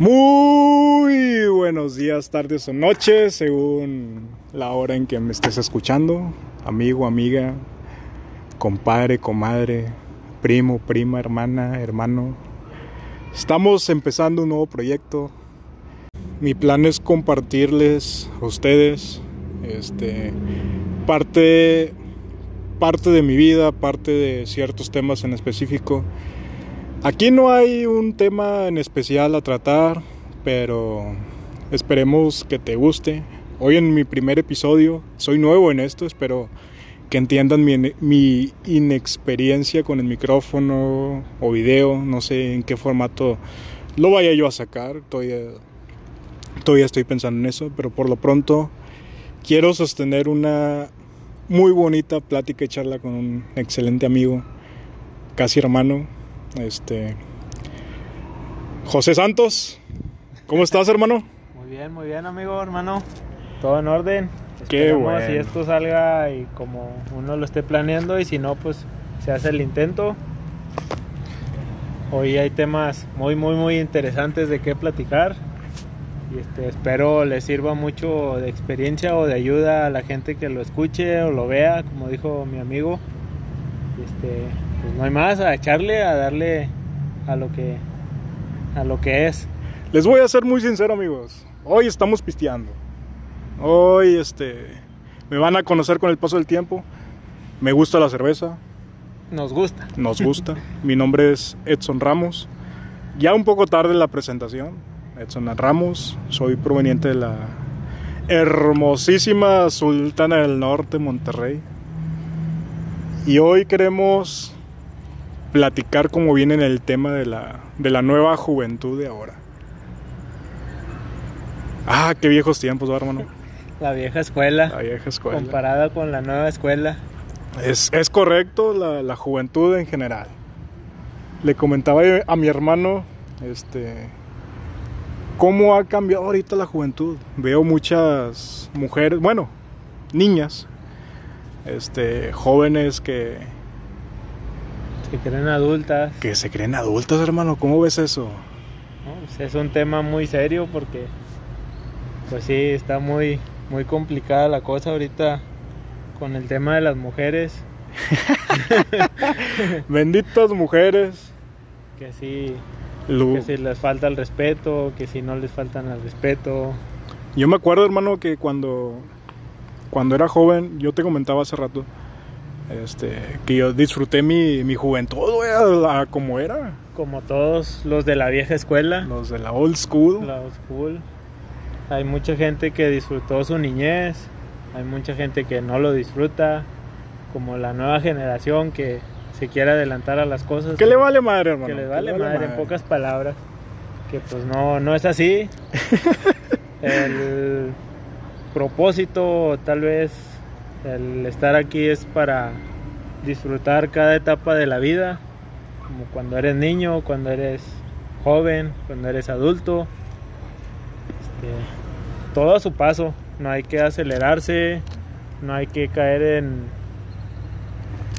Muy buenos días, tardes o noches, según la hora en que me estés escuchando, amigo, amiga, compadre, comadre, primo, prima, hermana, hermano. Estamos empezando un nuevo proyecto. Mi plan es compartirles a ustedes este parte parte de mi vida, parte de ciertos temas en específico Aquí no hay un tema en especial a tratar, pero esperemos que te guste. Hoy en mi primer episodio, soy nuevo en esto, espero que entiendan mi, inexperiencia con el micrófono o video, no sé en qué formato lo vaya yo a sacar, todavía, todavía estoy pensando en eso, pero por lo pronto quiero sostener una muy bonita plática y charla con un excelente amigo, casi hermano, este. José Santos, ¿cómo estás, hermano? Muy bien, muy bien, amigo, hermano. Todo en orden. Qué bueno. Si esto salga y como uno lo esté planeando, y si no, pues se hace el intento. Hoy hay temas muy, muy, muy interesantes de qué platicar. Y este, espero les sirva mucho de experiencia o de ayuda a la gente que lo escuche o lo vea, como dijo mi amigo. Este, pues no hay más, a echarle, a darle a lo que a lo que es. Les voy a ser muy sincero, amigos. Hoy estamos pisteando. Hoy este me van a conocer con el paso del tiempo. Me gusta la cerveza. Nos gusta. Nos gusta. Mi nombre es Edson Ramos. Ya un poco tarde la presentación. Edson Ramos, soy proveniente de la hermosísima Sultana del Norte, Monterrey. Y hoy queremos platicar como viene en el tema de la, de la nueva juventud de ahora. Ah, qué viejos tiempos, hermano. La vieja escuela. La vieja escuela. Comparada con la nueva escuela. Es, correcto la, la, juventud en general. Le comentaba a mi hermano, este, cómo ha cambiado ahorita la juventud. Veo muchas mujeres, bueno, niñas, este, jóvenes que, que creen adultas. Que se creen adultas, hermano. ¿Cómo ves eso? Pues es un tema muy serio porque, pues sí, está muy, muy complicada la cosa ahorita con el tema de las mujeres. Benditas mujeres. Que sí, que si les falta el respeto, que si no les faltan el respeto. Yo me acuerdo, hermano, que cuando, cuando era joven, yo te comentaba hace rato, este, que yo disfruté mi, mi juventud, como era. Como todos los de la vieja escuela. Los de la old school. La old school. Hay mucha gente que disfrutó su niñez, hay mucha gente que no lo disfruta, como la nueva generación que se quiere adelantar a las cosas. Que le vale madre, hermano. Que le vale, madre, en pocas palabras. Que pues no, no es así. El propósito tal vez el estar aquí es para disfrutar cada etapa de la vida, como cuando eres niño, cuando eres joven, cuando eres adulto. Este, todo a su paso, no hay que acelerarse, no hay que caer en...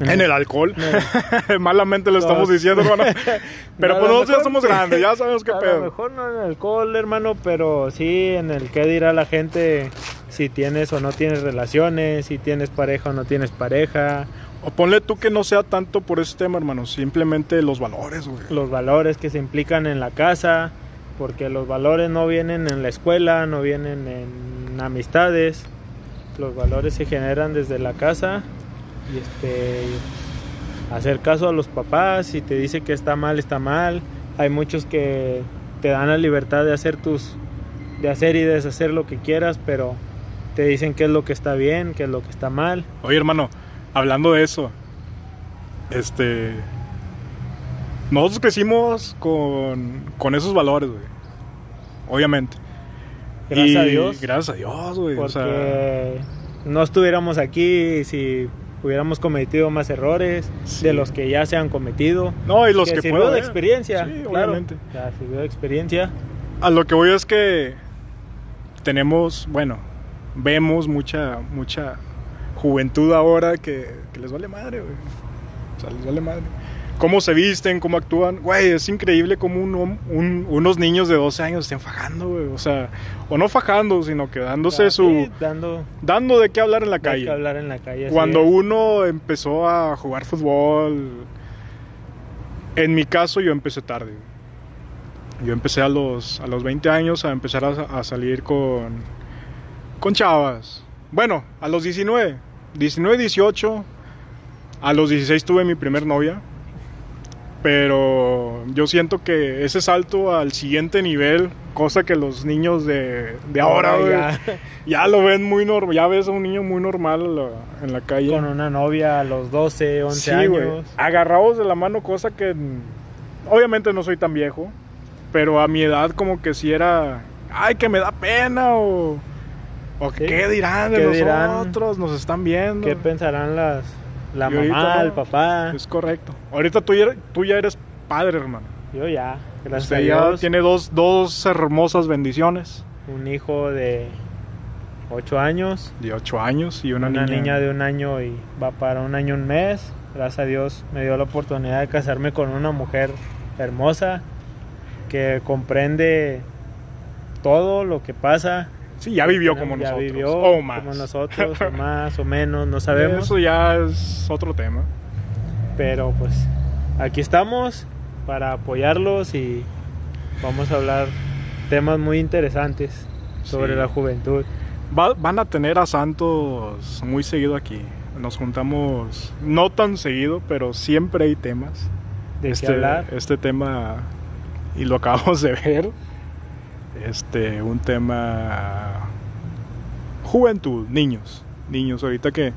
En, el alcohol. Malamente lo estamos diciendo, hermano. Pero pues nosotros ya somos grandes, ya sabemos qué pedo. A lo mejor no en el alcohol, hermano, pero sí en el qué dirá la gente si tienes o no tienes relaciones, si tienes pareja o no tienes pareja. O ponle tú que no sea tanto por ese tema, hermano, simplemente los valores, güey. Los valores que se implican en la casa, porque los valores no vienen en la escuela, no vienen en amistades. Los valores se generan desde la casa y este hacer caso a los papás, si te dice que está mal, está mal. Hay muchos que te dan la libertad de hacer tus de hacer y deshacer lo que quieras, pero te dicen qué es lo que está bien, qué es lo que está mal. Oye, hermano, hablando de eso, este. Nosotros crecimos con, con esos valores, güey. Obviamente. Gracias a Dios. Gracias a Dios, güey. Porque no estuviéramos aquí si hubiéramos cometido más errores de los que ya se han cometido. No, y los que, que sirvió de experiencia. Sí, obviamente. Sirvió de experiencia. A lo que voy es que tenemos, bueno, vemos mucha, mucha juventud ahora que, les vale madre, güey. O sea, les vale madre. cómo se visten, cómo actúan. Güey, es increíble cómo un, un- unos niños de 12 años estén fajando, güey. O sea, o no fajando, sino que dándose Ah, su... dando Dando de qué hablar en la calle. hablar en la calle. Cuando uno empezó a jugar fútbol, en mi caso yo empecé tarde. Yo empecé a los, a los 20 años a empezar a, a salir con, con chavas. Bueno, a los 19, 19, 18, a los 16 tuve mi primer novia. Pero yo siento que ese salto al siguiente nivel, cosa que los niños de, de ahora, ya, ya lo ven muy normal, ya ves a un niño muy normal en la, en la calle. con una novia a los 12, 11 Sí, güey. años. Agarrados de la mano, cosa que obviamente no soy tan viejo, pero a mi edad como que si era, ay, que me da pena o, o Sí. qué dirán de ¿Qué dirán? nosotros, nos están viendo. ¿Qué pensarán las la Y mamá, el papá? Es correcto. Ahorita tú ya, tú ya eres padre, hermano. Yo ya, gracias Usted a ya Dios, tiene dos, dos hermosas bendiciones un hijo de 8 años, de 8 años y una, una, niña. de un año y va para un año un mes. Gracias a Dios me dio la oportunidad de casarme con una mujer hermosa que comprende todo lo que pasa. Sí, ya vivió como ya nosotros. vivió o más. como nosotros, o más o menos, no sabemos. Eso ya es otro tema. Pero pues aquí estamos para apoyarlos y vamos a hablar temas muy interesantes sobre Sí. la juventud. Va- van a tener a Santos muy seguido aquí. Nos juntamos no tan seguido, pero siempre hay temas. ¿De este, qué hablar? este tema, y lo acabamos de ver, este, un tema juventud, niños, niños, ahorita que,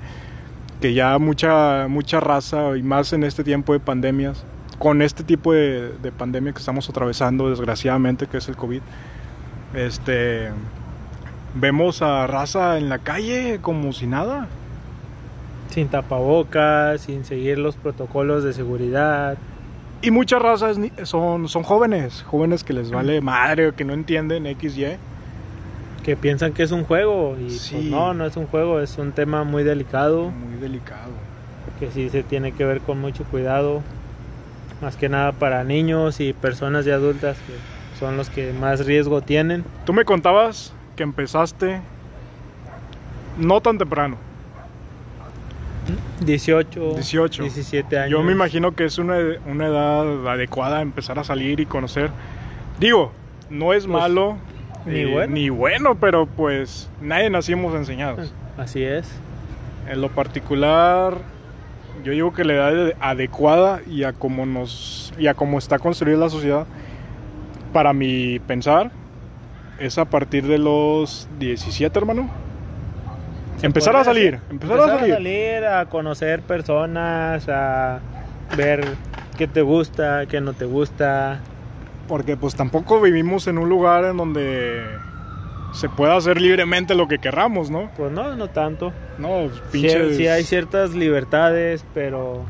que ya mucha, mucha raza, y más en este tiempo de pandemias, con este tipo de, de pandemia que estamos atravesando, desgraciadamente, que es el COVID, este, vemos a raza en la calle como si nada. Sin tapabocas, sin seguir los protocolos de seguridad. Y muchas razas son, son jóvenes, jóvenes que les vale madre o que no entienden X, Y. que piensan que es un juego y Sí. pues no, no es un juego, es un tema muy delicado Muy delicado. que sí se tiene que ver con mucho cuidado, más que nada para niños y personas ya adultas que son los que más riesgo tienen. Tú me contabas que empezaste no tan temprano, 18, 18. 17 años. Yo me imagino que es una, una edad adecuada a empezar a salir y conocer. Digo, no es Pues, malo ni eh, bueno. ni bueno, pero pues nadie nacimos enseñados. Así es. En lo particular, yo digo que la edad adecuada y a cómo nos y a cómo está construida la sociedad, para mi pensar, es a partir de los 17, hermano. Empezar a salir, hacer. empezar, a salir. a conocer personas, a ver qué te gusta, qué no te gusta. Porque pues tampoco vivimos en un lugar en donde se pueda hacer libremente lo que querramos, ¿no? Pues no, no tanto. No, Sí, pinches. sí hay ciertas libertades, pero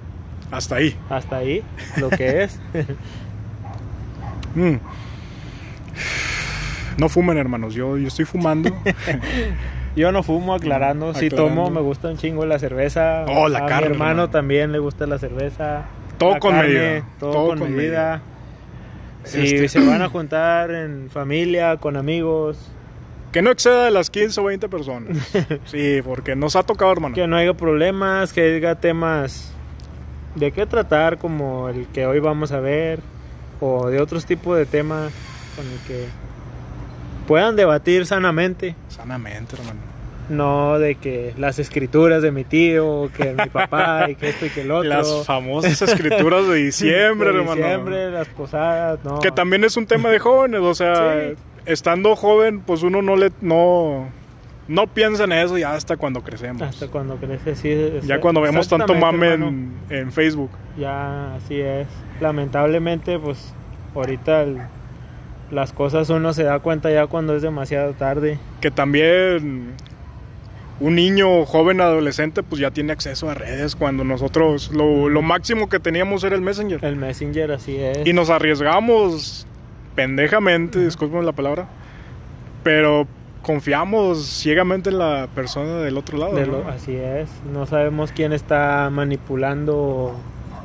Hasta ahí. hasta ahí lo que es. Mm. No fumen, hermanos. Yo, yo estoy fumando. Yo no fumo aclarando, si Aclarando. tomo me gusta un chingo la cerveza. Oh, la a carne, mi hermano también le gusta la cerveza. Todo la con carne, medida. Todo, con, medida. Si Este- se van a juntar en familia, con amigos, Que no exceda de las 15 o 20 personas. Sí, porque nos ha tocado, hermano. que no haya problemas, que haya temas de qué tratar, como el que hoy vamos a ver, o de otros tipos de temas con el que puedan debatir sanamente. Sanamente, hermano. No de que las escrituras de mi tío, que mi papá y que esto y que el otro. Las famosas escrituras de diciembre, De hermano. diciembre, las posadas, no. Que también es un tema de jóvenes, o sea, Sí. estando joven, pues uno no le no no piensa en eso ya hasta cuando crecemos. Hasta cuando crece, sí. es- ya cuando vemos tanto mame en, en Facebook. Ya, así es. Lamentablemente, pues ahorita el- las cosas uno se da cuenta ya cuando es demasiado tarde. Que también un niño joven adolescente pues ya tiene acceso a redes cuando nosotros lo, lo máximo que teníamos era el Messenger. El Messenger, así es. Y nos arriesgamos pendejamente, disculpen la palabra, pero confiamos ciegamente en la persona del otro lado. De así es. No sabemos quién está manipulando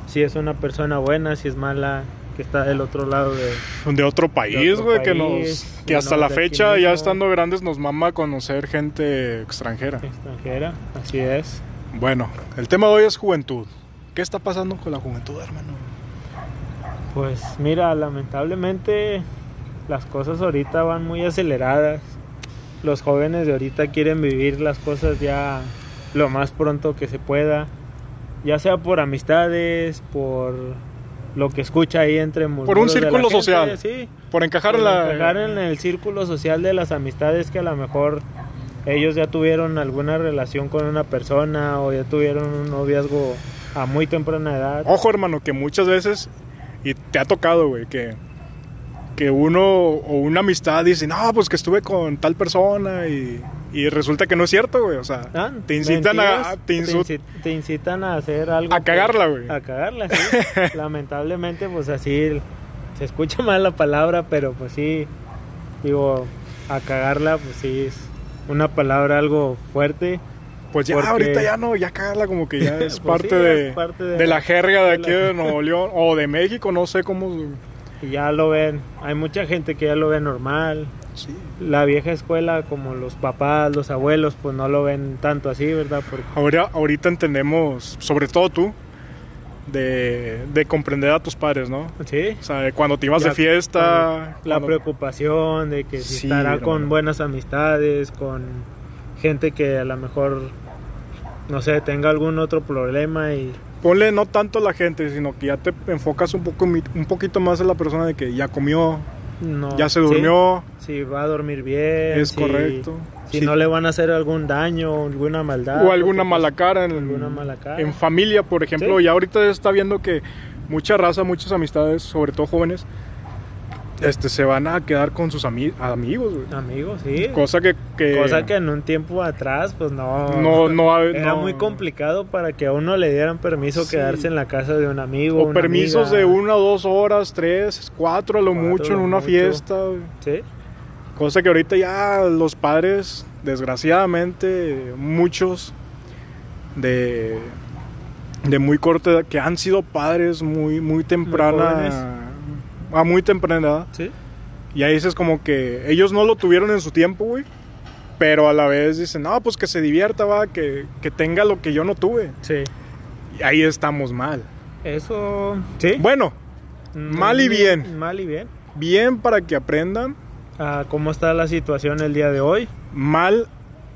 si es una persona buena, si es mala, que está del otro lado de... De otro país, güey, que nos... Que hasta la fecha, ya estando grandes, nos mama conocer gente extranjera. extranjera, así es. Bueno, el tema de hoy es juventud. ¿Qué está pasando con la juventud, hermano? Pues mira, lamentablemente las cosas ahorita van muy aceleradas. Los jóvenes de ahorita quieren vivir las cosas ya lo más pronto que se pueda. Ya sea por amistades, por lo que escucha ahí entre Por un gente, social. Sí, Por encajar por en la... encajar en el círculo social de las amistades que a lo mejor ellos ya tuvieron alguna relación con una persona o ya tuvieron un noviazgo a muy temprana edad. Ojo, hermano, que muchas veces, y te ha tocado, güey, que, que uno o una amistad dice, no, pues que estuve con tal persona y, y resulta que no es cierto, güey. O sea, Ah, te incitan a, te insu- inci- te incitan a hacer algo. A cagarla, güey. A cagarla, sí. Lamentablemente, pues así se escucha mal la palabra, pero pues sí, digo, a cagarla, pues sí es una palabra algo fuerte. Pues ya Porque- ahorita ya no, ya cagarla como que ya es Pues parte, sí, de, es parte de- de la jerga de de aquí la- de Nuevo León o de México, no sé cómo. Y ya lo ven, hay mucha gente que ya lo ve normal. Sí. La vieja escuela, como los papás, los abuelos, pues no lo ven tanto así, ¿verdad? Porque Ahora, ahorita entendemos, sobre todo tú, de, de comprender a tus padres, ¿no? sí, O sea, cuando te ibas de fiesta. la cuando- preocupación de que si Sí, estará hermano. con buenas amistades, con gente que a lo mejor, no sé, tenga algún otro problema y Ponle no tanto la gente, sino que ya te enfocas un poco un poquito más en la persona de que ya comió, no... ya se durmió, Si va a dormir bien. es si- correcto. Si no le van a hacer algún daño o alguna maldad. o alguna mala cara en, alguna mala cara. en familia, por ejemplo. Sí. Y ahorita está viendo que mucha raza, muchas amistades, sobre todo jóvenes, este, se van a quedar con sus ami- amigos, güey. Amigos, sí. Cosa que, que- Cosa que en un tiempo atrás, pues no. no, no, Era no- muy complicado para que a uno le dieran permiso Sí. quedarse en la casa de un amigo. O una permisos amiga. de una o dos horas, tres, cuatro a lo Cuatro mucho en una mucho. fiesta. güey. Sí. Cosa que ahorita ya los padres, desgraciadamente, muchos de, de muy corta edad, que han sido padres muy, muy temprana, a muy temprana edad, Sí. y ahí dices como que ellos no lo tuvieron en su tiempo, güey, pero a la vez dicen, no, pues que se divierta, va, que, que tenga lo que yo no tuve. Sí. Y ahí estamos mal. Eso. Sí. Bueno, Mm, mal y bien. Mal y bien. bien para que aprendan, ¿Cómo está la situación el día de hoy? mal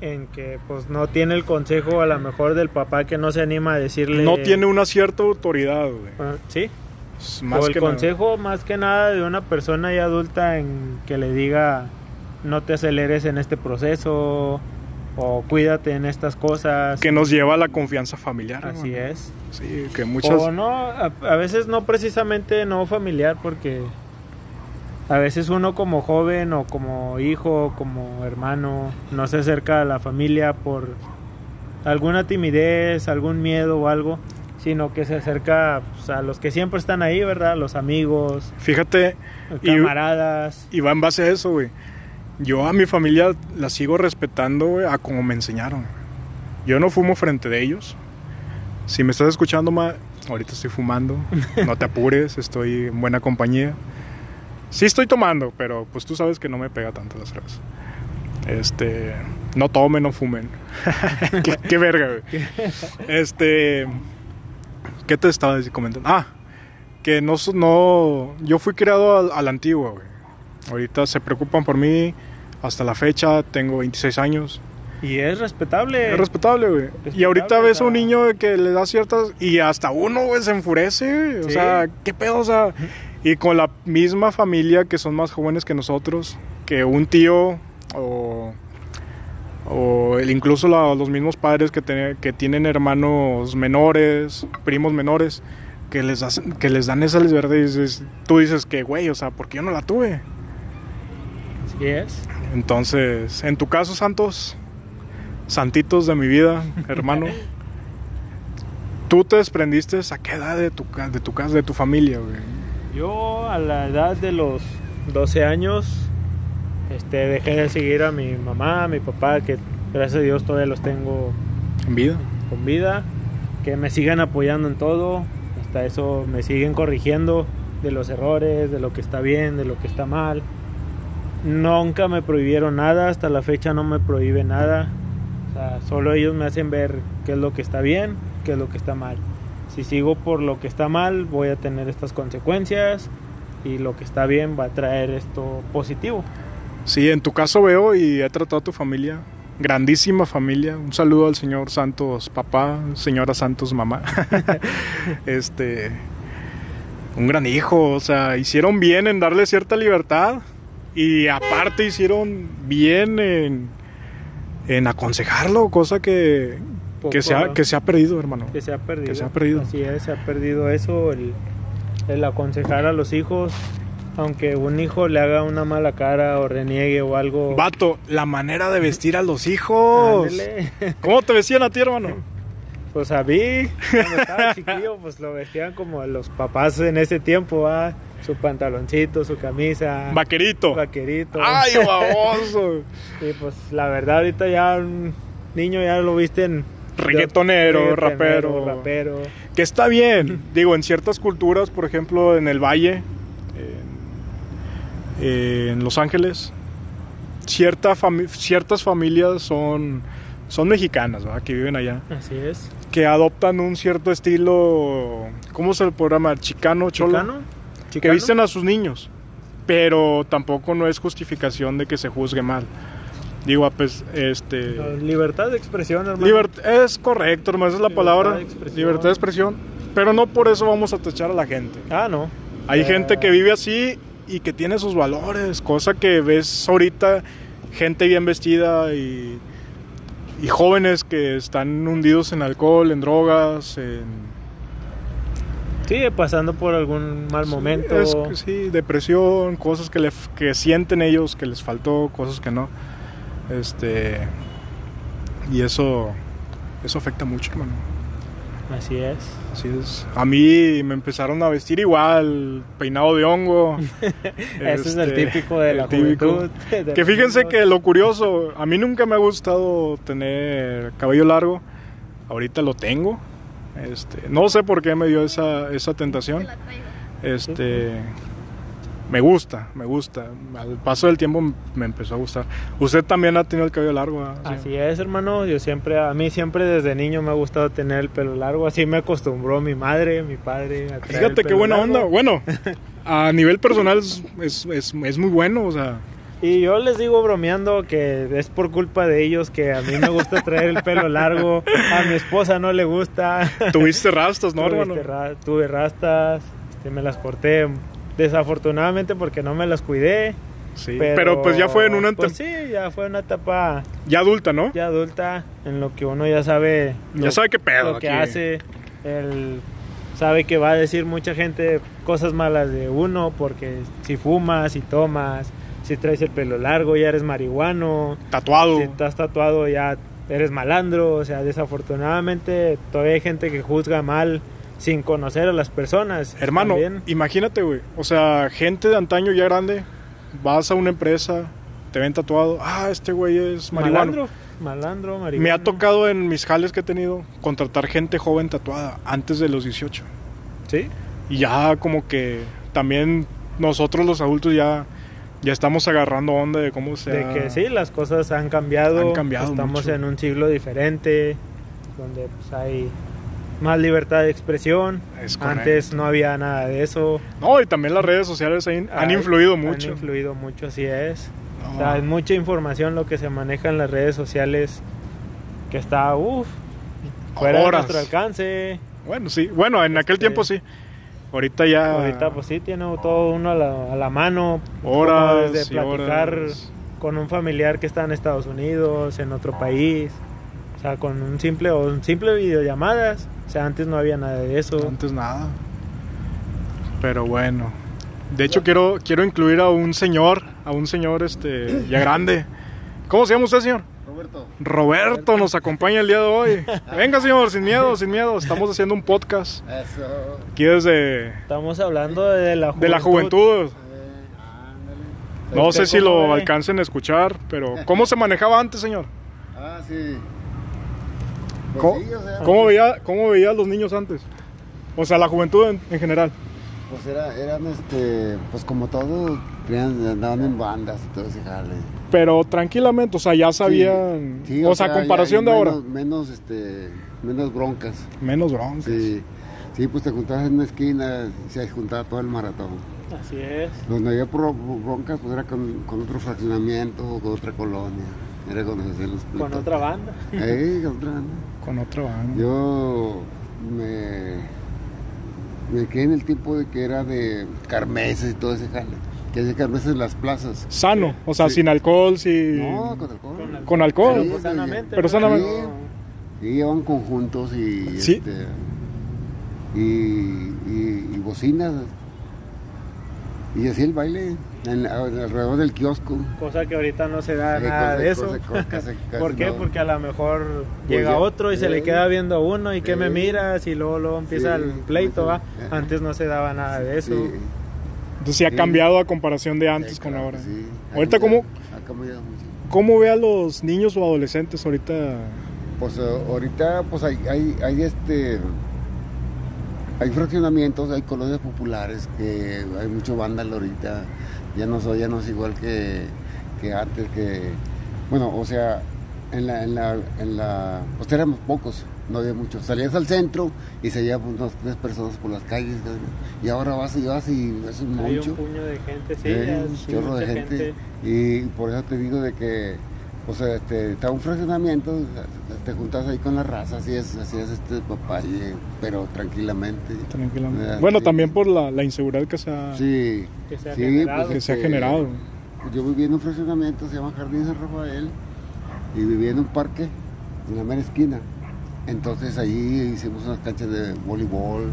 En que pues no tiene el consejo a lo mejor del papá que no se anima a decirle. no tiene una cierta autoridad, güey. Ah, sí. Es Más o el que nada. consejo más que nada de una persona ya adulta en que le diga no te aceleres en este proceso o cuídate en estas cosas. que nos lleva a la confianza familiar. Así es. Sí, que muchas O no, a, a veces no precisamente no familiar porque a veces uno como joven o como hijo, como hermano, no se acerca a la familia por alguna timidez, algún miedo o algo, sino que se acerca pues, a los que siempre están ahí, ¿verdad? Los amigos, Fíjate, camaradas. y va en base a eso, güey. Yo a mi familia la sigo respetando, güey, a como me enseñaron. Yo no fumo frente de ellos. Si me estás escuchando, ma, ahorita estoy fumando. No te apures, estoy en buena compañía. Sí estoy tomando, pero pues tú sabes que no me pega tanto las cerveza. Este, no tomen, no fumen. qué, qué verga, güey. Este, ¿qué te estaba comentando? Ah, que no, no, yo fui criado a, a la antigua, güey. Ahorita se preocupan por mí. Hasta la fecha tengo 26 años. Y es respetable. Es respetable, güey. Y ahorita ves a un niño que le da ciertas... Y hasta uno, güey, se enfurece, güey. O sea, ¿qué pedo? O sea, y con la misma familia que son más jóvenes que nosotros, que un tío o... O incluso la- los mismos padres que, tiene- que tienen hermanos menores, primos menores, que les, hacen- que les dan esa libertad y dices, tú dices que, güey, o sea, ¿por qué yo no la tuve? Así es. Entonces, en tu caso, Santos, santitos de mi vida, hermano, tú te desprendiste a qué edad de tu, de tu casa, de tu familia, güey. Yo a la edad de los 12 años este, dejé de seguir a mi mamá, a mi papá, que gracias a Dios todavía los tengo En vida. con vida, que me sigan apoyando en todo. hasta eso me siguen corrigiendo de los errores, de lo que está bien, de lo que está mal. Nunca me prohibieron nada, hasta la fecha no me prohíbe nada. O sea, solo ellos me hacen ver qué es lo que está bien, qué es lo que está mal. Si sigo por lo que está mal, voy a tener estas consecuencias y lo que está bien va a traer esto positivo. Sí, en tu caso veo y he tratado a tu familia, grandísima familia. Un saludo al señor Santos papá, señora Santos mamá. este, un gran hijo, o sea, hicieron bien en darle cierta libertad y aparte hicieron bien en, en aconsejarlo, cosa que, que, se ha, que se ha perdido, hermano. Que se ha perdido. Que se ha perdido. Así es, se ha perdido eso, el, el aconsejar a los hijos, aunque un hijo le haga una mala cara o reniegue o algo. Vato, la manera de vestir a los hijos. ¿Cómo te vestían a ti, hermano? Pues a mí, cuando estaba chiquillo, pues lo vestían como los papás en ese tiempo, ¿va? Su pantaloncito, su camisa. Vaquerito. Vaquerito. ¡Ay, baboso! Y pues la verdad ahorita ya un niño ya lo visten reggaetonero, rapero. rapero. Que está bien. Digo, en ciertas culturas, por ejemplo, en el Valle, en, en Los Ángeles, cierta fami- ciertas familias son, son mexicanas, ¿verdad? Que viven allá. Así es. Que adoptan un cierto estilo, ¿cómo se puede llamar? Chicano, cholo. ¿Chicano? Que ¿Chicano? visten a sus niños. Pero tampoco no es justificación de que se juzgue mal. Digo, ah, pues, este... La Libertad de expresión, hermano. Libert- es correcto, hermano, esa es la Libertad palabra. de. Libertad de expresión. Pero no por eso vamos a tachar a la gente. Ah, no. Hay Eh, gente que vive así y que tiene sus valores, cosa que ves ahorita, gente bien vestida y, y jóvenes que están hundidos en alcohol, en drogas, en Sigue pasando por algún mal momento. Es que sí, depresión, cosas que, le, que sienten ellos, que les faltó, cosas que no. Este y eso eso afecta mucho, hermano. Así es. Así es. A mí me empezaron a vestir igual, peinado de hongo. Ese es el Este, típico de la típico. juventud. de Que fíjense que lo curioso, a mí nunca me ha gustado tener cabello largo. Ahorita lo tengo. Este, no sé por qué me dio esa, esa tentación. Este, me gusta, me gusta. Al paso del tiempo me empezó a gustar. Usted también ha tenido el cabello largo. Sí. Así es, hermano. Yo siempre, a mí siempre desde niño me ha gustado tener el pelo largo. Así me acostumbró mi madre, mi padre. A traer el Fíjate qué buena largo. onda. Bueno, a nivel personal es, es, es- es muy bueno. O sea, Y yo les digo bromeando que es por culpa de ellos que a mí me gusta traer el pelo largo. A mi esposa no le gusta. tuviste rastas, ¿no, hermano? ra- tuve rastas, este, me las corté. Desafortunadamente porque no me las cuidé. Sí. Pero, pues ya fue en una Pues tem- sí, ya fue una etapa ya adulta, ¿no? ya adulta en lo que uno ya sabe Ya lo- sabe qué pedo lo que aquí. hace sabe que va a decir mucha gente cosas malas de uno porque si fumas si tomas si traes el pelo largo ya eres marihuano Tatuado. si estás tatuado ya eres malandro o sea desafortunadamente todavía hay gente que juzga mal sin conocer a las personas Hermano, También. imagínate, güey. O sea, gente de antaño ya grande, vas a una empresa, te ven tatuado. Ah, este güey es marihuano. malandro malandro marihuano Me ha tocado en mis jales que he tenido contratar gente joven tatuada antes de los 18. sí Y ya como que también nosotros los adultos ya, ya estamos agarrando onda de cómo se... De que sí, las cosas han cambiado. Han cambiado Estamos mucho. en un siglo diferente, donde pues, hay más libertad de expresión. Es. Antes no había nada de eso. No, y también las redes sociales han, han influido mucho. Han influido mucho, así es. No. O sea, hay mucha información lo que se maneja en las redes sociales que está, uff, fuera Horas. de nuestro alcance. Bueno, sí. Bueno, en aquel Este- tiempo sí. Ahorita ya... Ahorita pues sí, tiene todo uno a la, a la mano. Horas desde platicar horas. con un familiar que está en Estados Unidos, en otro país. O sea, con un simple o un simple videollamadas. O sea, antes no había nada de eso. Antes nada. Pero bueno. De hecho quiero quiero incluir a un señor, a un señor este ya grande. ¿Cómo se llama usted, señor? Roberto, Roberto nos acompaña el día de hoy. Venga, señor, sin miedo, sin miedo. Estamos haciendo un podcast eso. aquí desde Estamos hablando de la juventud. de la juventud. ándale. No ¿Usted sé si lo alcancen a escuchar, pero ¿cómo se manejaba antes, señor? Ah, sí. Pues ¿Cómo, sí, o sea, cómo veía cómo veía los niños antes? O sea, la juventud en, en general. Pues era, eran, este, pues como todos, tenían- andaban en bandas y todo ese jale. Pero tranquilamente, o sea, ya sabían. Sí, o, sea, comparación de hay ahora. menos, Menos, este, menos broncas. Menos broncas. Sí, sí, pues te juntabas en una esquina y se juntaba todo el maratón. Así es. Donde había bro- broncas, pues era con, con otro fraccionamiento o con otra colonia. Era cuando se hacían los Con otra banda. Eh, con otra banda. Con banda. Yo me, me quedé en el tiempo de que era de carmeses y todo ese jale. Que hacía carmeses en las plazas. Sano, o sea, Sí. sin alcohol, sin. No, con alcohol. Con alcohol. Con alcohol. Pero Sí, pues sí, sanamente. pero sanamente. Sí, iban conjuntos y, Sí. este, y, y, y bocinas. Y así el baile en- alrededor del kiosco. Cosa que ahorita no se da nada cosa- de eso. cosa- cosa- casi- casi ¿Por qué? no. Porque a lo mejor Pues llega ya. otro y se le Eh. queda viendo a uno y que me Eh. miras y luego, luego empieza Sí, el pleito, ¿va? pues, eh. Antes no se daba nada de eso. Sí, Entonces sí ha Sí. cambiado a comparación de antes sí, con claro, ahora. Ha Ahorita, cambiado- ¿cómo? Ha cambiado mucho. ¿Cómo ve a los niños o adolescentes ahorita? Pues ahorita pues hay, hay, hay este hay fraccionamientos, hay colonias populares que hay mucho vándalo ahorita, ya no soy, ya no es igual que, que antes que bueno, o sea, en la, en la, en la, pues éramos pocos, no había mucho. Salías al centro y se llevaban unas tres personas por las calles, y ahora vas y vas y es un Hay mucho. un puño de gente, sí, Eh, un chorro de gente. Y por eso te digo de que, o sea, este, está un fraccionamiento, te juntas ahí con la raza, así es, así es este papá, pero tranquilamente. Tranquilamente. Bueno, sí. también por la, la inseguridad que se ha, Sí, Que se ha sí, generado. que se ha este, generado. Yo vivía en un fraccionamiento, se llama Jardín San Rafael, y vivía en un parque, en la mera esquina. Entonces allí hicimos unas canchas de voleibol,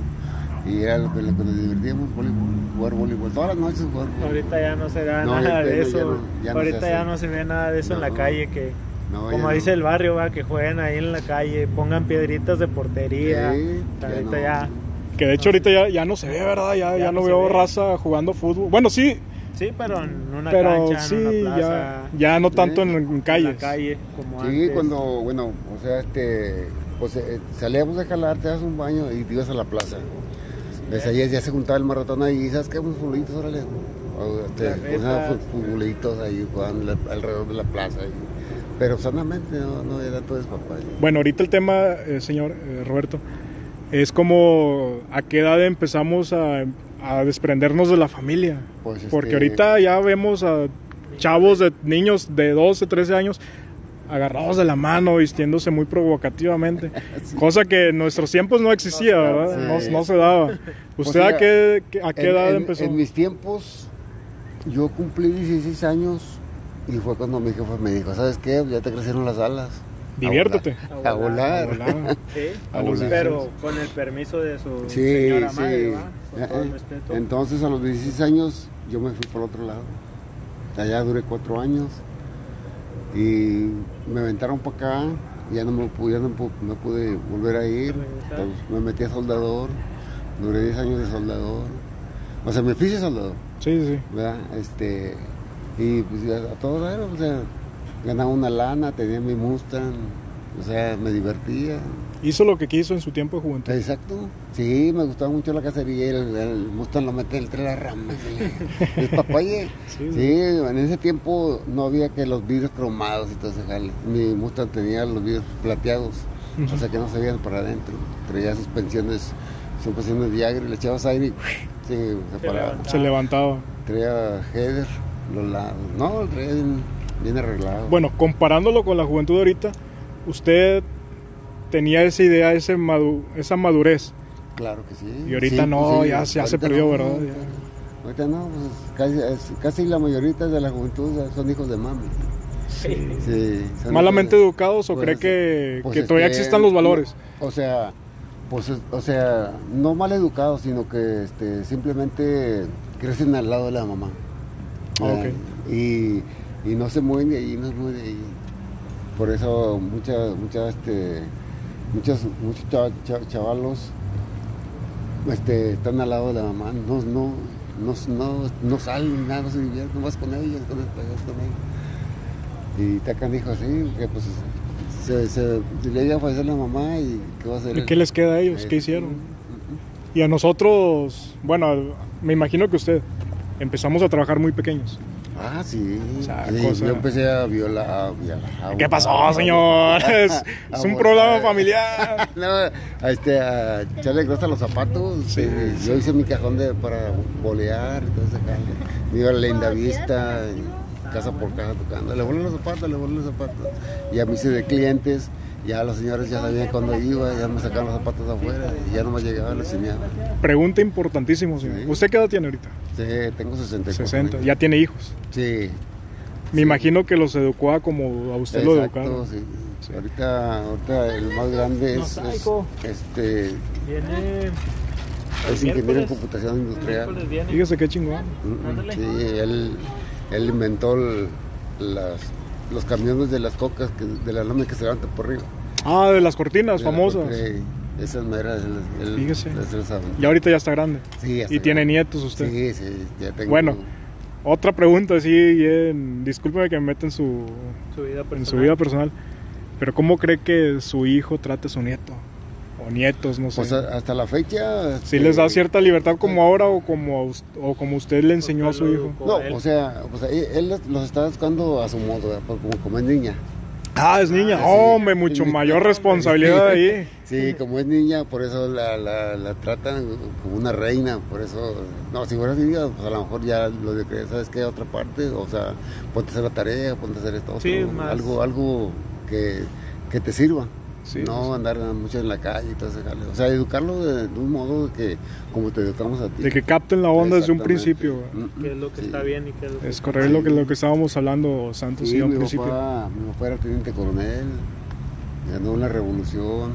y era lo que, lo que nos divertíamos, voleibol, jugar voleibol, todas las noches jugar voleibol. Ahorita ya no se da No, nada de ya eso. no- ya no se Ahorita ya no se ve nada de eso en la calle que No, como dice no. el barrio, va, que jueguen ahí en la calle, pongan piedritas de portería. Sí, ya ahorita no. ya Que de hecho ahorita ya, ya no se ve, ¿verdad? Ya, Ya ya no, veo ve. raza jugando fútbol. Bueno, sí, Sí, pero en una pero cancha, sí, en una plaza, ya, ya no tanto en, en en calles. la calle, como Sí, antes. cuando, bueno, o sea, este, pues eh, salíamos de jalar, te das un baño y te ibas a la plaza. Ves, ahí ya se juntaba el maratón ahí, ¿sabes qué? Unos futbolitos, órale. Este, unos futbolitos ahí la- alrededor de la plaza. ahí. Pero sanamente, no, no era todo despapalle. Bueno, ahorita el tema, eh, señor eh, Roberto, es como a qué edad empezamos a, a desprendernos de la familia. Pues, este, Porque ahorita ya vemos a chavos de niños de 12, 13 años agarrados de la mano, vistiéndose muy provocativamente. Cosa que en nuestros tiempos no existía, ¿verdad? Sí. No, no se daba. Pues ¿Usted a qué, qué- a qué en, edad en- empezó? En mis tiempos, yo cumplí 16 años y fue cuando mi jefe me dijo, ¿sabes qué? Ya te crecieron las alas. A Diviértete. volar. A volar. A volar. Sí, A los pero con el permiso de su Sí, señora sí. Con todo el Eh, respeto. Entonces a los 16 años yo me fui por otro lado. Allá duré cuatro años y me aventaron para acá. Ya no me pude, ya no pu- no pude volver a ir. Entonces, me metí a soldador. Duré 10 años de soldador. O sea, me fui de soldador, Sí, sí. ¿verdad? Este, y pues ya a todo dar, o sea, ganaba una lana, tenía mi Mustang, o sea, me divertía. Hizo lo que quiso en su tiempo de juventud. Exacto. Sí, me gustaba mucho la cacería. El, el Mustang lo mete entre las ramas. El, el papaye. Sí, Sí, en ese tiempo no había que los vidrios cromados y todo ese jale. Mi Mustang tenía los vidrios plateados. Ujú. O sea que no se veían para adentro. Traía suspensiones, suspensiones de aire. Le echabas aire y sí, se Se paraba. levantaba. Se levantaba. Traía header, los lados. No, traía bien, bien arreglado. Bueno, comparándolo con la juventud de ahorita, usted tenía esa idea, ese madu- esa madurez. Claro que sí. Y ahorita Sí, no, pues sí, ya, ya se perdió, no. ¿verdad? Ahorita no, pues casi, es- casi la mayoría de la juventud son hijos de mami. Sí. Sí, ¿Malamente hijos educados o pues, cree que, pues que todavía que- existan los valores? O sea, pues, es- o sea, no mal educados, sino que este, simplemente crecen al lado de la mamá. Ah. Y, y no se mueven de ahí, no se mueven de ahí. Por eso muchas, muchas, este, muchos, muchos cha- cha- chavalos este, están al lado de la mamá, no, no, no, no, no salen, nada, no se divierten, no vas con ellos, con ellos. Y Tacan dijo así, que pues se, se, le iba a fallecer la mamá y qué va a hacer. ¿Y qué les queda a ellos? ¿Qué Eh, hicieron? Y a nosotros, bueno, me imagino que usted empezamos a trabajar muy pequeños. Ah, sí. O sea, Sí, cosa- Yo empecé a violar. A violar- a ¿Qué pasó, señor? Es, a es un programa familiar. no, a, este, a echarle grasa a los zapatos. Sí, Eh, Yo hice mi cajón de, para bolear y todo ese. Me iba a la linda vista, casa por casa tocando. Le volé los zapatos, le volé los zapatos. Y a mí hice de clientes. Ya los señores ya sabían cuándo iba, ya me sacaban los zapatos afuera y ya no me llegaba, les enseñaba. Pregunta importantísima, señor. Sí. ¿Usted qué edad tiene ahorita? Sí, tengo 64 60. años. Ya tiene hijos. Sí. Me imagino que los educó a como a usted lo educaron. sí. Sí. Ahorita, ahorita el más grande es, es, este, Viene. es ingeniero en computación industrial. Fíjese qué chingón. Mm, Ándale. Sí, él, él inventó el- las, los camiones de las cocas, que, de la lámina que se levanta por arriba. Ah, de las cortinas De la famosas. y Esas meras, él, él- Fíjese. Y ahorita ya está grande. Sí, ya Y está tiene grande. nietos usted. Sí, sí, ya tengo. Bueno. Otra pregunta, sí, bien. Discúlpeme que me meta en su, Su vida personal. en su vida personal. Pero ¿cómo cree que su hijo trate a su nieto? O nietos, no sé. Pues hasta la fecha. si este, les da cierta libertad como ahora o como, o como usted le enseñó a su Porque hijo. No, él. o sea, pues él, él los- está educando a su modo, ¿verdad? Pues como, como es niña. Ah, es niña. Ah, sí. Hombre, mucho mayor responsabilidad ahí. Sí, como es niña, por eso la, la, la tratan como una reina, por eso, no, si fuera niña, pues a lo mejor ya lo de que, ¿sabes qué? Otra parte, o sea, ponte a hacer la tarea, ponte a hacer esto, otro, Sí, más. algo, algo que, que te sirva. Sí, no sí. andar mucho en la calle y todo ese jale. O sea, educarlo de, de un modo que, como te educamos a ti. De que capten la onda desde un principio. Mm, qué es lo que sí. está bien y qué es lo que Es está correcto lo que, lo que estábamos hablando, Santos, Sí, y a un mi principio. papá, mi papá era teniente coronel, ganó una revolución.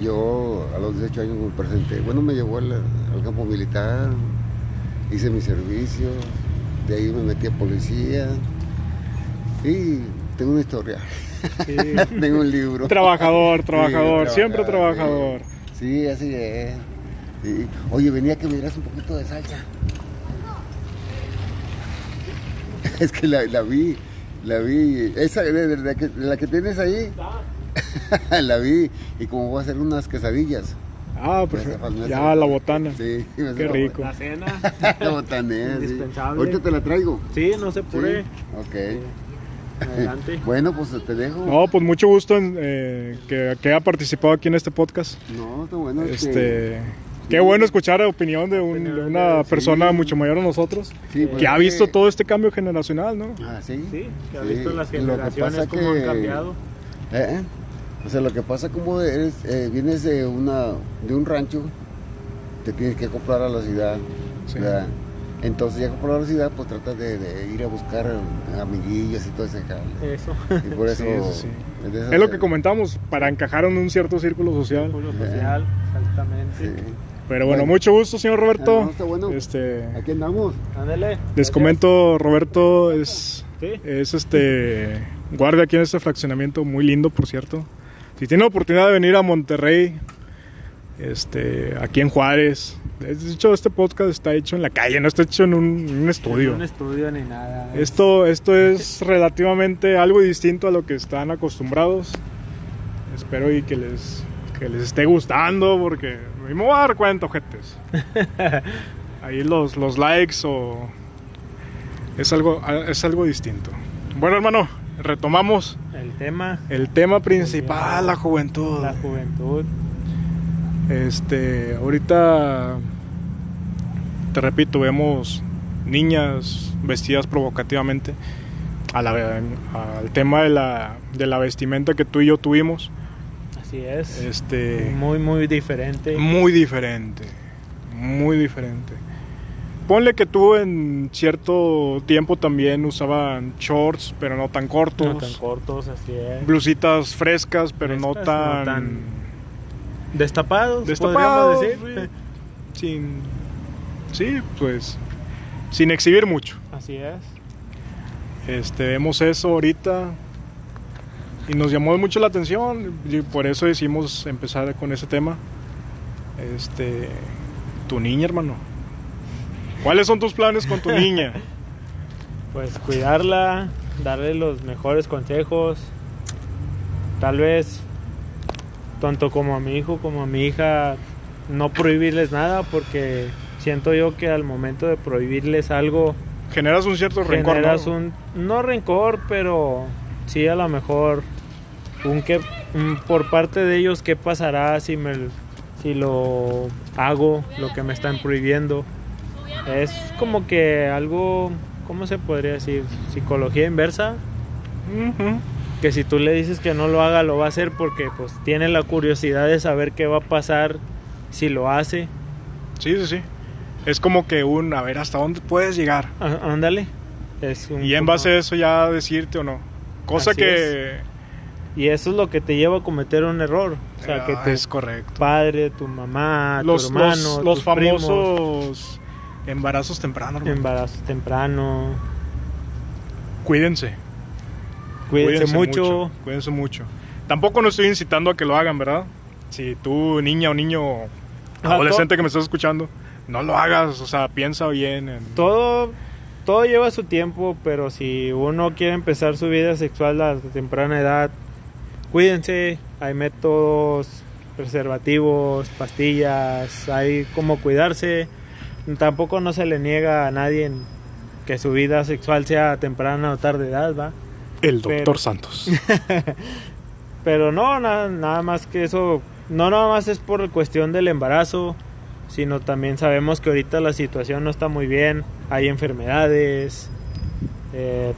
Yo a los 18 años me presenté. Bueno, me llevó al, al campo militar, hice mi servicio, de ahí me metí a policía. Y tengo una historia, Sí. tengo un libro. Trabajador, Sí, trabajador, siempre trabajador. Sí, sí, así es. Sí. Oye, venía que me dieras un poquito de salsa. Es que la, la vi, la vi. Esa, de- de la que, la que tienes ahí, la vi. Y como voy a hacer unas quesadillas. Ah, Me perfecto. hace- me hace Ya, la botana. Sí, me hace Qué rico. La cena. La botanera, sí. Ahorita te la traigo. Sí, no se Sí. apure. Ok. Adelante. Bueno, pues te dejo. No, pues mucho gusto en, eh, que, que haya participado aquí en este podcast. No, está bueno. Este, qué bueno escuchar la opinión de, un- de una Sí. persona mucho mayor a nosotros, Sí, pues que ha visto todo este cambio generacional, ¿no? Ah, sí. Sí, que ha Sí, visto las generaciones cómo han cambiado. ¿Eh? O sea, lo que pasa como eres, eh, vienes de una de un rancho, te tienes que comprar a la ciudad, Sí. ¿verdad? Entonces ya a la ciudad, pues tratas de, de ir a buscar amiguillos y todo ese jale. Eso. Y por eso... Sí, sí, sí. es lo que comentamos, para encajar en un cierto círculo social. Círculo social, exactamente. Sí. Pero bueno, Bueno. mucho gusto, señor Ah, Roberto. no, está bueno. Este, Aquí andamos. Ándale. les comento, Roberto es, Sí. es este guardia aquí en este fraccionamiento, muy lindo, por cierto. Si tiene la oportunidad de venir a Monterrey, este, aquí en Juárez, de hecho este podcast está hecho en la calle, no está hecho en un, en un estudio. No un estudio ni nada. Esto, esto es relativamente algo distinto a lo que están acostumbrados. Espero y que les, que les esté gustando porque me voy a dar cuenta, ojetes. Ahí los, los likes o... Es algo, es algo distinto. Bueno, hermano, retomamos El tema, el tema principal, la juventud. la juventud. Este, ahorita, te repito, vemos niñas vestidas provocativamente a la- al tema de la, de la vestimenta que tú y yo tuvimos. Así es. Este, Muy, muy diferente. muy diferente, muy diferente. Ponle que tú en cierto tiempo también usaban shorts, pero no tan cortos. No tan cortos, así es. Blusitas frescas, pero no Frescas, no tan, tan Destapados, destapados. podríamos decir. Sin, sí, pues, sin exhibir mucho. Así es. Este, vemos eso ahorita y nos llamó mucho la atención y por eso decidimos empezar con ese tema. Este, tu niña, hermano. ¿Cuáles son tus planes con tu niña? Pues cuidarla, darle los mejores consejos. Tal vez, tanto como a mi hijo como a mi hija, no prohibirles nada porque siento yo que al momento de prohibirles algo Generas un cierto rencor. generas ¿no? un no rencor pero sí a lo mejor un que un- por parte de ellos qué pasará si me si lo hago lo que me están prohibiendo es como que algo cómo se podría decir psicología inversa. Que si tú le dices que no lo haga lo va a hacer porque pues tiene la curiosidad de saber qué va a pasar si lo hace Sí, sí, sí. Es como que un, a ver, ¿hasta dónde puedes llegar? Á- ándale es un Y en base a eso ya decirte o no. Cosa Así que... y eso es lo que te lleva a cometer un error o sea que Ah, tu es correcto. padre tu mamá Los, tu hermano los, los tus primos, famosos embarazos tempranos. hermano. embarazo temprano Cuídense. Cuídense, mucho, Cuídense mucho. Tampoco no estoy incitando a que lo hagan, ¿verdad? Si tú, niña o niño adolescente que me estás escuchando, no lo hagas. O sea, piensa bien. En... todo todo lleva su tiempo pero si uno quiere empezar su vida sexual a temprana edad cuídense hay métodos preservativos pastillas hay como cuidarse tampoco no se le niega a nadie que su vida sexual sea a temprana o tarde edad va El Pero- doctor Santos. Pero no, nada, nada más que eso, no nada más es por cuestión del embarazo, sino también sabemos que ahorita la situación no está muy bien, hay enfermedades eh,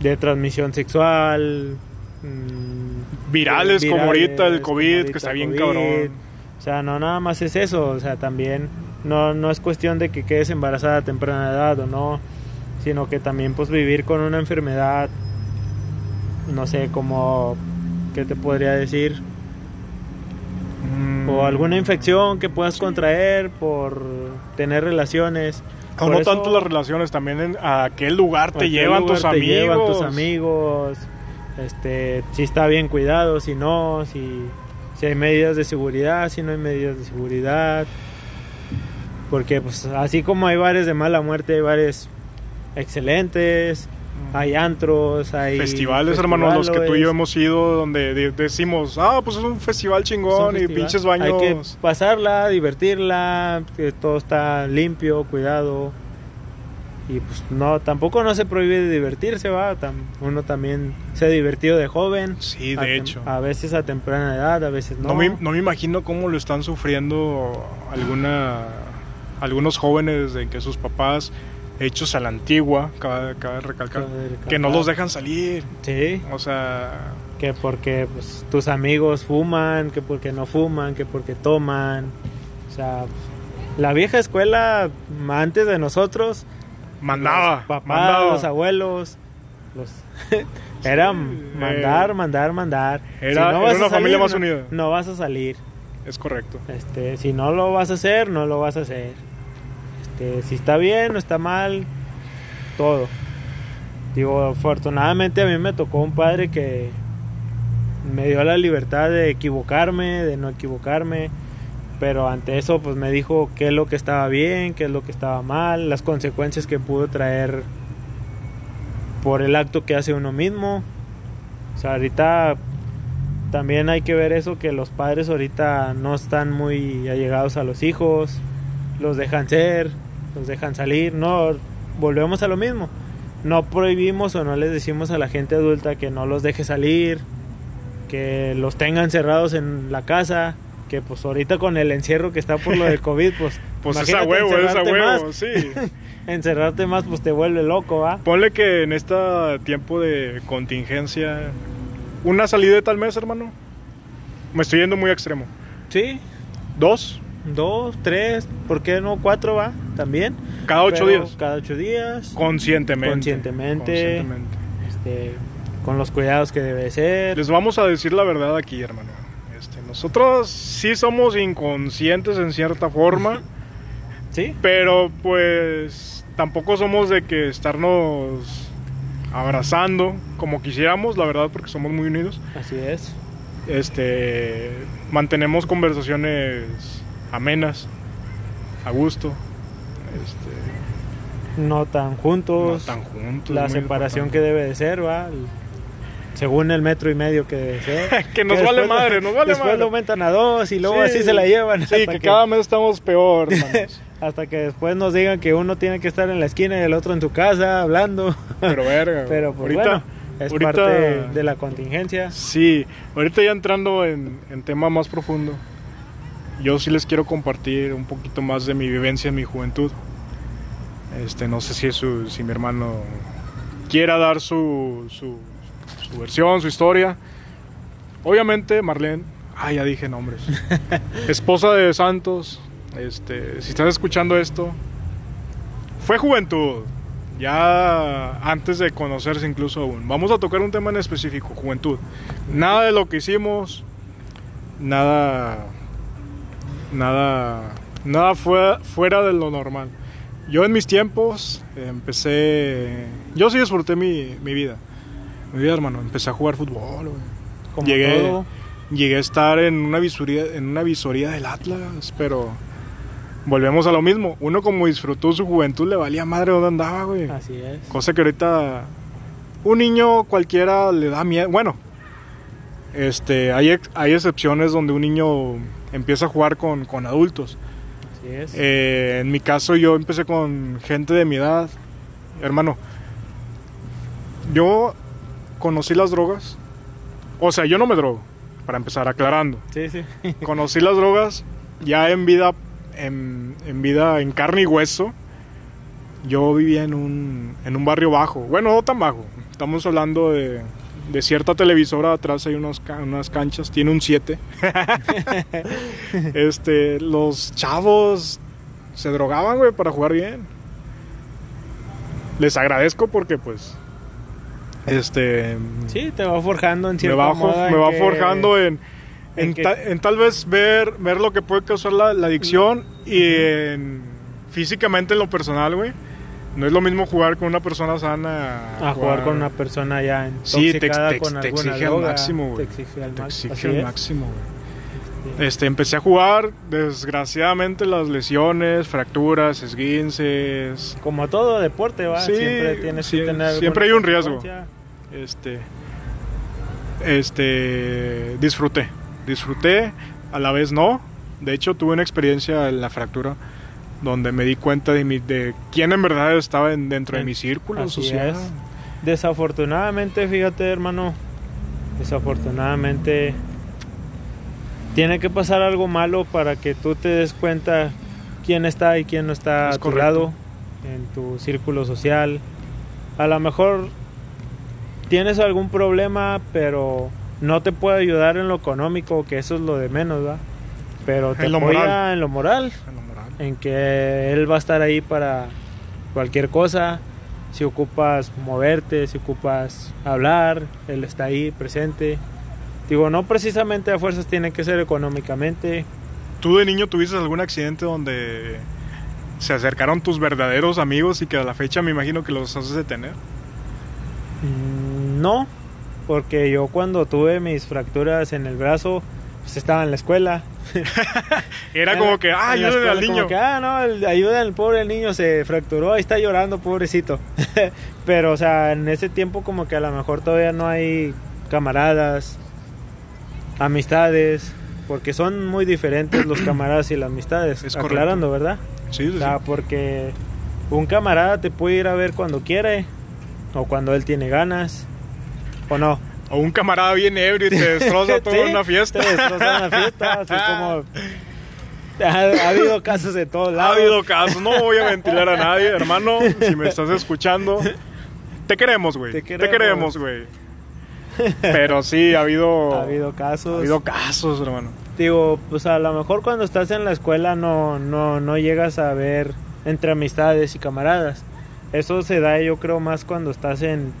de transmisión sexual, mm, Virales como ahorita el COVID, ahorita que está bien COVID. cabrón. O sea, no nada más es eso, o sea, también no, no es cuestión de que quedes embarazada a temprana edad o no, sino que también pues vivir con una enfermedad, no sé, como, ¿qué te podría decir? Mm. O alguna infección que puedas contraer por tener relaciones. O no eso, tanto las relaciones, también en a qué lugar te a qué llevan lugar tus te amigos. llevan tus amigos, este, si está bien cuidado, si no, si, si hay medidas de seguridad, si no hay medidas de seguridad. Porque pues así como hay bares de mala muerte, hay bares excelentes, hay antros, hay Festivales, hermano, los que tú y yo festivales. hemos ido, donde de- decimos, ah, pues es un festival un chingón y pinches Hay que baños. pasarla, divertirla, que todo está limpio, cuidado. Y pues no, tampoco no se prohíbe divertirse, va. Uno también se ha divertido de joven. Sí, de hecho. A veces a temprana edad, a veces no. No, me, no me imagino cómo lo están sufriendo alguna, algunos jóvenes de que sus papás, hechos a la antigua, cabe, cabe recalcar, Cabe recalcar. que no los dejan salir. Sí, O sea, que porque pues, tus amigos fuman, que porque no fuman, que porque toman. O sea, la vieja escuela antes de nosotros mandaba, los papás, mandaba. los abuelos, los era mandar, eh, mandar, mandar. era- no era a una familia más no- unida. No vas a salir. Es correcto. Este, si no lo vas a hacer, no lo vas a hacer. Este, si está bien o está mal, todo. Digo, afortunadamente a mí me tocó un padre que me dio la libertad de equivocarme, de no equivocarme. Pero ante eso, pues me dijo qué es lo que estaba bien, qué es lo que estaba mal, las consecuencias que pudo traer por el acto que hace uno mismo. O sea, ahorita también hay que ver eso, que los padres ahorita no están muy allegados a los hijos, los dejan ser, los dejan salir, no, volvemos a lo mismo. No prohibimos o no les decimos a la gente adulta que no los deje salir, que los tengan cerrados en la casa, que pues ahorita con el encierro que está por lo del COVID, pues... Pues es a imagínate huevo, es a encerrarte huevo, más. sí. encerrarte más pues te vuelve loco, ¿va? Ponle que en este tiempo de contingencia, una salida de tal mes, hermano. Me estoy yendo muy extremo. Sí, Dos, dos, tres, ¿por qué no cuatro, va? También. cada ocho Pero días. Cada ocho días. Conscientemente. Conscientemente. Conscientemente. este, con los cuidados que debe ser. Les vamos a decir la verdad aquí, hermano. Este, nosotros sí somos inconscientes en cierta forma, Sí, pero pues tampoco somos de que estarnos abrazando como quisiéramos, la verdad, porque somos muy unidos. así es. Este, mantenemos conversaciones amenas, a gusto. Este, No tan no juntos. tan juntos. la separación importante. que debe de ser, va. según el metro y medio que sea. que nos vale madre, nos vale después madre. lo aumentan a dos y luego Sí. así se la llevan. Sí, hasta que cada mes estamos peor, hasta que después nos digan que uno tiene que estar en la esquina y el otro en tu casa hablando. Pero verga. Pero pues ahorita, bueno, es ahorita- parte de la contingencia. Sí, ahorita ya entrando en, en tema más profundo, yo sí les quiero compartir un poquito más de mi vivencia en mi juventud. Este, no sé si, su, si mi hermano quiera dar su, su, su versión, su historia. Obviamente, Marlene, ah, ya dije nombres. Esposa de Santos, este, si estás escuchando esto, fue juventud. Ya antes de conocerse incluso aún. Vamos a tocar un tema en específico, juventud. Nada de lo que hicimos, nada, nada, nada fuera, fuera de lo normal. Yo en mis tiempos empecé, yo sí disfruté mi, mi vida. Mi vida, hermano, empecé a jugar fútbol. Como Llegué, todo. llegué a estar en una visoría, en una visoría del Atlas, pero volvemos a lo mismo. Uno como disfrutó su juventud le valía madre dónde andaba, güey. Así es. Cosa que ahorita un niño cualquiera le da miedo. Bueno, este, hay, ex- hay excepciones donde un niño empieza a jugar con, con adultos. Así es. Eh, en mi caso yo empecé con gente de mi edad. Hermano, yo conocí las drogas. O sea, yo no me drogo, para empezar aclarando. sí, sí. Conocí las drogas ya en vida, en, en vida, en carne y hueso. Yo vivía en un, en un barrio bajo. Bueno, no tan bajo. Estamos hablando de, de cierta televisora. Atrás hay unos, unas canchas. Tiene un 7. este, los chavos se drogaban, güey, para jugar bien. Les agradezco porque, pues, este, Sí, te va forjando en me cierto va, modo. jo- en me va que- forjando en, en, en que- ta- en tal vez ver, ver lo que puede causar la, la adicción y en, físicamente en lo personal, güey. No es lo mismo jugar con una persona sana a jugar con una persona ya Sí, te, te- con te exige al máximo. Te exige al Te exige al máximo. Este, empecé a jugar, desgraciadamente las lesiones, fracturas, esguinces, Como todo deporte, va. Sí, siempre tienes sí, que tener. siempre hay un riesgo. este este disfruté disfruté a la vez no de hecho tuve una experiencia en la fractura donde me di cuenta de, mi, de quién en verdad estaba en- dentro de En- mi círculo así social es. Desafortunadamente, fíjate, hermano. Desafortunadamente. Tiene que pasar algo malo para que tú te des cuenta quién está y quién no está Es a tu lado en tu círculo social. A lo mejor tienes algún problema, pero no te puede ayudar en lo económico, que eso es lo de menos, ¿va? Pero te En apoya moral. en lo moral, En lo moral. En que él va a estar ahí para cualquier cosa. Si ocupas moverte, si ocupas hablar, él está ahí presente. Digo, no precisamente a fuerzas tiene que ser económicamente. ¿Tú de niño tuviste algún accidente donde se acercaron tus verdaderos amigos y que a la fecha me imagino que los haces detener? Mm, No, porque yo cuando tuve mis fracturas en el brazo, pues estaba en la escuela. Era En como que, ah, al niño. Que, ah, no, al pobre niño, se fracturó, ahí está llorando, pobrecito. Pero, o sea, en ese tiempo como que a lo mejor todavía no hay camaradas, amistades, porque son muy diferentes los camaradas y las amistades, Es correcto. aclarando, ¿verdad? Sí, sí, O sí. sea, porque un camarada te puede ir a ver cuando quiere, o cuando él tiene ganas, o no. O un camarada bien ebrio y te destroza toda Sí, una fiesta. Te destroza una fiesta, así como... Ha, ha habido casos de todos Ha lados. habido casos, no voy a ventilar a nadie, hermano. Si me estás escuchando, te queremos, güey. Te queremos, güey. Pero sí, ha habido, Ha habido casos. ha habido casos, hermano. Digo, pues a lo mejor cuando estás en la escuela no, no, no llegas a ver entre amistades y camaradas. Eso se da yo creo más cuando estás en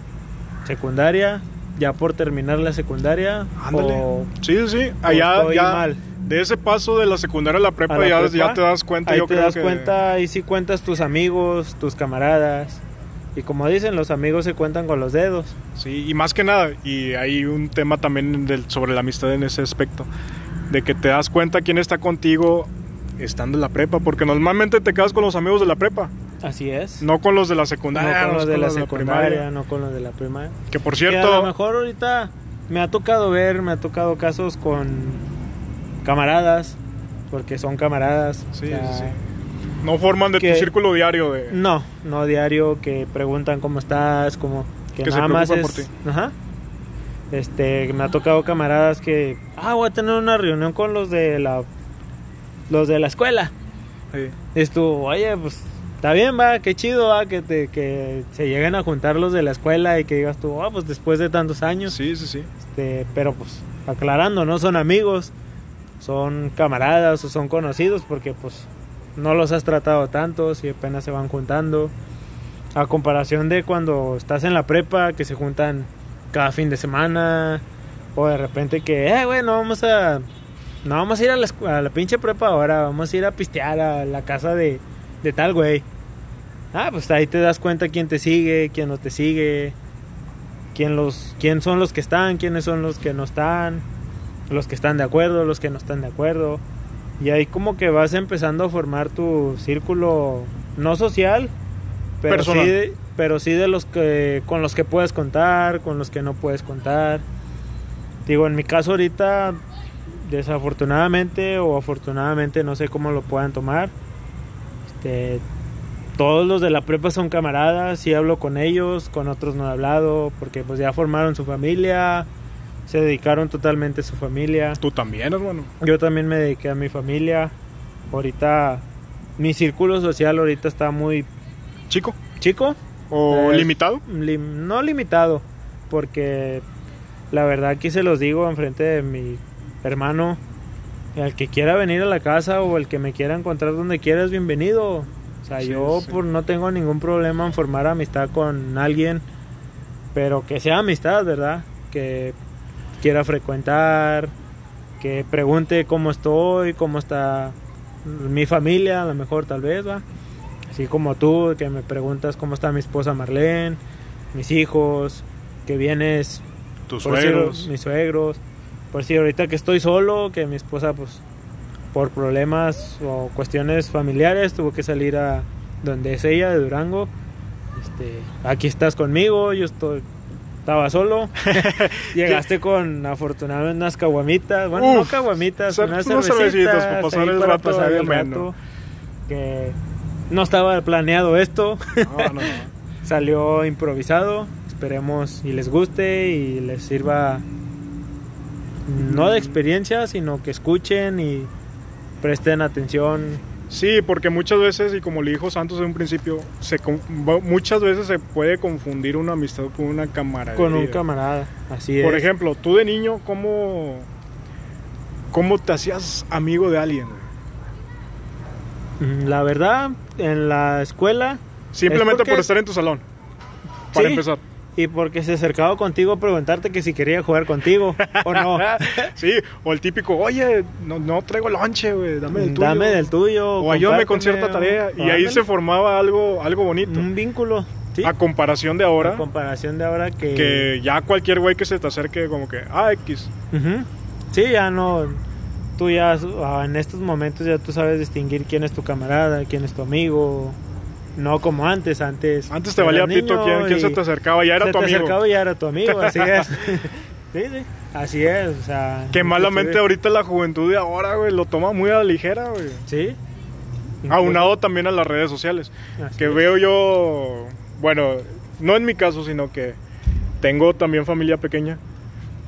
secundaria, ya por terminar la secundaria. Ándale. o- Sí, sí. Allá, estoy ya, mal. de ese paso de la secundaria a la prepa, a la ya, prepa, ya te das cuenta, Ahí yo te creo das que... cuenta, ahí sí cuentas tus amigos, tus camaradas. Y como dicen, los amigos se cuentan con los dedos. Sí, y más que nada, y hay un tema también del, sobre la amistad en ese aspecto, de que te das cuenta quién está contigo estando en la prepa, porque normalmente te quedas con los amigos de la prepa. Así es. No con los de la No secundaria, con no los de la secundaria, no con los de la primaria. Que por Que a lo cierto, mejor ahorita me ha tocado ver, me ha tocado casos con camaradas, porque son camaradas. Sí, o sea, sí, sí. no forman de que- tu círculo diario de... No, no diario que preguntan cómo estás, como que, Que se nada más es, por ajá. Este, me ha tocado camaradas que, ah, voy a tener una reunión con los de la los de la escuela. Sí. Estuvo, oye, pues está bien, va, qué chido, va, que te que se lleguen a juntar los de la escuela y que digas tú, ah, pues después de tantos años. Sí, sí, sí. Este, pero pues aclarando, no son amigos, son camaradas o son conocidos porque pues no los has tratado tanto si apenas se van juntando. A comparación de cuando estás en la prepa que se juntan cada fin de semana o de repente que, eh, güey, no vamos a no vamos a ir a la, escu- a la pinche prepa ahora, vamos a ir a pistear a la casa de, de tal güey. Ah, pues ahí te das cuenta quién te sigue, quién no te sigue, quién los quién son los que están, quiénes son los que no están, los que están de acuerdo, los que no están de acuerdo. Y ahí como que vas empezando a formar tu círculo no social, pero sí, Personal. de, pero sí de los que con los que puedes contar, con los que no puedes contar. Digo, en mi caso ahorita desafortunadamente o afortunadamente no sé cómo lo puedan tomar. Este, todos los de la prepa son camaradas, sí hablo con ellos, con otros no he hablado, porque pues ya formaron su familia, se dedicaron totalmente a su familia. Tú también, hermano. Yo también me dediqué a mi familia. Ahorita mi círculo social ahorita está muy Chico. chico, ¿O limitado? lim- no limitado, porque la verdad aquí se los digo enfrente de mi hermano, el que quiera venir a la casa o el que me quiera encontrar donde quiera es bienvenido. O sea, Sí, yo sí. por no tengo ningún problema en formar amistad con alguien, pero que sea amistad, ¿verdad? Que quiera frecuentar, que pregunte cómo estoy, cómo está mi familia, a lo mejor tal vez, ¿va? Así como tú, que me preguntas cómo está mi esposa Marlene, mis hijos, que vienes, Tus suegros. mis suegros, por si ahorita que estoy solo, que mi esposa pues por problemas o cuestiones familiares tuvo que salir a donde es ella de Durango. Este, aquí estás conmigo, yo estoy estaba solo. Llegaste con afortunadamente unas caguamitas, bueno, no Uf, caguamitas, cer- unas cervecitas, para pasar el para rato pasar el rato. Que no estaba planeado esto, No, no, no. salió improvisado. Esperemos y les guste y les sirva no de experiencia, sino que escuchen y presten atención. Sí, porque muchas veces, y como le dijo Santos en un principio, se muchas veces se puede confundir una amistad con una camaradería. Con un camarada, así es. Por ejemplo, tú de niño, ¿cómo, cómo te hacías amigo de alguien? Mm, La verdad, en la escuela Simplemente porque- por estar en tu salón. Para Sí. empezar. Y porque se acercaba contigo a preguntarte que si quería jugar contigo o no. Sí, o el típico, oye, no, no traigo lonche, güey, dame del tuyo. Dame del tuyo. O ayúdame con cierta tarea. Y ahí se formaba algo, algo bonito. un vínculo. ¿sí? A comparación de ahora, A comparación de ahora que... que ya cualquier güey que se te acerque, como que, ah, X. Sí, ya no. Tú ya ah, en estos momentos ya tú sabes distinguir quién es tu camarada, quién es tu amigo. No como antes, antes. Antes te valía pito quién, quién se te acercaba, ya era se tu te amigo. acercaba y ya era tu amigo, así es. sí, sí, así es. O sea, Que malamente ahorita la juventud de ahora, güey, lo toma muy a la ligera, güey. Sí. Aunado también a las redes sociales. Así Que es. veo yo, bueno, no en mi caso, sino que tengo también familia pequeña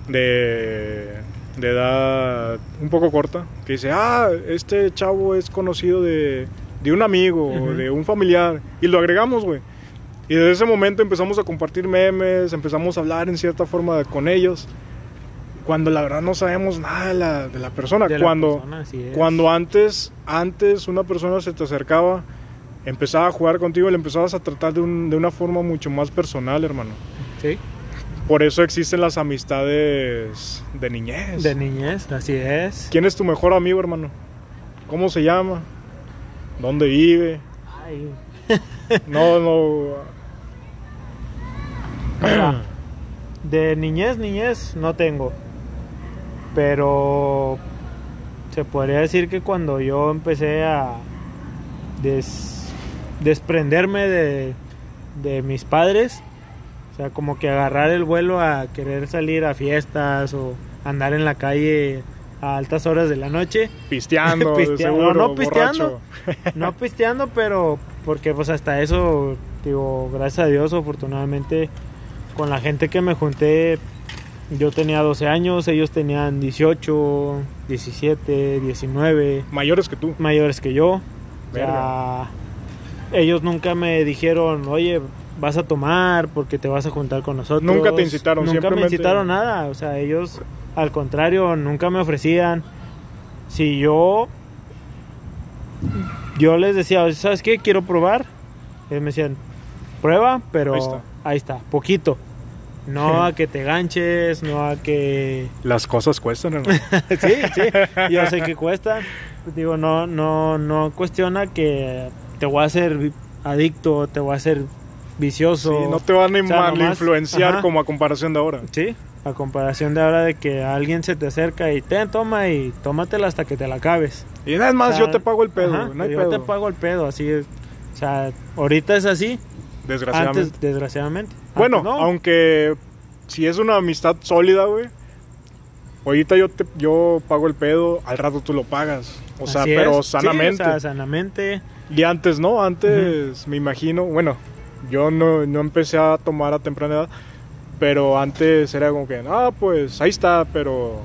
de, de edad un poco corta, que dice, ah, este chavo es conocido de, de un amigo o de un familiar, y lo agregamos, güey. Y desde ese momento empezamos a compartir memes, empezamos a hablar en cierta forma con ellos, cuando la verdad no sabemos nada de la, de la persona. De la cuando, persona, cuando antes, antes una persona se te acercaba, empezaba a jugar contigo y le empezabas a tratar de, un- de una forma mucho más personal, hermano. Sí. Por eso existen las amistades de niñez. De niñez, así es. ¿Quién es tu mejor amigo, hermano? ¿Cómo se llama? ¿Dónde vive? Ay, No, no. De niñez, niñez no tengo. Pero se podría decir que cuando yo empecé a des- desprenderme de, de mis padres. O sea, como que agarrar el vuelo a querer salir a fiestas o andar en la calle a altas horas de la noche. Pisteando, Pisteando, seguro, no pisteando. No pisteando, pero porque pues hasta eso, digo, gracias a Dios, afortunadamente, con la gente que me junté, yo tenía 12 años, ellos tenían 18, 17, 19, Mayores que tú. mayores que yo. O Verga. sea, ellos nunca me dijeron, oye, vas a tomar porque te vas a juntar con nosotros. Nunca te incitaron, Nunca me incitaron nada. O sea, ellos, al contrario, nunca me ofrecían. Si yo, yo les decía, "Oye, ¿sabes qué? Quiero probar. Ellos me decían, prueba, pero Ahí está. ahí está, poquito. No a que te ganches, no a que Las cosas cuestan, hermano. sí, sí, yo sé que cuesta. Digo, no, no, no cuestiona que te voy a hacer adicto, te voy a hacer vicioso. Sí, no te van a O sea, mal nomás- influenciar ajá. como a comparación de ahora. Sí, a comparación de ahora de que alguien se te acerca y te toma y tómatela hasta que te la acabes. Y nada más, O sea, yo te pago el pedo. ajá, no hay yo pedo. te pago el pedo, así es. O sea, ahorita es así, Desgraciadamente. antes, desgraciadamente. Bueno, Antes no. aunque si es una amistad sólida, güey. Ahorita yo te, yo pago el pedo, al rato tú lo pagas. O sea, Así pero es. Sí, sanamente. o sea, sanamente. Y antes no, antes me imagino, bueno, yo no, no empecé a tomar a temprana edad, pero antes era como que, ah, pues ahí está, pero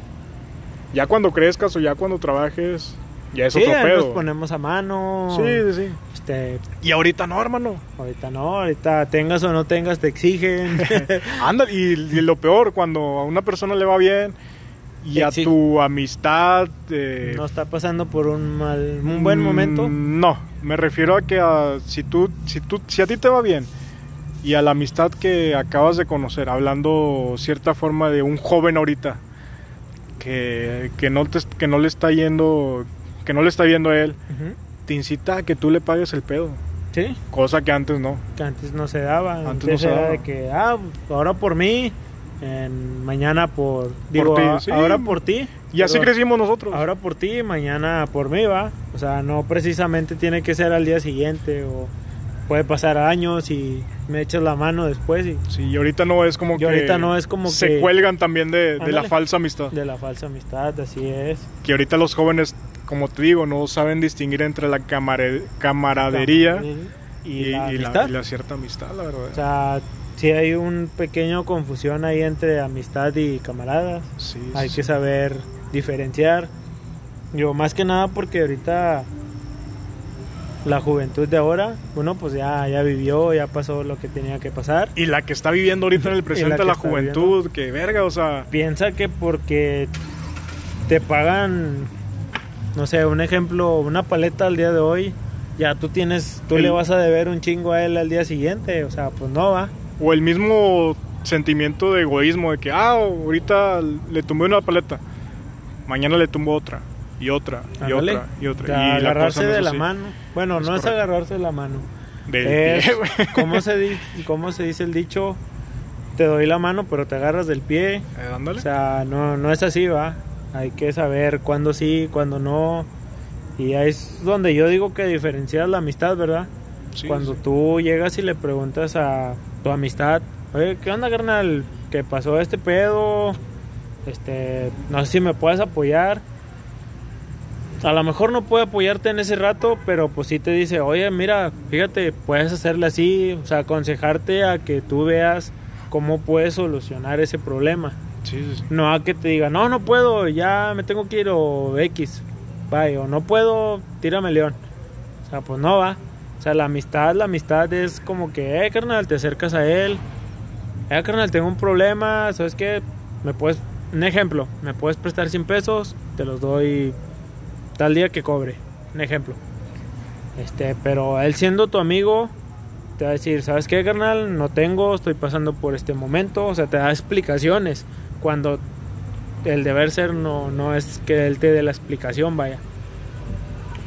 ya cuando crezcas o ya cuando trabajes, ya es Sí, otro nos pedo. ponemos a mano. Sí, sí, sí. Este, Y ahorita no, hermano. Ahorita no, ahorita tengas o no tengas te exigen. Anda, y, y lo peor, cuando a una persona le va bien y a tu amistad... eh, no está pasando por un mal, un buen momento. Mm, No, me refiero a que a- si tú, si tú, si a ti te va bien y a la amistad que acabas de conocer, hablando cierta forma de un joven ahorita que, que no te, que no le está yendo, que no le está viendo a él, te incita a que tú le pagues el pedo, Sí, cosa que antes no. que antes no se daba. Antes Antes, no se era daba. de que, ah, ahora por mí, en- mañana por. Digo, ti, a- sí. ahora por ti. Y así crecimos nosotros. Ahora por ti, mañana por mí, va. O sea, no precisamente tiene que ser al día siguiente o puede pasar años y me echas la mano después y Sí, y ahorita no es como Y que ahorita no es como se que- cuelgan también de, de la falsa amistad. de la falsa amistad, así es. Que ahorita los jóvenes, como te digo, no saben distinguir entre la camare- camaradería y, y, la y la, y la cierta amistad, la verdad. O sea, sí hay un pequeño confusión ahí entre amistad y camaradas. Sí, Hay sí, que saber diferenciar. Yo más que nada porque ahorita la juventud de ahora, bueno, pues ya, ya vivió, ya pasó lo que tenía que pasar. Y la que está viviendo ahorita en el presente la juventud, que verga, o sea, Piensa que porque te pagan, no sé, un ejemplo, una paleta al día de hoy, ya tú tienes, tú El- le vas a deber un chingo a él al día siguiente, o sea, pues no va. o el mismo sentimiento de egoísmo de que, ah, ahorita le tumbé una paleta, mañana le tumbo otra, y otra, y Ándale. otra, y otra. Y agarrarse no de la así. mano. Bueno, Es no es agarrarse de la mano. Del Es, pie, güey. ¿cómo, se di- ¿Cómo se dice el dicho? Te doy la mano, pero te agarras del pie. Eh. O sea, no, no es así, va. Hay que saber cuándo sí, cuándo no. Y ahí es donde yo digo que diferencias la amistad, ¿verdad? Sí, Cuando sí. tú llegas y le preguntas a tu amistad, oye, ¿qué onda, carnal? ¿Qué pasó este pedo? Este, no sé si me puedes apoyar. A lo mejor no puede apoyarte en ese rato, pero pues sí te dice, oye, mira, fíjate, puedes hacerle así, o sea, aconsejarte a que tú veas cómo puedes solucionar ese problema. Sí, sí, sí. No a que te diga, no, no puedo, ya me tengo que ir o X, vaya, o no puedo, tírame león. O sea, pues no va. O sea, la amistad, la amistad es como que, eh, carnal, te acercas a él. Eh, carnal, tengo un problema, ¿sabes qué? Me puedes, un ejemplo, me puedes prestar 100 pesos, te los doy tal día que cobre. Un ejemplo. Este, pero él siendo tu amigo, te va a decir, ¿sabes qué, carnal? No tengo, estoy pasando por este momento. O sea, te da explicaciones. Cuando el deber ser no, no es que él te dé la explicación, vaya.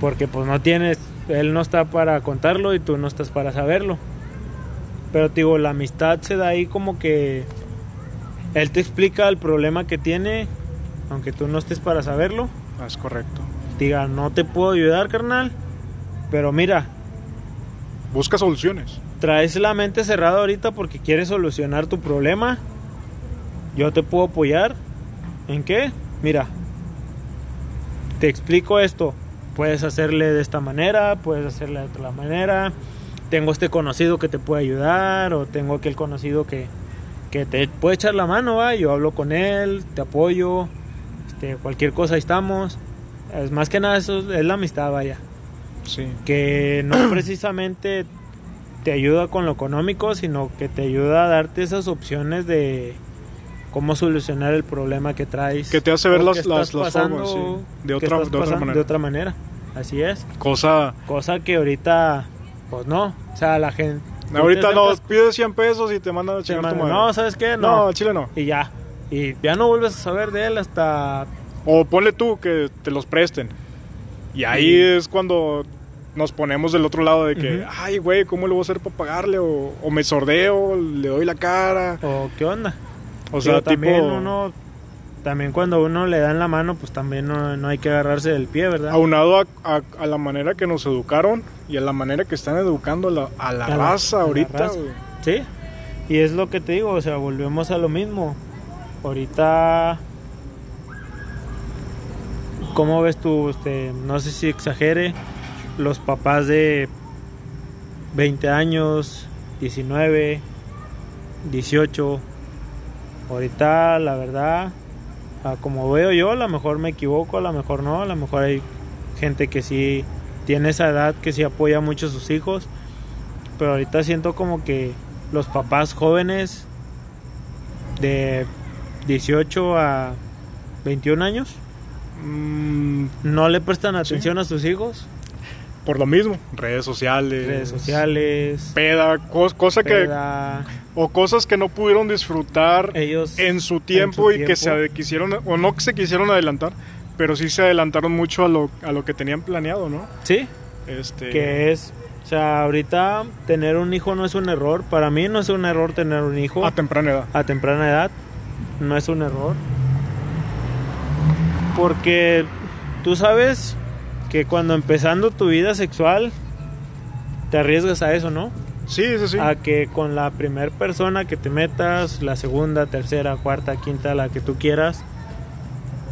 Porque pues no tienes, él no está para contarlo y tú no estás para saberlo. Pero te digo, la amistad se da ahí como que él te explica el problema que tiene, aunque tú no estés para saberlo. Es correcto. Diga, no te puedo ayudar, carnal. Pero mira, busca soluciones. Traes la mente cerrada ahorita porque quieres solucionar tu problema. Yo te puedo apoyar. ¿En qué? Mira, te explico esto. Puedes hacerle de esta manera, puedes hacerle de otra manera. Tengo este conocido que te puede ayudar o tengo aquel conocido que, que te puede echar la mano, ¿va? Yo hablo con él, te apoyo, este, cualquier cosa ahí estamos. Es más que nada eso es la amistad, vaya. Sí. Que no precisamente te ayuda con lo económico, sino que te ayuda a darte esas opciones de cómo solucionar el problema que traes. Que te hace ver las, las, estás las pasando, formas, sí. De otra, de otra pasando manera. de otra manera. Así es. Cosa. Cosa que ahorita, pues no. O sea, la gente. Ahorita no, acercas- pides 100 pesos y te mandan a chingar tu mandan, madre. No, ¿sabes qué? no, No. chile no. Y ya. Y ya no vuelves a saber de él hasta. O ponle tú que te los presten. Y ahí Sí. es cuando nos ponemos del otro lado de que, ay, güey, ¿cómo le voy a hacer para pagarle? O, o me sordeo, le doy la cara. ¿O qué onda? O sea, tipo, también uno. También cuando uno le da en la mano, pues también no, no hay que agarrarse del pie, ¿verdad? aunado a, a- a la manera que nos educaron y a la manera que están educando a la, a la A la- raza la ahorita, raza. Sí, y es lo que te digo, o sea, volvemos a lo mismo. Ahorita, ¿cómo ves tú? Este, no sé si exagere, los papás de 20 años, 19, 18, ahorita la verdad, como veo yo, a lo mejor me equivoco, a lo mejor no, a lo mejor hay gente que sí tiene esa edad, que sí apoya mucho a sus hijos, pero ahorita siento como que los papás jóvenes de 18 a 21 años Mm, no le prestan atención a sus hijos, por lo mismo, redes sociales. redes sociales, Peda, cos- cosa que. O cosas que no pudieron disfrutar ellos en su tiempo en su y que se quisieron, o no que se quisieron adelantar, pero sí se adelantaron mucho a lo, a lo que tenían planeado, ¿no? sí, Este, que es, o sea, ahorita tener un hijo no es un error, para mí no es un error tener un hijo a temprana edad. a temprana edad, no es un error. Porque tú sabes que cuando empezando tu vida sexual te arriesgas a eso, ¿no? Sí, sí, sí. A que con la primera persona que te metas, la segunda, tercera, cuarta, quinta, la que tú quieras,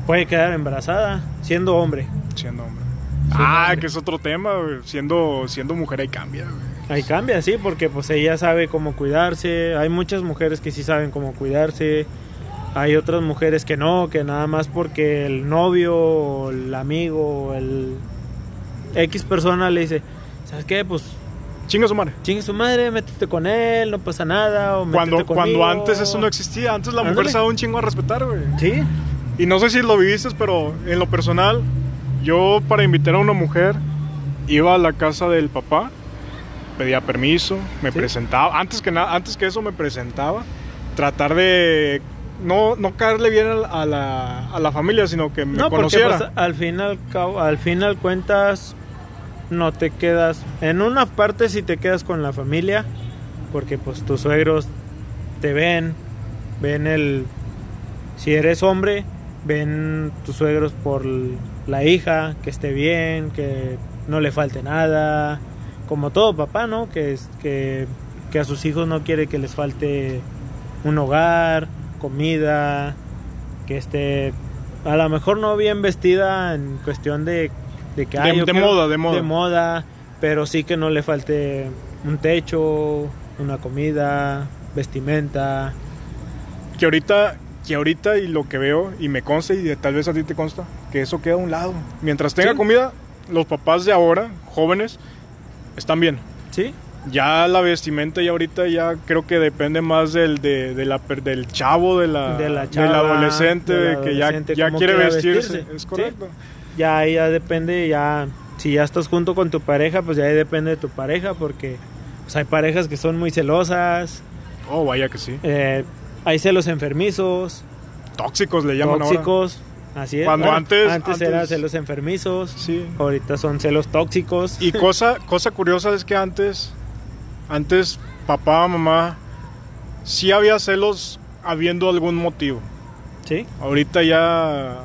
puede quedar embarazada siendo hombre. Siendo hombre. Siendo ah, hombre. que es otro tema, güey. Siendo, siendo mujer ahí cambia, güey. Ahí cambia, sí, porque pues ella sabe cómo cuidarse. Hay muchas mujeres que sí saben cómo cuidarse. Hay otras mujeres que no, que nada más porque el novio, o el amigo, o el X persona le dice, ¿sabes qué? Pues Chinga su madre. chingue su madre, métete con él, no pasa nada. O Cuando, cuando conmigo". antes eso no existía, antes la mujer se daba un chingo a respetar, güey. Sí, Y no sé si lo viviste, pero en lo personal, yo para invitar a una mujer iba a la casa del papá, pedía permiso, me Sí. presentaba, antes que nada, antes que eso me presentaba, tratar de no, no caerle bien a la, a la, familia, sino que me no, porque pues, al final, al final cuentas no te quedas, en una parte si te quedas con la familia, porque pues tus suegros te ven, ven el, si eres hombre, ven tus suegros por la hija, que esté bien, que no le falte nada, como todo papá, ¿no? Que, es, que, que a sus hijos no quiere que les falte un hogar, comida, que esté a lo mejor no bien vestida en cuestión de, de que De- "Ay, yo de quiero- moda, de moda". moda, pero sí que no le falte un techo, una comida, vestimenta. Que ahorita, que ahorita y lo que veo, y me consta, y tal vez a ti te consta, que eso queda a un lado. Mientras tenga Sí. comida, los papás de ahora, jóvenes, están bien. ¿Sí? Ya la vestimenta y ahorita ya creo que depende más del, de, de la, per- del chavo, de la, De la del adolescente, de que ya, ya quiere vestirse. vestirse, Es sí. correcto. Ya ahí ya depende, ya si ya estás junto con tu pareja, pues ya ahí depende de tu pareja, porque pues, hay parejas que son muy celosas, Oh, vaya que sí. eh, hay celos enfermizos, Tóxicos le llaman ahora. tóxicos, así es. Cuando antes- antes era antes- celos enfermizos, Sí. ahorita son celos tóxicos. Y cosa, cosa curiosa es que antes, antes papá, mamá, sí había celos habiendo algún motivo. Sí, Ahorita ya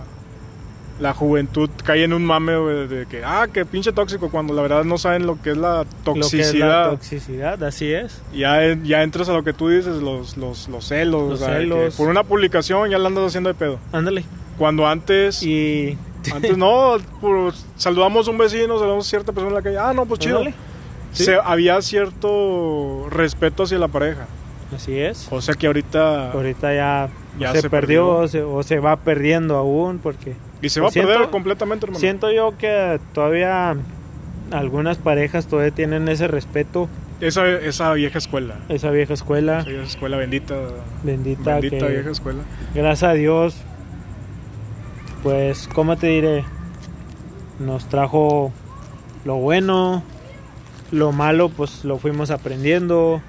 la juventud cae en un mame güey, de que, ah, que pinche tóxico, cuando la verdad no saben lo que es la Lo que es toxicidad. la toxicidad, así es. Ya, ya entras a lo que tú dices, los, los, los celos. Los o sea, celos. por una publicación ya la andas haciendo de pedo. Ándale. Cuando antes, Y antes no, por- saludamos a un vecino, saludamos a cierta persona en la calle, ah, no, pues chido. Sí. Se- había cierto respeto hacia la pareja. así es. O sea que ahorita... Ahorita ya, Ya se, se perdió, perdió. o se, o se va perdiendo aún porque Y se va a Siento- perder completamente, hermano. siento yo que todavía algunas parejas todavía tienen ese respeto, Esa, esa vieja escuela. esa vieja escuela Esa vieja escuela bendita. bendita, Bendita que vieja escuela. gracias a Dios pues cómo te diré nos trajo lo bueno lo malo pues lo fuimos aprendiendo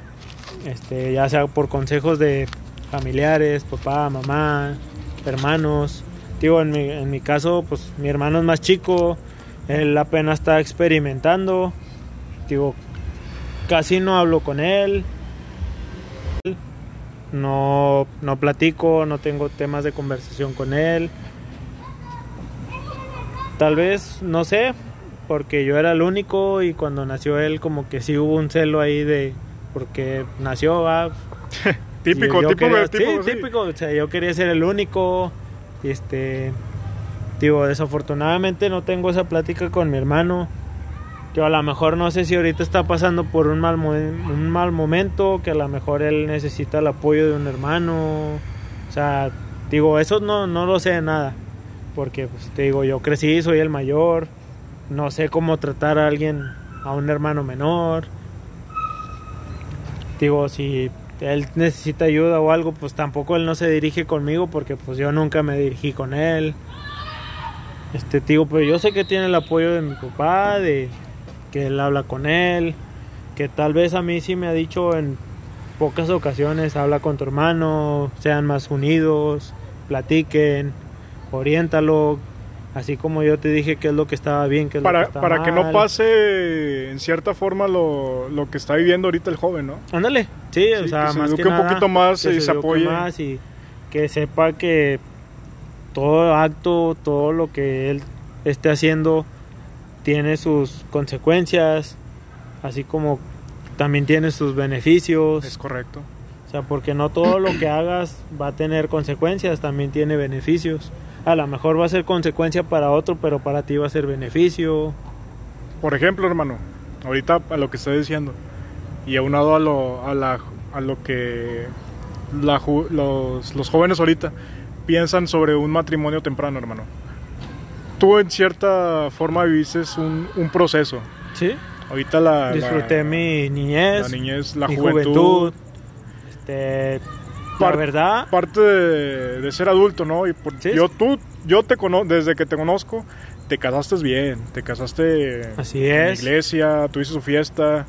este ya sea por consejos de familiares papá mamá hermanos. Digo en mi, en mi caso pues mi hermano es más chico él apenas está experimentando. Digo casi no hablo con él. No, no platico, no tengo temas de conversación con él. Tal vez, no sé, porque yo era el único y cuando nació él como que sí hubo un celo ahí de porque nació, va. Típico, yo típico, quería- tipo, sí, sí. típico, o sea, yo quería ser el único. Este, digo, desafortunadamente no tengo esa plática con mi hermano. Yo a lo mejor no sé si ahorita está pasando por un mal, un mal momento, que a lo mejor él necesita el apoyo de un hermano. O sea, digo, eso no, no lo sé de nada. Porque, pues, te digo, yo crecí, soy el mayor. No sé cómo tratar a alguien, a un hermano menor. Digo, si él necesita ayuda o algo, pues tampoco él no se dirige conmigo porque pues yo nunca me dirigí con él. Este digo, pero yo sé que tiene el apoyo de mi papá, de que él habla con él, que tal vez a mí sí me ha dicho en pocas ocasiones, habla con tu hermano, sean más unidos, platiquen, oriéntalo, así como yo te dije qué es lo que estaba bien, qué es lo que Para, está para que no pase en cierta forma lo, lo que está viviendo ahorita el joven, ¿no? Ándale, sí, o sea, se más eduque que un nada, poquito más que y se eduque apoye. más y que sepa que todo acto, todo lo que él esté haciendo tiene sus consecuencias, así como también tiene sus beneficios. Es correcto. O sea, porque no todo lo que hagas va a tener consecuencias, también tiene beneficios. A lo mejor va a ser consecuencia para otro, pero para ti va a ser beneficio. Por ejemplo, hermano, ahorita a lo que estoy diciendo, y aunado a lo, a la, a lo que la los, los jóvenes ahorita piensan sobre un matrimonio temprano, hermano. Tú en cierta forma viviste un, un proceso. Sí, Ahorita la, disfruté la, mi niñez, la niñez, la mi juventud, juventud. Este, la verdad, parte de, de ser adulto, ¿no? Y por- Sí. yo tú, yo te conozco, desde que te conozco, te casaste bien, te casaste Así en la es. iglesia, tuviste su fiesta,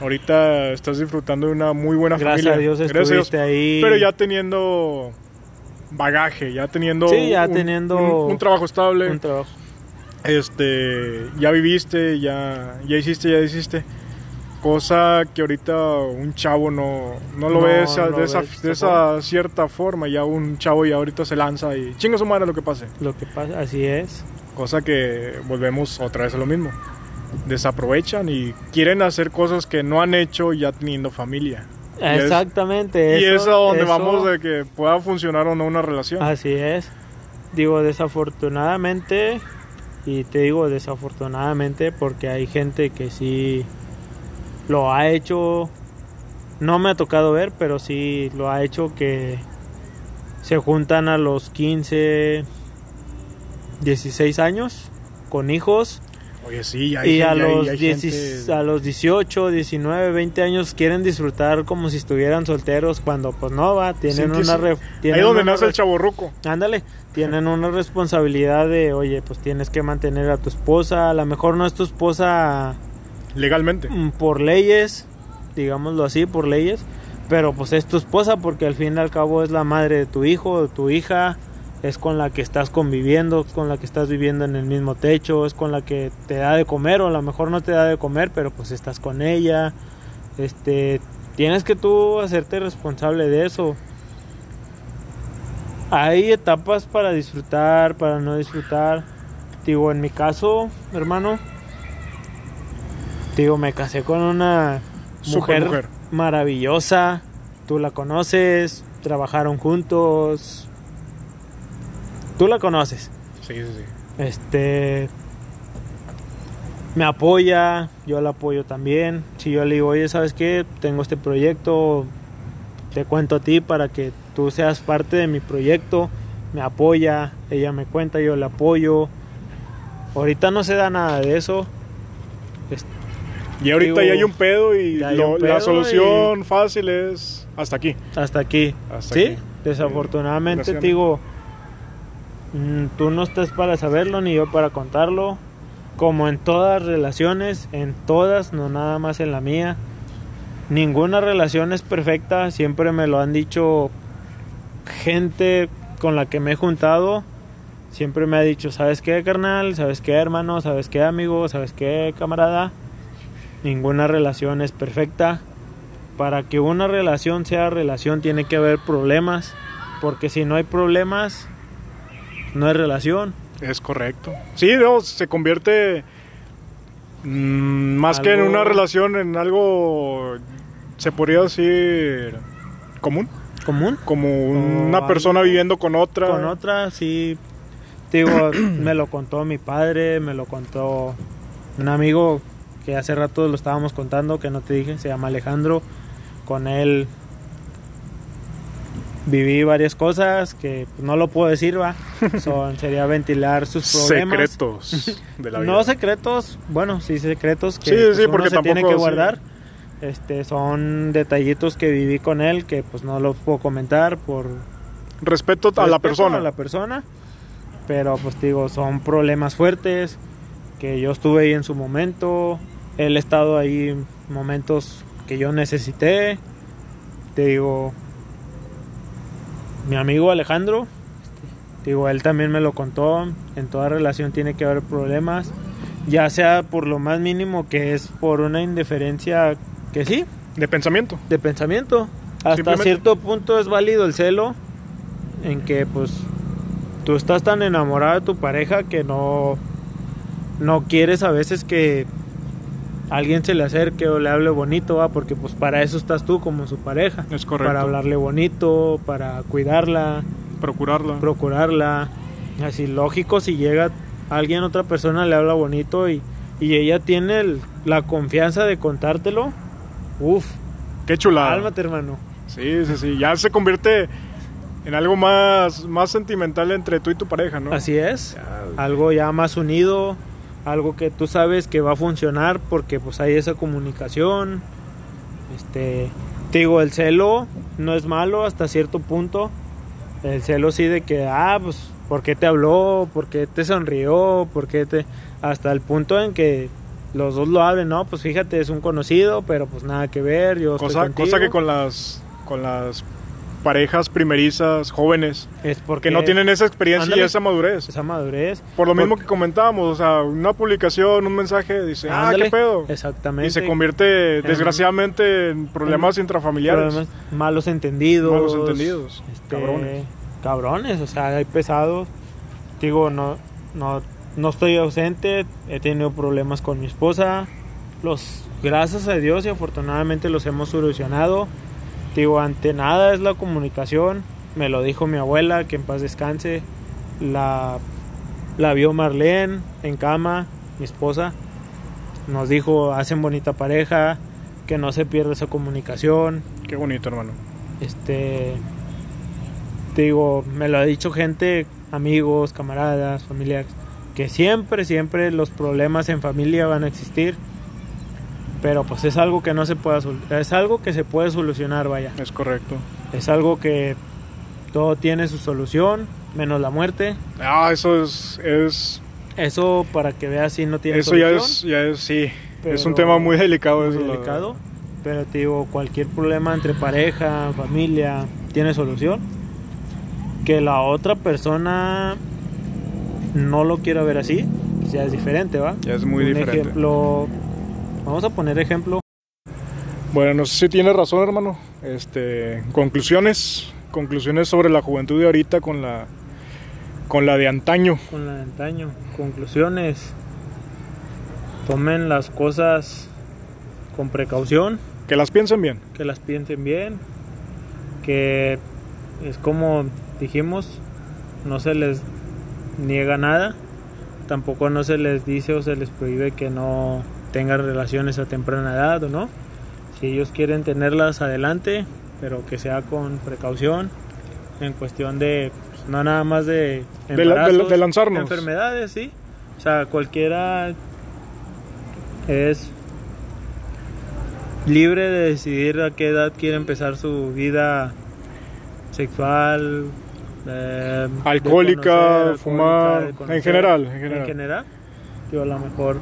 ahorita estás disfrutando de una muy buena gracias familia. a Dios Gracias a Dios. ahí. Pero ya teniendo bagaje, ya teniendo, Sí, ya un, teniendo un- un trabajo estable, un trabajo. este, ya viviste, ya, ya hiciste, ya hiciste. Cosa que ahorita un chavo no, no lo No, ve de esa, no de esa, de esa cierta forma. Ya un chavo ya ahorita se lanza y chinga su madre lo que pase. Lo que pasa, así es. Cosa que volvemos otra vez a lo mismo. Desaprovechan y quieren hacer cosas que no han hecho ya teniendo familia. Y es- Exactamente. y es a donde eso- vamos de que pueda funcionar o no una relación. Así es. Digo, desafortunadamente, y te digo desafortunadamente porque hay gente que sí lo ha hecho, no me ha tocado ver, pero sí lo ha hecho que se juntan a los 15, 16 años con hijos Oye, sí, hay, y a hay- los, hay 10 gente- a los 18, 19, 20 años quieren disfrutar como si estuvieran solteros cuando pues no va, tienen Sí, una sí. tienen donde una nace el chaborruco. Ándale, tienen una responsabilidad de, oye, pues tienes que mantener a tu esposa, a lo mejor no es tu esposa Legalmente. mm, por leyes, digámoslo así, por leyes, pero pues es tu esposa porque al fin y al cabo es la madre de tu hijo, de tu hija, es con la que estás conviviendo, con la que estás viviendo en el mismo techo, es con la que te da de comer o a lo mejor no te da de comer, pero pues estás con ella. Este, tienes que tú hacerte responsable de eso. Hay etapas para disfrutar, para no disfrutar. Digo, en mi caso, hermano, digo, me casé con una mujer, mujer. maravillosa. Tú la conoces, trabajaron juntos. Tú la conoces. Sí, sí, sí. Este me apoya, yo la apoyo también. Si yo le digo, oye, ¿sabes qué? Tengo este proyecto, te cuento a ti para que tú seas parte de mi proyecto. Me apoya, ella me cuenta, yo la apoyo. Ahorita no se da nada de eso. Es- Y ahorita Digo, ya hay un pedo y lo- un la pedo solución fácil es hasta aquí. hasta aquí. Hasta sí, aquí. desafortunadamente te digo, mm, tú no estás para saberlo ni yo para contarlo. Como en todas relaciones, en todas, no nada más en la mía. Ninguna relación es perfecta, siempre me lo han dicho gente con la que me he juntado. Siempre me ha dicho, ¿sabes qué, carnal? ¿Sabes qué, hermano? ¿Sabes qué, amigo? ¿Sabes qué, camarada? Ninguna relación es perfecta. Para que una relación sea relación tiene que haber problemas. Porque si no hay problemas, no hay relación. Es correcto. Sí, no, se convierte mm, más que en una relación, en algo, se podría decir, común. Común. Como una persona viviendo con otra. Con otra, sí. Digo, me lo contó mi padre, me lo contó un amigo que hace rato lo estábamos contando, que no te dije, se llama Alejandro. Con él viví varias cosas que no lo puedo decir, va. Son, sería ventilar sus problemas. Secretos de la vida. No secretos, bueno, sí secretos que Sí, pues, sí, uno porque se tiene que sí. guardar. Este, son detallitos que viví con él que pues no los puedo comentar por Respeto a la persona. a la persona. Pero pues digo, son problemas fuertes que yo estuve ahí en su momento. Él ha estado ahí en momentos que yo necesité. Te digo, mi amigo Alejandro, te digo, él también me lo contó. En toda relación tiene que haber problemas. Ya sea por lo más mínimo que es por una indiferencia que sí, De pensamiento. de pensamiento. Hasta cierto punto es válido el celo en que pues tú estás tan enamorado de tu pareja que no no quieres a veces que alguien se le acerque o le hable bonito, ¿va? porque pues para eso estás tú como su pareja, Es correcto. para hablarle bonito, para cuidarla, Procurarla. procurarla. Así lógico si llega alguien otra persona le habla bonito y y ella tiene el- la confianza de contártelo. Uf, Qué chulada. cálmate, hermano. Sí, sí, sí. Ya se convierte en algo más, más sentimental entre tú y tu pareja, ¿no? Así es. Ya, Algo ya más unido, algo que tú sabes que va a funcionar porque pues hay esa comunicación. Este, te digo, el celo no es malo hasta cierto punto. El celo sí de que, ah, pues, ¿por qué te habló? ¿Por qué te sonrió? ¿Por qué te...? Hasta el punto en que los dos lo hablen, ¿no? Pues fíjate, es un conocido, pero pues nada que ver, yo cosa, cosa que con las, con las parejas primerizas, jóvenes, Es porque que no tienen esa experiencia Ándale. y esa madurez. esa madurez. Por lo mismo Porque- que comentábamos, o sea, una publicación, un mensaje, dice, ah, Ándale. qué pedo. Exactamente. Y se convierte, desgraciadamente, en problemas intrafamiliares. Problemas, malos entendidos. Malos entendidos. este, Cabrones. Cabrones, o sea, hay pesados. Digo, no, no, no estoy ausente, he tenido problemas con mi esposa. Los, gracias a Dios y afortunadamente los hemos solucionado. Digo, ante nada es la comunicación. Me lo dijo mi abuela, que en paz descanse. La, la vio Marlene en cama, mi esposa. Nos dijo, hacen bonita pareja, que no se pierda esa comunicación. Qué bonito, hermano. Este, te digo, me lo ha dicho gente, amigos, camaradas, familiares, que siempre, siempre los problemas en familia van a existir. Pero pues es algo que no se puede, es algo que se puede solucionar, vaya. Es correcto. Es algo que todo tiene su solución, menos la muerte. Ah, eso es, es Eso para que veas si no tiene eso ya es, ya es, sí, es un tema muy delicado. muy eso, la delicado. Pero te digo, cualquier problema entre pareja, familia, tiene solución. Que la otra persona no lo quiera ver así, ya es diferente, ¿va? Ya es muy Un diferente. ejemplo, vamos a poner ejemplo. Bueno, no sé si tienes razón, hermano. Este, conclusiones. conclusiones sobre la juventud de ahorita con la con la de antaño. Con la de antaño. Conclusiones. Tomen las cosas con precaución. Que las piensen bien. Que las piensen bien. Que es como dijimos, no se les niega nada. Tampoco no se les dice o se les prohíbe que no tengan relaciones a temprana edad o no. Si ellos quieren tenerlas adelante, pero que sea con precaución en cuestión de pues, no nada más de de, la, de, de, lanzarnos. enfermedades sí o sea cualquiera es libre de decidir a qué edad quiere empezar su vida sexual eh, alcohólica, conocer, fumar alcohólica, en, general, en general. en general. Yo a lo mejor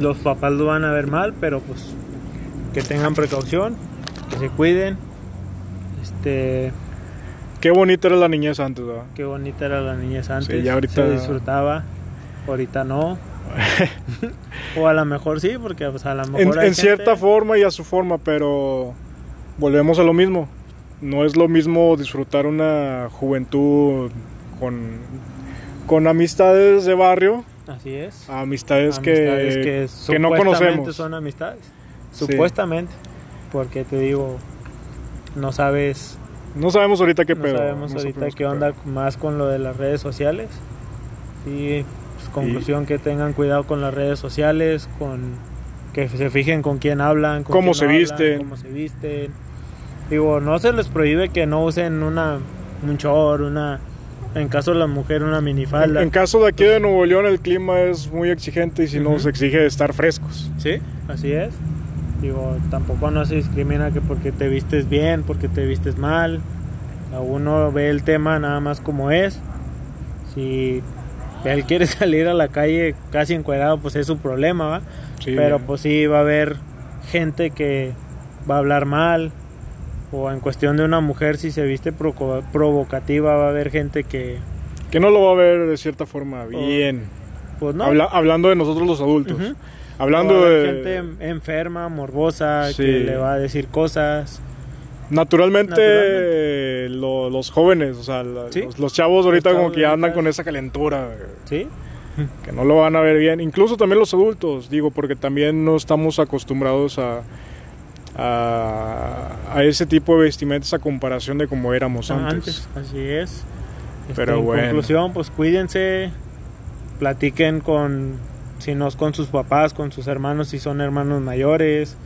los papás lo van a ver mal pero pues que tengan precaución que se cuiden. Este. Qué bonita era la niñez antes, ¿verdad? Qué bonita era la niñez antes. Sí, ya ahorita... Se disfrutaba, ahorita no. o a lo mejor sí, porque pues, a lo mejor. En, hay en gente... cierta forma y a su forma, pero volvemos a lo mismo. No es lo mismo disfrutar una juventud con, con amistades de barrio. Así es. A amistades, amistades que, que, que no conocemos. son amistades. Supuestamente. Sí porque te digo, no sabes. No sabemos ahorita qué no pedo. Sabemos no ahorita sabemos qué onda más con lo de las redes sociales. Y pues, conclusión Y- que tengan cuidado con las redes sociales, con que se fijen con quién hablan, con Cómo quién se hablan, visten. cómo se visten. Digo, no se les prohíbe que no usen una un short, una en caso de la mujer una En, minifalda. en caso de aquí de Nuevo León el clima es muy exigente y si Ujú. nos exige estar frescos. Sí, así es. Digo, tampoco no se discrimina que porque te vistes bien, porque te vistes mal. A uno ve el tema nada más como es. Si él quiere salir a la calle casi encuadrado, pues es su problema, ¿va? Sí, Pero pues sí va a haber gente que va a hablar mal. O en cuestión de una mujer, si se viste provocativa, va a haber gente que, que no lo va a ver de cierta forma bien. pues no. Habla- hablando de nosotros los adultos. Hablando de... gente enferma, morbosa, Sí. que le va a decir cosas. Naturalmente, Naturalmente. lo- los jóvenes, o sea, Sí. los, los chavos ahorita Los como que ya andan con esa calentura, ¿Sí? que no lo van a ver bien. Incluso también los adultos, digo, porque también no estamos acostumbrados a, a, a ese tipo de vestimentas a comparación de como éramos Ah, antes. así es. Este, Pero en bueno. conclusión, pues cuídense, platiquen con, si no es con sus papás, con sus hermanos, si son hermanos mayores,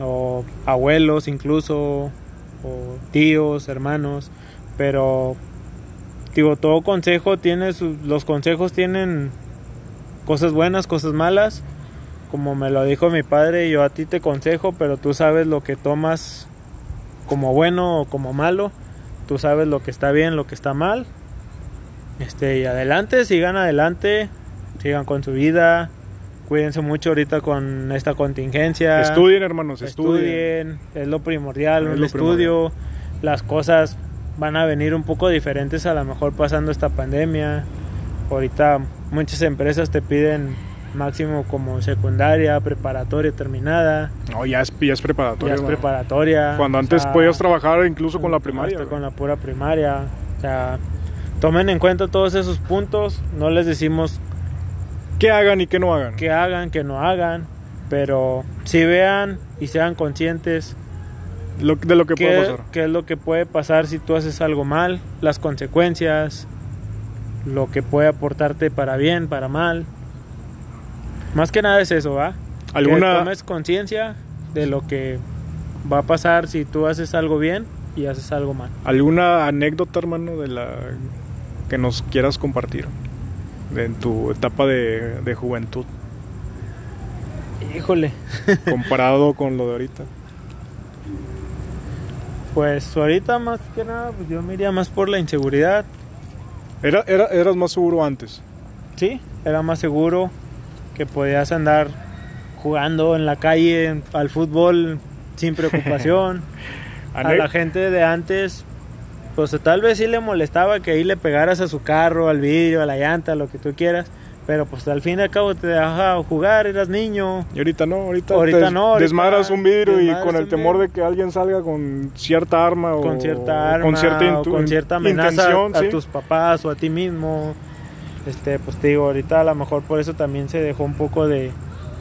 o abuelos incluso, o tíos, hermanos, pero digo, todo consejo tiene, sus- los consejos tienen cosas buenas, cosas malas. Como me lo dijo mi padre, yo a ti te consejo, pero tú sabes lo que tomas como bueno o como malo. Tú sabes lo que está bien, lo que está mal. Este, y adelante, sigan adelante, sigan con su vida. Cuídense mucho ahorita con esta contingencia. Estudien, hermanos, estudien. Estudien, es lo primordial, Es el lo estudio. Las cosas van a venir un poco diferentes a lo mejor pasando esta pandemia. Ahorita muchas empresas te piden máximo como secundaria, preparatoria terminada, No, ya es, ya es ya preparatoria. es hermano. preparatoria. Cuando antes sea, podías trabajar incluso con la primaria. hasta con la pura primaria. O sea, tomen en cuenta todos esos puntos. No les decimos ¿Qué hagan y qué no hagan? que hagan, que no hagan, pero si vean y sean conscientes Lo- de lo que puede qué, pasar. qué es lo que puede pasar si tú haces algo mal, las consecuencias, lo que puede aportarte para bien, para mal. Más que nada es eso, ¿va? Que ¿Alguna, tomes conciencia de lo que va a pasar si tú haces algo bien y haces algo mal. ¿Alguna anécdota, hermano, de la que nos quieras compartir? En tu etapa de, de juventud, Híjole, comparado con lo de ahorita. pues ahorita más que nada, pues yo me iría más por la inseguridad. Era, era, eras más seguro antes. Sí, era más seguro que podías andar jugando en la calle al fútbol sin preocupación. A la gente de antes, pues tal vez sí le molestaba que ahí le pegaras a su carro, al vidrio, a la llanta, lo que tú quieras, Pero pues al fin y al cabo te dejaba jugar, eras niño. Y ahorita no, ahorita, Ahorita no, ahorita desmadras un vidrio y con el temor de que alguien salga con cierta arma o con cierta arma con cierta, o con cierta amenaza intención, a sí. tus papás o a ti mismo. Este, pues te digo, ahorita a lo mejor por eso también se dejó un poco de,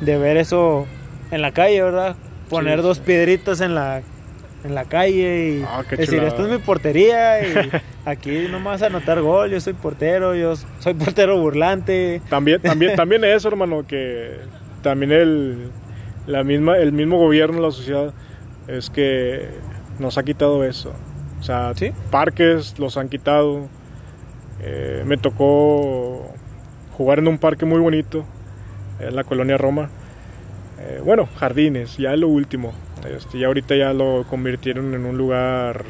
de ver eso en la calle, ¿verdad? Poner Sí, dos sí. piedritas en la en la calle y Ah, decir, chulada. esta es mi portería y aquí no me vas a anotar gol, yo soy portero, yo soy portero burlante. También, también, también eso, hermano, que también el, la misma, el mismo gobierno, la sociedad, es que nos ha quitado eso. O sea, Sí. parques los han quitado. Eh, me tocó jugar en un parque muy bonito, en la colonia Roma. Eh, bueno, jardines, ya es lo último. Este, ya ahorita ya lo convirtieron en un lugar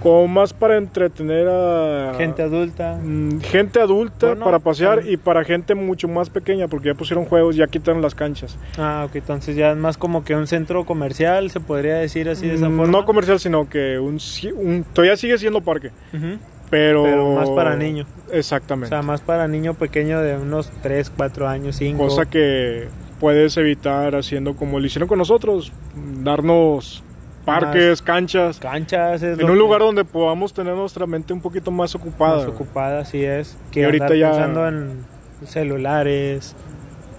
como más para entretener a Gente adulta. Mm, gente adulta Bueno, para pasear y para gente mucho más pequeña porque ya pusieron juegos, ya quitaron las canchas. Ah, ok, entonces ya es más como que un centro comercial, se podría decir así de esa Mm, forma. No comercial, sino que un, un- todavía sigue siendo parque, Ujú. Pero, Pero más para niños. O Exactamente. sea, más para niño pequeño de unos 3, 4 años, 5. Cosa que puedes evitar haciendo como lo hicieron con nosotros, darnos parques, canchas, Canchas es en un que- lugar donde podamos tener nuestra mente un poquito más ocupada. más ocupada, así es. Que Y ahorita ya- pensando en celulares,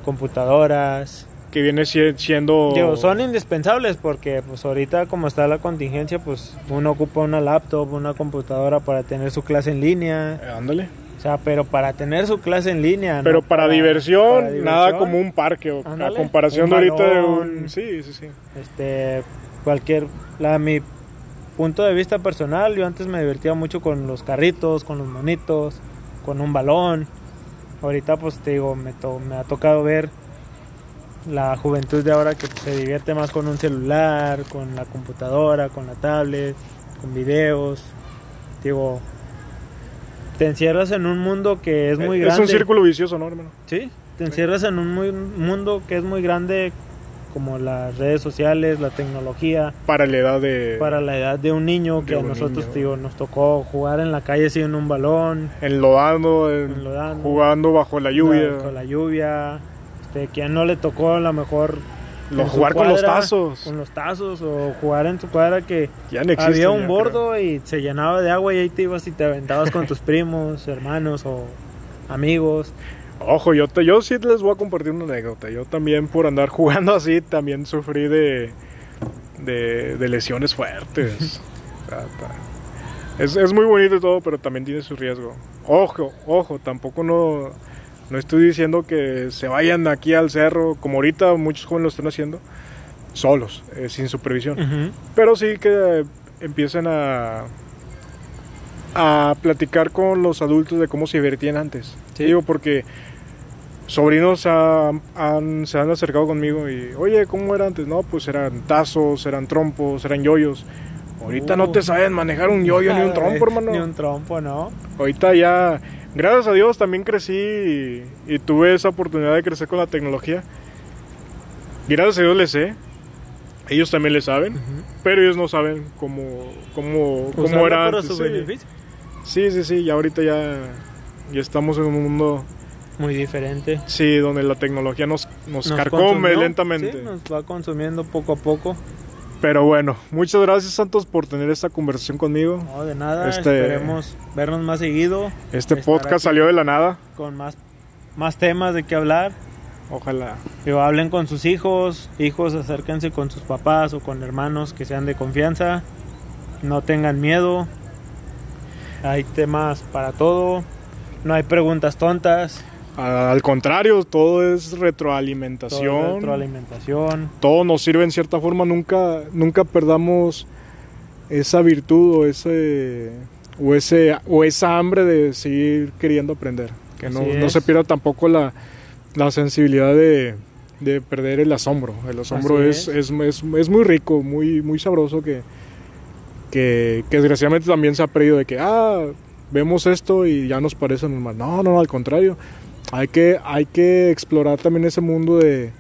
computadoras. Que viene si- siendo... Son indispensables porque pues ahorita como está la contingencia, pues uno ocupa una laptop, una computadora para tener su clase en línea. Eh, Ándale. O sea, pero para tener su clase en línea. Pero no para, diversión, para nada como un parque. o- a comparación de ahorita de un... Sí, sí, sí. Este, cualquier, la, mi punto de vista personal, yo antes me divertía mucho con los carritos, con los monitos, con un balón. Ahorita pues te digo, me, to- me ha tocado ver la juventud de ahora que se divierte más con un celular, con la computadora, con la tablet, con videos. Digo, te encierras en un mundo que es muy Eh, grande. un círculo vicioso, ¿no, hermano? Sí, te encierras en un muy- mundo que es muy grande, como las redes sociales, la tecnología, Para la edad de... para la edad de un niño que a nosotros niño. digo, nos tocó jugar en la calle en un balón, Enlodando, en- Enlodando. jugando bajo la lluvia. con la lluvia, este, que a no le tocó a lo mejor Lo- jugar con los tazos. con los tazos o jugar en tu cuadra que Ya no existe. había un bordo y se llenaba de agua y ahí te ibas y te aventabas con tus primos, hermanos o amigos. Ojo, yo, te, yo sí les voy a compartir una anécdota. Yo también por andar jugando así, también sufrí de, de, de lesiones fuertes. O sea, ta- es, es muy bonito y todo, pero también tiene su riesgo. Ojo, ojo, tampoco no, no estoy diciendo que se vayan aquí al cerro, como ahorita muchos jóvenes lo están haciendo, solos, eh, sin supervisión. Pero sí que empiecen a, a platicar con los adultos de cómo se divertían antes. Sí. Digo, porque sobrinos ha- han- se han acercado conmigo y, oye, ¿cómo era antes? No, pues eran tazos, eran trompos, eran yoyos. Ahorita no Uh. te saben manejar un yoyo ni un trompo, hermano. Ni un trompo, ¿no? Ahorita ya, gracias a Dios, también crecí y, y tuve esa oportunidad de crecer con la tecnología. Gracias a Dios les sé. Ellos también le saben. Pero ellos no saben cómo, cómo, cómo era para antes. su Sí. beneficio. sí, sí, sí, y ahorita ya, ya estamos en un mundo, Muy diferente. sí, donde la tecnología nos, nos, Nos carcome lentamente. sí, nos va consumiendo poco a poco. Pero bueno, muchas gracias Santos por tener esta conversación conmigo. No, de nada. Este- Esperemos vernos más seguido Este podcast salió de la nada. con más, más temas de qué hablar. Ojalá. Hablen con sus hijos, hijos acérquense con sus papás o con hermanos que sean de confianza. No tengan miedo. Hay temas para todo. No hay preguntas tontas. Al contrario, todo es Todo retroalimentación. es retroalimentación. todo nos sirve en cierta forma, nunca, nunca perdamos esa virtud o ese, o ese o esa hambre de seguir queriendo aprender. Que no, no se pierda tampoco la, la sensibilidad de, de perder el asombro. El asombro es, es, es, es muy rico, muy, muy sabroso que, que, que desgraciadamente también se ha perdido de que, ah, vemos esto y ya nos parece normal. No, no, no, al contrario. Hay que, hay que explorar también ese mundo de,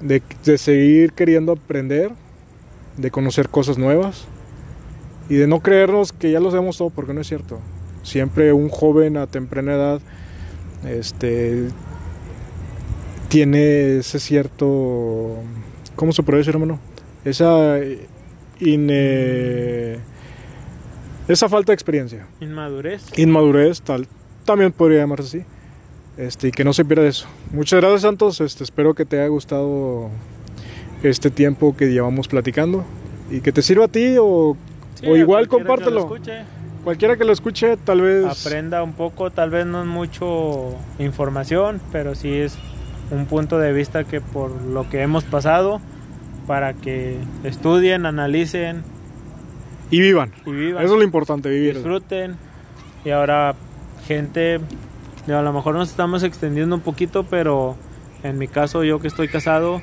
de, de seguir queriendo aprender, de conocer cosas nuevas y de no creernos que ya lo sabemos todo porque no es cierto. Siempre un joven a temprana edad este tiene ese cierto ¿cómo se puede decir, hermano? Esa ine- esa falta de experiencia, Inmadurez. inmadurez tal, también podría llamarse así. Este, y que no se pierda eso. Muchas gracias, Santos. Este, espero que te haya gustado este tiempo que llevamos platicando y que te sirva a ti o, Sí, o a igual cualquiera que lo compártelo. Cualquiera que lo escuche, tal vez aprenda un poco, tal vez no es mucho información, pero sí es un punto de vista que por lo que hemos pasado, para que estudien, analicen y vivan. y vivan. Eso es lo importante, vivir. disfruten. Y ahora, gente, digo, a lo mejor nos estamos extendiendo un poquito, pero en mi caso, yo que estoy casado,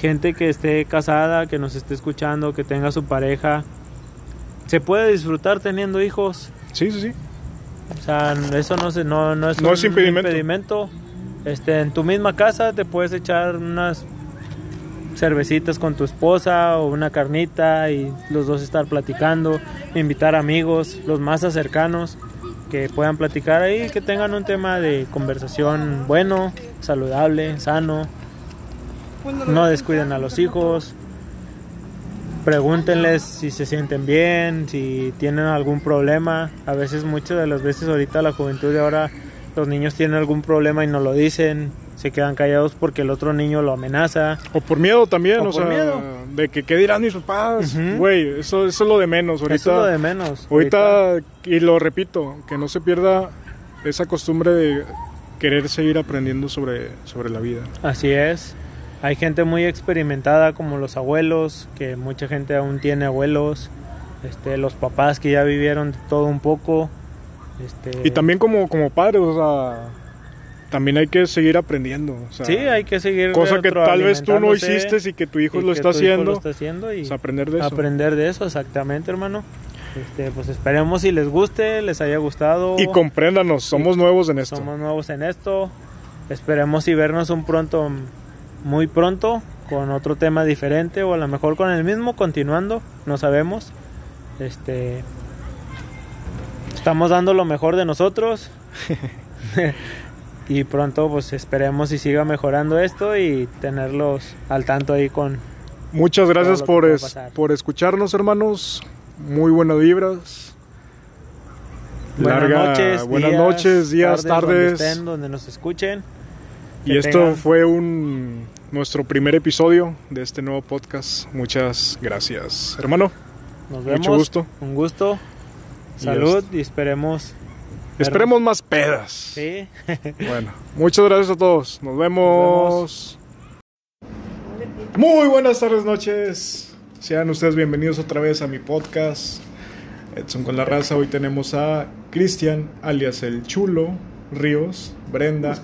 gente que esté casada, que nos esté escuchando, que tenga su pareja, se puede disfrutar teniendo hijos. Sí, sí, sí. O sea, eso no, se, no, no es No un es impedimento. impedimento. Este, en tu misma casa te puedes echar unas cervecitas con tu esposa o una carnita y los dos estar platicando, invitar amigos, los más cercanos que puedan platicar ahí, que tengan un tema de conversación bueno, saludable, sano. No descuiden a los hijos. Pregúntenles si se sienten bien, si tienen algún problema. A veces, muchas de las veces ahorita la juventud de ahora, los niños tienen algún problema y no lo dicen. Se quedan callados porque el otro niño lo amenaza. O por miedo también, O o, por sea, miedo. de que qué dirán mis papás. Güey, eso, eso es lo de menos. Ahorita, Eso es lo de menos. ahorita, y lo repito, que no se pierda esa costumbre de querer seguir aprendiendo sobre, sobre la vida. Así es. Hay gente muy experimentada como los abuelos, que mucha gente aún tiene abuelos, este, los papás que ya vivieron todo un poco. Este, Y también como, como padres, o sea, también hay que seguir aprendiendo. o sea, sí, hay que seguir Cosa que tal vez tú no hiciste y que tu hijo lo que está tu hijo lo está haciendo y aprender de eso. aprender de eso, exactamente, hermano. Este, pues esperemos si les guste, les haya gustado. Y compréndanos, somos nuevos en esto. Somos nuevos en esto. Esperemos y vernos un pronto, muy pronto, con otro tema diferente o a lo mejor con el mismo, continuando, no sabemos. Este, estamos dando lo mejor de nosotros. y pronto pues esperemos y siga mejorando esto y tenerlos al tanto ahí con Muchas gracias por, es- por escucharnos, hermanos. Muy buenas vibras. buenas Larga- noches, buenas días, noches, días, tardes. estén, donde nos escuchen. Y esto tengan- fue un nuestro primer episodio de este nuevo podcast. Muchas gracias, hermano. Nos Mucho vemos. gusto. Un gusto. Y Salud y esperemos. Esperemos más pedas. Sí. Bueno, muchas gracias a todos. Nos vemos. Muy buenas tardes, noches. Sean ustedes bienvenidos otra vez a mi podcast. Edson con la raza. Hoy tenemos a Cristian, alias el Chulo, Ríos, Brenda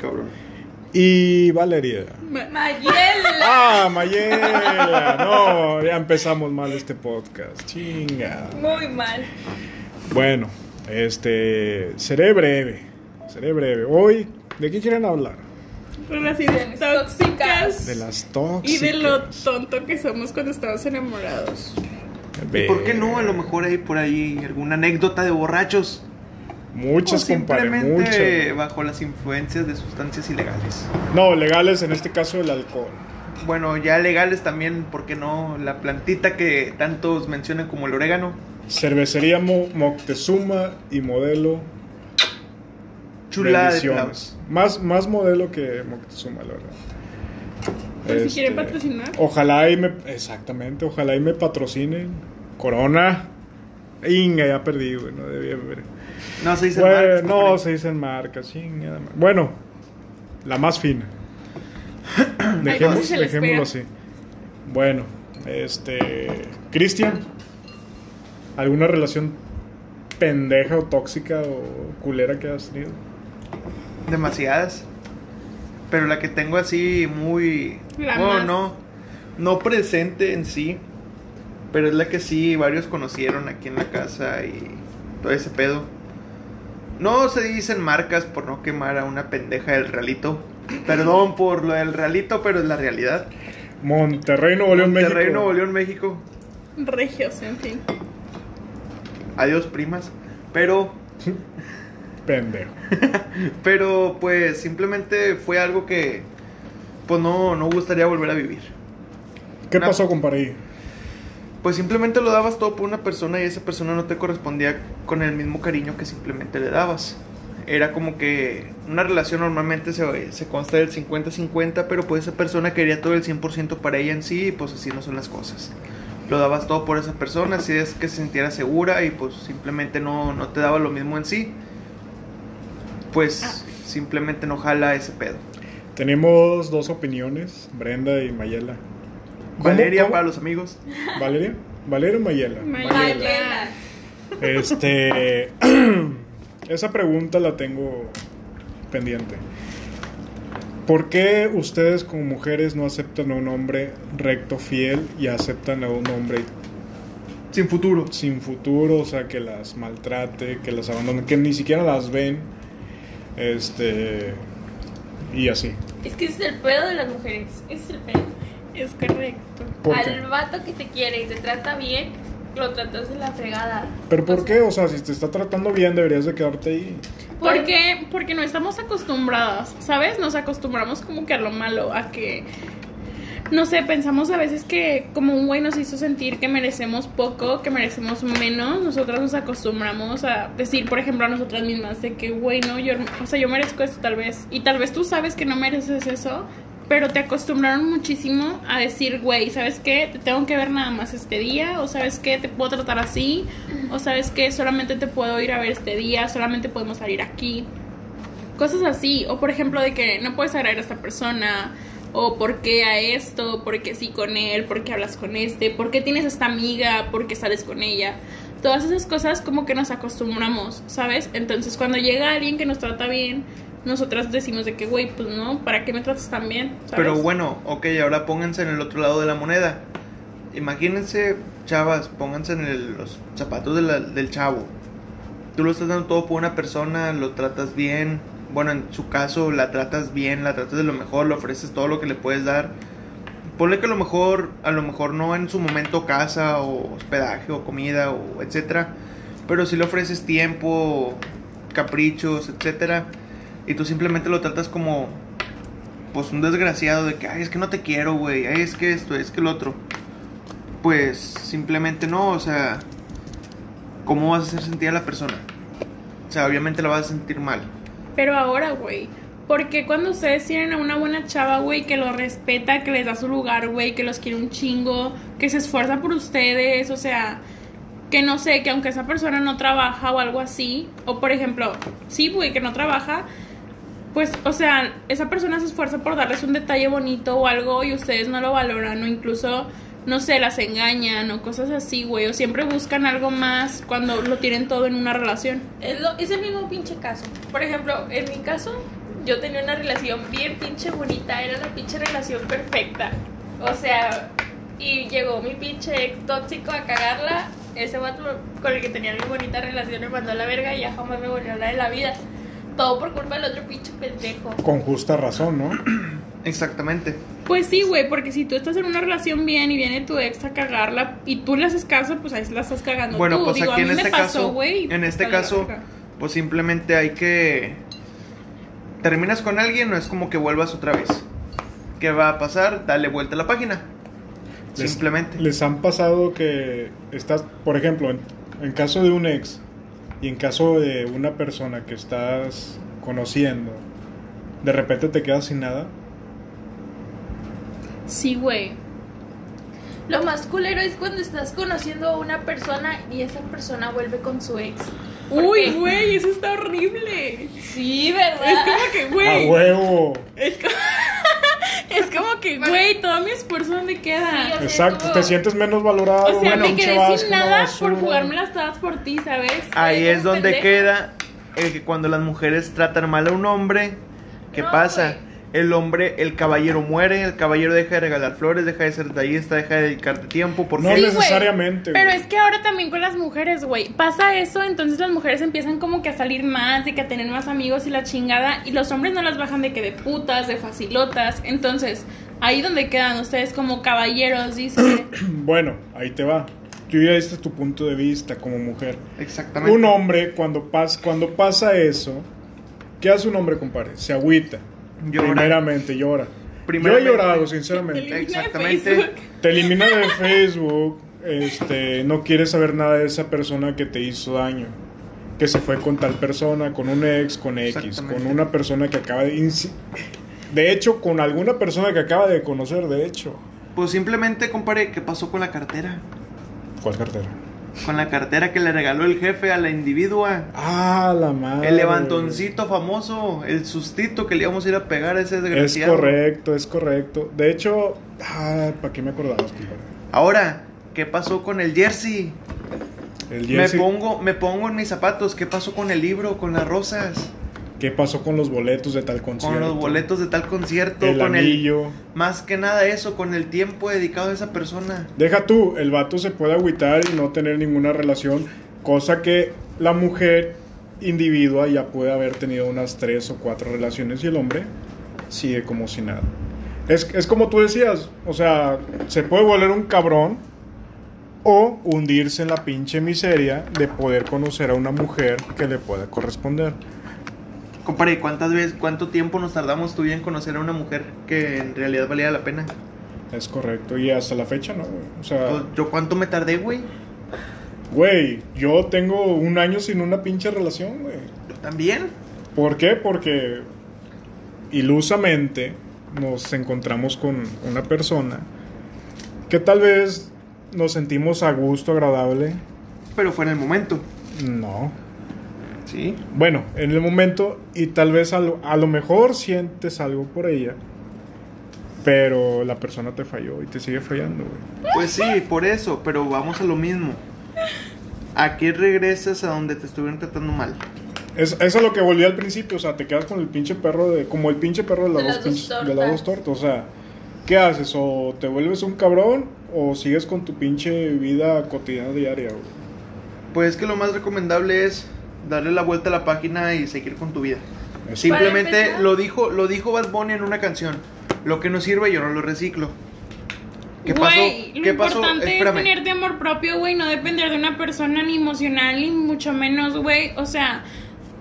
y Valeria. Mayela. Ah, Mayela. No, ya empezamos mal este podcast. Chinga. Muy mal. Bueno, este seré breve. Seré breve. Hoy, ¿de qué quieren hablar? Relaciones tóxicas. De las Y tóxicas. de lo tonto que somos cuando estamos enamorados. ¿Y por qué no? A lo mejor hay por ahí alguna anécdota de borrachos. Muchas, o compadre, simplemente muchas. bajo las influencias de sustancias ilegales. No, legales en este caso el alcohol. Bueno, ya legales también, ¿por qué no? La plantita que tantos mencionan como el orégano. Cervecería Mo- Moctezuma y modelo. Chula de bendiciones. Más, más modelo que Moctezuma, la verdad. Por si Este, quieren patrocinar. Ojalá y me. Exactamente, ojalá y me patrocinen. Corona. Inga, ya perdí, güey. No debía haber. No se dice Bueno, marcas, no, se dicen marcas. Bueno, la más fina. Dejemos, dejémoslo así. Bueno, este. Cristian, ¿alguna relación pendeja o tóxica o culera que has tenido? Demasiadas. Pero la que tengo así muy... La oh, más. no. No presente en sí. Pero es la que sí varios conocieron aquí en la casa y todo ese pedo. No se dicen marcas por no quemar a una pendeja del realito. Perdón por lo del realito, pero es la realidad. Monterrey, Nuevo León, Monterrey, México. Nuevo León, México. Regios, en fin. Adiós, primas. Pero Pendejo. Pero pues simplemente fue algo que pues no, no gustaría volver a vivir. ¿Qué pasó, compadre? Pues simplemente lo dabas todo por una persona y esa persona no te correspondía con el mismo cariño que simplemente le dabas. Era como que una relación normalmente se, se consta del 50-50, pero pues esa persona quería todo el 100% para ella en sí y pues así no son las cosas. Lo dabas todo por esa persona, así es que se sintiera segura y pues simplemente no, no te daba lo mismo en sí. Pues simplemente no jala ese pedo. Tenemos dos opiniones, Brenda y Mayela. ¿Cómo- Valeria cómo? para los amigos. ¿Valeria? ¿Valeria o Mayela? Mayela. Este. esa pregunta la tengo pendiente. ¿Por qué ustedes como mujeres no aceptan a un hombre recto, fiel y aceptan a un hombre Sin futuro. sin futuro, o sea, que las maltrate, que las abandone, que ni siquiera las ven? Este. Y así. Es que ese es el pedo de las mujeres. Ese es el pedo. Es correcto. Al vato que te quiere y te trata bien, lo tratas de la fregada. ¿Pero por qué? O sea, si te está tratando bien, deberías de quedarte ahí. Porque, porque no estamos acostumbradas, ¿sabes? Nos acostumbramos como que a lo malo, a que, no sé, pensamos a veces que como un güey nos hizo sentir que merecemos poco, que merecemos menos, nosotras nos acostumbramos a decir, por ejemplo, a nosotras mismas, de que, güey, no, yo, o sea, yo merezco esto tal vez, y tal vez tú sabes que no mereces eso, pero te acostumbraron muchísimo a decir, güey, ¿sabes qué? Te tengo que ver nada más este día, o ¿sabes qué? Te puedo tratar así, o ¿sabes qué? Solamente te puedo ir a ver este día, solamente podemos salir aquí. Cosas así, o por ejemplo de que no puedes agregar a esta persona, o por qué a esto, por qué sí con él, por qué hablas con este, por qué tienes esta amiga, por qué sales con ella. Todas esas cosas como que nos acostumbramos, ¿sabes? Entonces cuando llega alguien que nos trata bien, nosotras decimos de que, güey, pues no, ¿para qué me tratas tan bien? Pero bueno, ok, ahora pónganse en el otro lado de la moneda. Imagínense, chavas, pónganse en los zapatos de del chavo. Tú lo estás dando todo por una persona, lo tratas bien. Bueno, en su caso, la tratas bien, la tratas de lo mejor, le ofreces todo lo que le puedes dar. Ponle que a lo mejor, a lo mejor no en su momento casa o hospedaje o comida o etcétera, pero si le ofreces tiempo, caprichos, etcétera, y tú simplemente lo tratas como pues un desgraciado de que, ay, es que no te quiero, güey, ay, es que esto, es que el otro. Pues simplemente no, o sea, ¿cómo vas a hacer sentir a la persona? O sea, obviamente la vas a sentir mal. Pero ahora, güey. Porque cuando ustedes tienen a una buena chava, güey, que los respeta, que les da su lugar, güey, que los quiere un chingo, que se esfuerza por ustedes, o sea, que no sé, que aunque esa persona no trabaja o algo así, o por ejemplo, sí, güey, que no trabaja, pues, o sea, esa persona se esfuerza por darles un detalle bonito o algo y ustedes no lo valoran o incluso, no sé, las engañan o cosas así, güey, o siempre buscan algo más cuando lo tienen todo en una relación. Es, lo- es el mismo pinche caso. Por ejemplo, en mi caso, yo tenía una relación bien pinche bonita. Era la pinche relación perfecta. O sea, y llegó mi pinche ex tóxico a cagarla. Ese vato con el que tenía mi bonita relación me mandó a la verga y ya jamás me volvió a hablar de la vida. Todo por culpa del otro pinche pendejo. Con justa razón, ¿no? Exactamente. Pues sí, güey, porque si tú estás en una relación bien y viene tu ex a cagarla y tú le haces caso, pues ahí la estás cagando Bueno, tú. pues Digo, aquí a en mí me este pasó, caso, güey, en este caso, pues simplemente hay que terminas con alguien, no es como que vuelvas otra vez. ¿Qué va a pasar? Dale vuelta a la página. Les- Simplemente. Les han pasado que estás, por ejemplo, en, en caso de un ex y en caso de una persona que estás conociendo, de repente te quedas sin nada. Sí, güey. Lo más culero es cuando estás conociendo a una persona y esa persona vuelve con su ex. ¿Por Uy, güey, eso está horrible. Sí, ¿verdad? Es como que, ¡A güey. huevo! Es como, es como que, güey, todo mi esfuerzo dónde queda. Sí, o sea, Exacto, como- te sientes menos valorado. O sea, bueno, me quedé sin nada por jugarme las todas por ti, ¿sabes? Ahí Ay, es donde queda el que cuando las mujeres tratan mal a un hombre, ¿qué No, pasa? El hombre, el caballero muere, el caballero deja de regalar flores, deja de ser detallista, deja de dedicarte tiempo, porque No Sí, necesariamente. Pero es que ahora también con las mujeres, güey, pasa eso, entonces las mujeres empiezan como que a salir más, de que a tener más amigos y la chingada, y los hombres no las bajan de que de putas, de facilotas, entonces ahí donde quedan ustedes como caballeros, dice, Bueno, ahí te va. tú ya diste tu punto de vista como mujer. Exactamente. Un hombre, cuando, pas, cuando pasa eso, ¿qué hace un hombre, compadre? Se agüita. Llora. Primeramente, llora. Primeramente. Yo he llorado, Te sinceramente. Exactamente. Te elimina de Facebook, este, no quieres saber nada de esa persona que te hizo daño. Que se fue con tal persona, con un ex, con X, con una persona que acaba de... De hecho, con alguna persona que acaba de conocer, de hecho. Pues simplemente, compadre, ¿qué pasó con la cartera? ¿Cuál cartera? Con la cartera que le regaló el jefe a la individua. Ah, la madre. El levantoncito famoso, el sustito que le íbamos a ir a pegar a ese Es desgraciado. correcto, es correcto. De hecho, ah, ¿para qué me acordabas? Ahora, ¿qué pasó con el jersey? El jersey, Me pongo, me pongo en mis zapatos. ¿Qué pasó con el libro, con las rosas? ¿Qué pasó con los boletos de tal concierto? Con los boletos de tal concierto, El con anillo. el más que nada eso, con el tiempo dedicado a esa persona. Deja tú, el vato se puede agüitar y no tener ninguna relación, cosa que la mujer individua ya puede haber tenido unas tres o cuatro relaciones y el hombre sigue como si nada. Es, es como tú decías, o sea, se puede volver un cabrón o hundirse en la pinche miseria de poder conocer a una mujer que le pueda corresponder. Compadre, ¿cuántas veces, cuánto tiempo nos tardamos tú y en conocer a una mujer que en realidad valía la pena? Es correcto, y hasta la fecha, ¿no? O sea, Pues, ¿Yo cuánto me tardé, güey? güey, yo tengo un año sin una pinche relación, güey. Yo también. ¿Por qué? Porque ilusamente nos encontramos con una persona que tal vez nos sentimos a gusto, agradable. Pero fue en el momento. No. Sí. Bueno, en el momento y tal vez a lo, a lo mejor sientes algo por ella, pero la persona te falló y te sigue fallando, güey. Pues sí, por eso, pero vamos a lo mismo. ¿A qué regresas a donde te estuvieron tratando mal? Es, eso es lo que volví al principio, o sea, te quedas con el pinche perro de, como el pinche perro de, las dos, dos de las dos tortas. tortas, o sea, ¿qué haces? O te vuelves un cabrón o sigues con tu pinche vida cotidiana diaria, güey. Pues que lo más recomendable es darle la vuelta a la página y seguir con tu vida. Simplemente lo dijo, lo dijo Bad Bunny en una canción. Lo que no sirve yo no lo reciclo. ¿Qué pasó? Güey, lo ¿Qué pasó? importante Espérame. es tenerte amor propio, güey, no depender de una persona ni emocional, ni mucho menos, güey. O sea,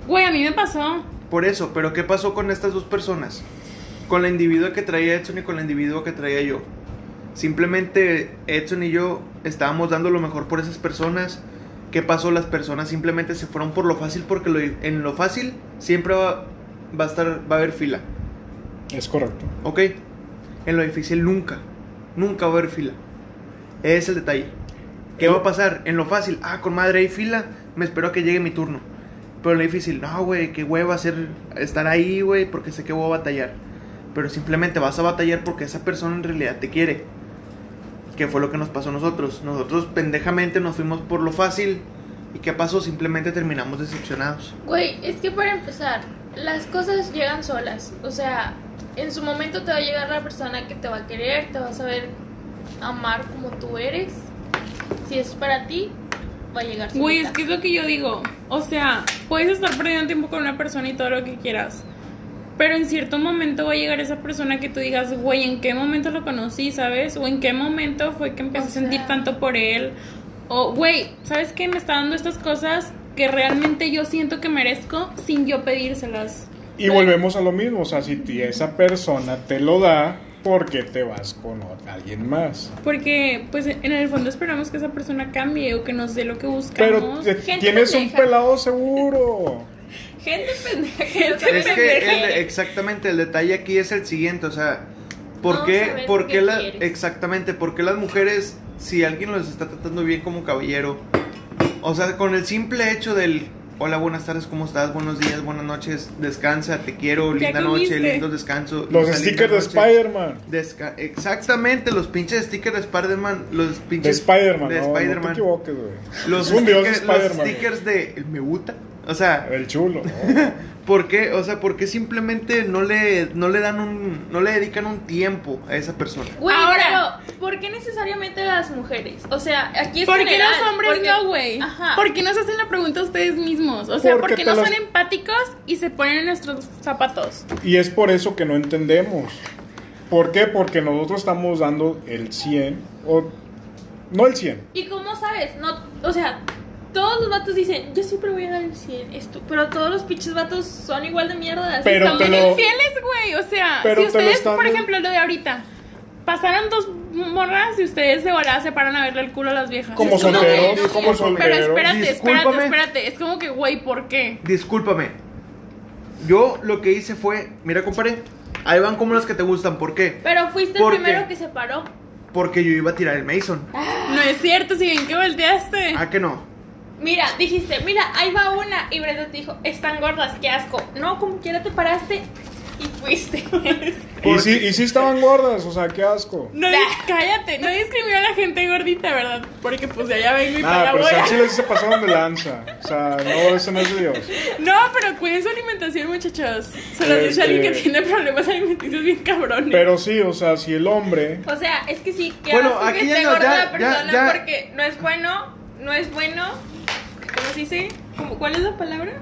güey, a mí me pasó. Por eso, pero ¿qué pasó con estas dos personas? Con la individua que traía Edson y con la individua que traía yo. Simplemente Edson y yo estábamos dando lo mejor por esas personas. ¿Qué pasó? Las personas simplemente se fueron por lo fácil porque lo- en lo fácil siempre va, va a estar, va a haber fila. Es correcto. ¿Ok? En lo difícil nunca, nunca va a haber fila. Ese es el detalle. ¿Qué va a pasar? En lo fácil, ah, con madre hay fila, me espero a que llegue mi turno. Pero en lo difícil, no, güey, qué hueva hacer, estar ahí, güey, porque sé que voy a batallar. Pero simplemente vas a batallar porque esa persona en realidad te quiere. ¿Qué fue lo que nos pasó a nosotros? Nosotros pendejamente nos fuimos por lo fácil. ¿Y qué pasó? Simplemente terminamos decepcionados. Güey, es que para empezar, las cosas llegan solas. O sea, en su momento te va a llegar la persona que te va a querer, te va a saber amar como tú eres. Si es para ti, va a llegar. Güey, es que es lo que yo digo. O sea, puedes estar perdiendo tiempo con una persona y todo lo que quieras. Pero en cierto momento va a llegar esa persona que tú digas, güey, ¿en qué momento lo conocí, sabes? O en qué momento fue que empecé O a sentir tanto por él. O, güey, ¿sabes qué? Me está dando estas cosas que realmente yo siento que merezco sin yo pedírselas. Y volvemos a lo mismo, o sea, si esa persona te lo da, ¿por qué te vas con alguien más? Porque, pues, en el fondo esperamos que esa persona cambie o que nos dé lo que Pero buscamos. gente tienes un pelado seguro. Gente pendeja. Gente Es que el- exactamente el detalle aquí es el siguiente, o sea, ¿por No qué, por qué qué la- quieres. exactamente, por qué las mujeres, si alguien los está tratando bien como caballero, o sea, con el simple hecho del hola, buenas tardes, ¿cómo estás? Buenos días, buenas noches, descansa, te quiero, ¿Ya linda noche, lindo descanso. Los stickers de. Spider-Man. Desca- exactamente, los pinches stickers de Spider-Man, los De pinches Spider-Man, de no, no te Spider-Man. equivoques, güey. los, stickers, los Spider-Man. stickers de el me gusta. O sea, El chulo, ¿no? ¿Por qué? O sea, ¿por qué simplemente no le, no le dan un, no le dedican un tiempo a esa persona? Güey, Ahora- pero ¿por qué necesariamente las mujeres? O sea, aquí es ¿Por qué general, los hombres porque- no, güey? Ajá. ¿Por qué no se hacen la pregunta ustedes mismos? O sea, Porque ¿por qué no las- son empáticos y se ponen en nuestros zapatos? Y es por eso que no entendemos. ¿Por qué? Porque nosotros estamos dando el 100 o No el 100. ¿Y cómo sabes? No, o sea, todos los vatos dicen, yo siempre voy a dar el 100, esto, pero todos los pinches vatos son igual de mierda. así Pero están bien lo- infieles, güey. O sea, Pero si ustedes, están- por ejemplo, lo de ahorita, pasaron dos morras y ustedes de volada se paran a verle el culo a las viejas. Como solteros, que- como solteros. Pero espérate, espérate, Discúlpame. espérate. Es como que, güey, ¿por qué? Discúlpame. Yo lo que hice fue, mira, compadre, ahí van como las que te gustan. ¿Por qué? Pero fuiste ¿Por el primero qué? que se paró. Porque yo iba a tirar el Mason. No es cierto, si bien que volteaste. ¿Ah, que no? Mira, dijiste, mira, ahí va una. Y Brenda te dijo, están gordas, qué asco. No, como quiera te paraste y fuiste. Y sí, y sí estaban gordas, o sea, qué asco. No, cállate, no discrimina a la gente gordita, ¿verdad? Porque pues de allá vengo y para Ah, allá pero voy. chile sí se pasaron de lanza. O sea, no, eso no es de Dios. No, pero cuiden su alimentación, muchachos. Se lo dice Este- alguien que tiene problemas alimenticios bien cabrones. Pero sí, o sea, si el hombre. o sea, es que sí, que Bueno, asco aquí que esté no, gorda ya- la persona ya- ya. porque no es bueno, no es bueno. ¿Cómo se dice? ¿Cómo- ¿Cuál es la palabra?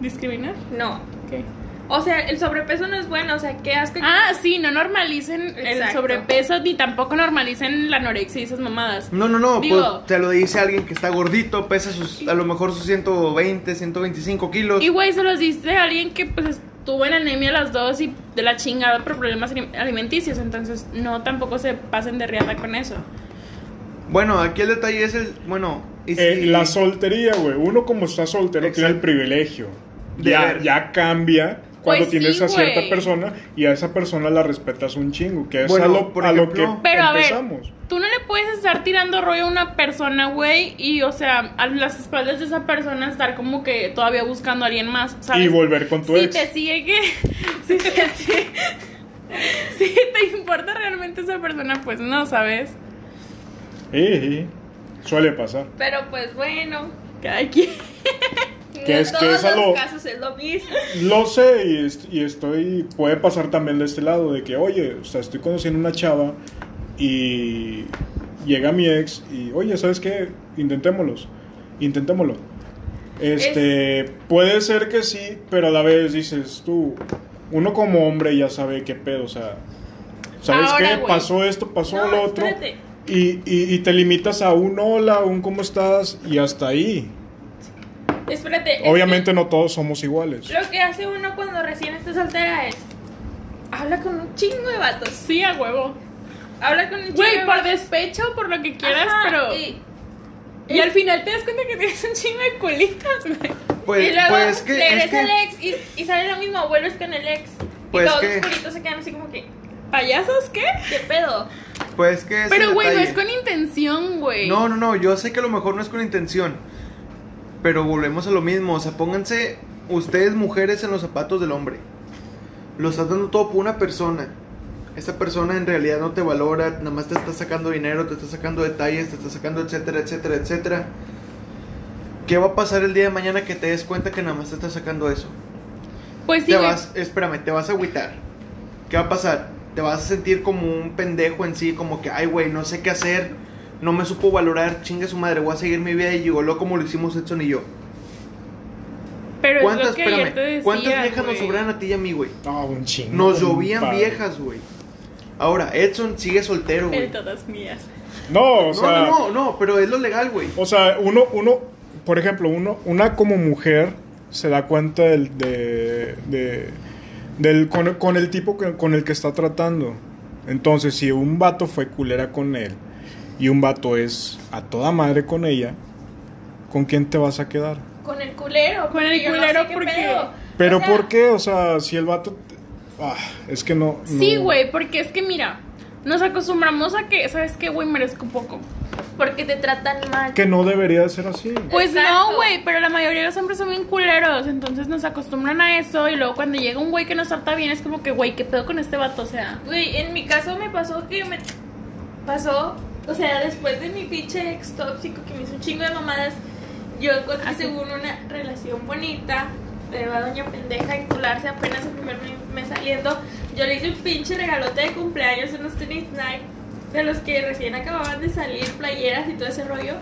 ¿Discriminar? No. ¿Qué? O sea, el sobrepeso no es bueno, o sea, qué asco. Ah, sí, no normalicen el sobrepeso ni tampoco normalicen la anorexia y esas mamadas. No, no, no, Digo- pues te lo dice alguien que está gordito, pesa sus, a lo mejor sus 120, 125 kilos. Y güey, se los dice a alguien que pues estuvo en anemia a las dos y de la chingada por problemas alim- alimenticios. Entonces, no, tampoco se pasen de riada con eso. Bueno, aquí el detalle es el, bueno, y eh, si- la soltería, güey. Uno como está soltero tiene el privilegio. De Ya, ya cambia cuando Pues tienes sí, a cierta persona y a esa persona la respetas un chingo. Que es Bueno, a lo, por a lo que Pero a ver, empezamos. tú no le puedes estar tirando rollo a una persona, güey, y o sea, a las espaldas de esa persona estar como que todavía buscando a alguien más, ¿sabes? Y volver con tu si ex. te sigue que si te sigue si te importa realmente esa persona, pues no, ¿sabes? Sí, sí, suele pasar. Pero pues bueno, Cada quien. Que es- en que todos es a los lo- casos es lo mismo. Lo sé y, est- y estoy. Puede pasar también de este lado, de que, oye, o sea, estoy conociendo una chava y llega mi ex y, oye, ¿sabes qué? Intentémoslos. Intentémoslo. Este, puede ser que sí, pero a la vez dices tú, uno como hombre ya sabe qué pedo, o sea, ¿sabes Ahora, qué? Pasó esto, pasó No, lo otro. espérate. Y, y, y te limitas a un hola, un cómo estás y hasta ahí. Espérate. es Obviamente no todos somos iguales. Lo que hace uno cuando recién está soltera es. Habla con un chingo de vatos. Sí, a huevo. Habla con un chingo Güey, de por vatos. despecho, por lo que quieras, Ajá, pero Y, y al final te das cuenta que tienes un chingo de culitas, güey. pues, y luego pues que, es regresa que- el ex y, y sale lo mismo, vuelves con el ex. Pues y todos que- los culitos se quedan así como que, ¿Payasos qué? ¿qué pedo? pues que es Pero, güey, no es con intención, güey. No, no, no, yo sé que a lo mejor no es con intención. Pero volvemos a lo mismo, o sea, pónganse ustedes mujeres en los zapatos del hombre. Lo estás dando todo por una persona. Esa persona en realidad no te valora, nada más te está sacando dinero, te está sacando detalles, te está sacando etcétera, etcétera, etcétera. ¿Qué va a pasar el día de mañana que te des cuenta que nada más te está sacando eso? Pues sí, te vas, espérame, te vas a agüitar. ¿Qué va a pasar? Te vas a sentir como un pendejo en sí, como que, ay, güey, no sé qué hacer, no me supo valorar, chingue su madre, voy a seguir mi vida de gigoló como lo hicimos Edson y yo. Pero es ¿Cuántas, lo que te decía, cuántas viejas nos güey. sobraron a ti y a mí, güey? No, un chingo. Nos llovían viejas, güey. Ahora, Edson sigue soltero, güey. En todas mías. No, o No, sea, no, no, no, pero es lo legal, güey. o sea, uno, uno, por ejemplo, uno, una como mujer se da cuenta del, de, de- del con, con el tipo que- con el que está tratando. Entonces, si un vato fue culera con él y un vato es a toda madre con ella, ¿con quién te vas a quedar? Con el culero. Con el no culero, sé qué ¿por qué? pedo. Pero O sea, ¿por qué? O sea, si el vato... Ah, es que no... Sí, no- güey, porque es que mira, nos acostumbramos a que, ¿sabes qué, güey? Merezco poco. Porque te tratan mal. Que no debería de ser así. Pues Exacto. no, güey, pero la mayoría de los hombres son bien culeros, entonces nos acostumbran a eso y luego cuando llega un güey que nos trata bien es como que, güey, ¿qué pedo con este vato? O sea, Güey, en mi caso me pasó que me pasó, o sea, después de mi pinche ex tóxico que me hizo un chingo de mamadas, yo encontré Así. según una relación bonita, de la doña pendeja encularse apenas el primer mes saliendo. Yo le hice un pinche regalote de cumpleaños, unos tenis Nike, de los que recién acababan de salir, playeras y todo ese rollo.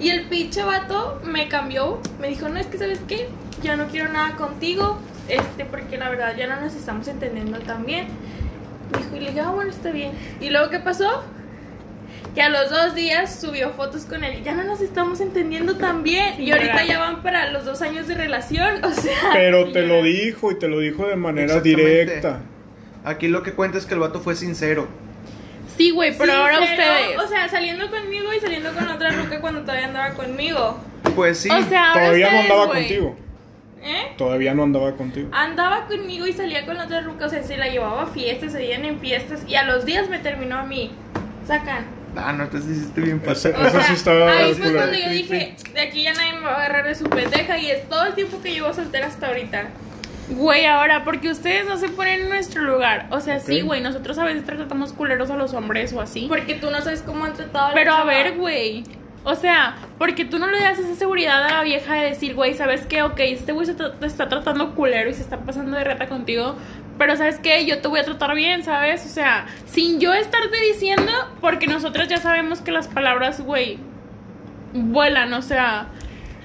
Y el pinche vato me cambió, me dijo, no, es que sabes qué, ya no quiero nada contigo, este, porque la verdad ya no nos estamos entendiendo tan bien. Dijo, y le dije, ah, bueno, está bien. ¿Y luego qué pasó? Y a los dos días subió fotos con él. Y ya no nos estamos entendiendo tan bien. Y ahorita ya van para los dos años de relación. O sea. Pero te lo dijo y te lo dijo de manera directa. Aquí lo que cuenta es que el vato fue sincero. Sí, güey, pero Sí, ahora pero, ustedes. O sea, saliendo conmigo y saliendo con otra ruca cuando todavía andaba conmigo. Pues sí. o sea, ahora Todavía no ustedes, andaba güey. contigo. ¿Eh? Todavía no andaba contigo. Andaba conmigo y salía con otra ruca. O sea, se la llevaba a fiestas, se veían en fiestas. Y a los días me terminó a mí. Sacan. Ah, no, entonces hiciste bien fácil. O Eso sea, sí estaba ahí fue cuando yo dije, de aquí ya nadie me va a agarrar de su pendeja. Y es todo el tiempo que llevo soltera hasta ahorita. Güey, ahora, porque ustedes no se ponen en nuestro lugar. O sea, sí, güey, nosotros a veces tratamos culeros a los hombres o así. Porque tú no sabes cómo han tratado a la Pero a ver, güey. O sea, porque tú no le das esa seguridad a la vieja de decir, güey, ¿sabes qué? Ok, este güey se te está tratando culero y se está pasando de reta contigo. Pero ¿sabes qué? Yo te voy a tratar bien, ¿sabes? O sea, sin yo estarte diciendo, porque nosotros ya sabemos que las palabras, güey, vuelan. O sea,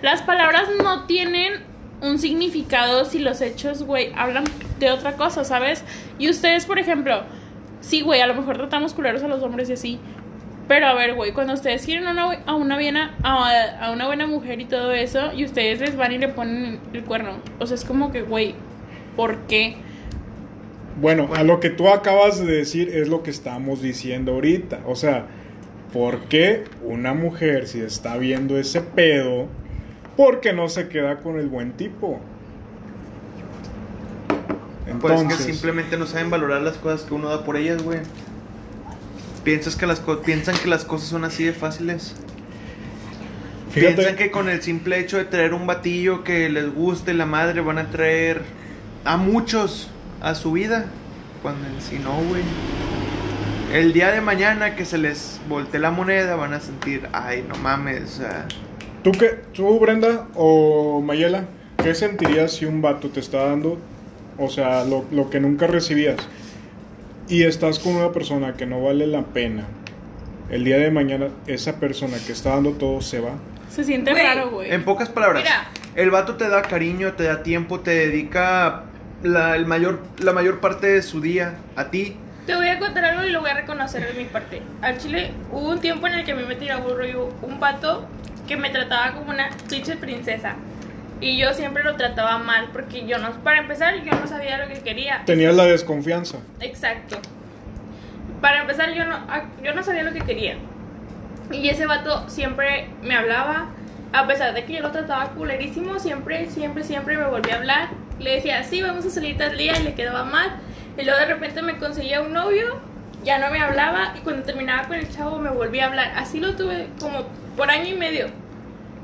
las palabras no tienen un significado si los hechos, güey, hablan de otra cosa, ¿sabes? Y ustedes, por ejemplo, sí, güey, a lo mejor tratamos culeros a los hombres y así. Pero a ver, güey, cuando ustedes quieren a una, a una buena a, a una buena mujer y todo eso, y ustedes les van y le ponen el cuerno. O sea, es como que, güey, ¿por qué? Bueno, a lo que tú acabas de decir es lo que estamos diciendo ahorita. O sea, ¿por qué una mujer si está viendo ese pedo, por qué no se queda con el buen tipo? Pues que Entonces, simplemente no saben valorar las cosas que uno da por ellas, güey. Piensas que las piensan que las cosas son así de fáciles. fíjate, Piensan que con el simple hecho de traer un batillo que les guste la madre van a traer a muchos a su vida. Cuando en sí no, güey. El día de mañana que se les voltee la moneda van a sentir, ay, no mames, o sea, ¿tú, qué, tú, Brenda o Mayela, ¿qué sentirías si un vato te está dando, o sea, lo, lo que nunca recibías? Y estás con una persona que no vale la pena. El día de mañana, esa persona que está dando todo se va. Se siente Güey, raro, güey. En pocas palabras, Mira. el vato te da cariño, te da tiempo, te dedica la, el mayor, la mayor parte de su día a ti. Te voy a contar algo y lo voy a reconocer de mi parte. Al chile hubo un tiempo en el que a mí me tiraba un rollo un pato que me trataba como una pinche princesa. Y yo siempre lo trataba mal porque yo no, para empezar, yo no sabía lo que quería. Tenías la desconfianza. Exacto. Para empezar, yo no, ah, yo no sabía lo que quería. Y ese vato siempre me hablaba, a pesar de que yo lo trataba culerísimo, siempre, siempre, siempre me volvía a hablar. Le decía, sí, vamos a salir tal día y le quedaba mal. Y luego de repente me conseguía un novio, ya no me hablaba y cuando terminaba con el chavo me volvía a hablar. Así lo tuve como por año y medio.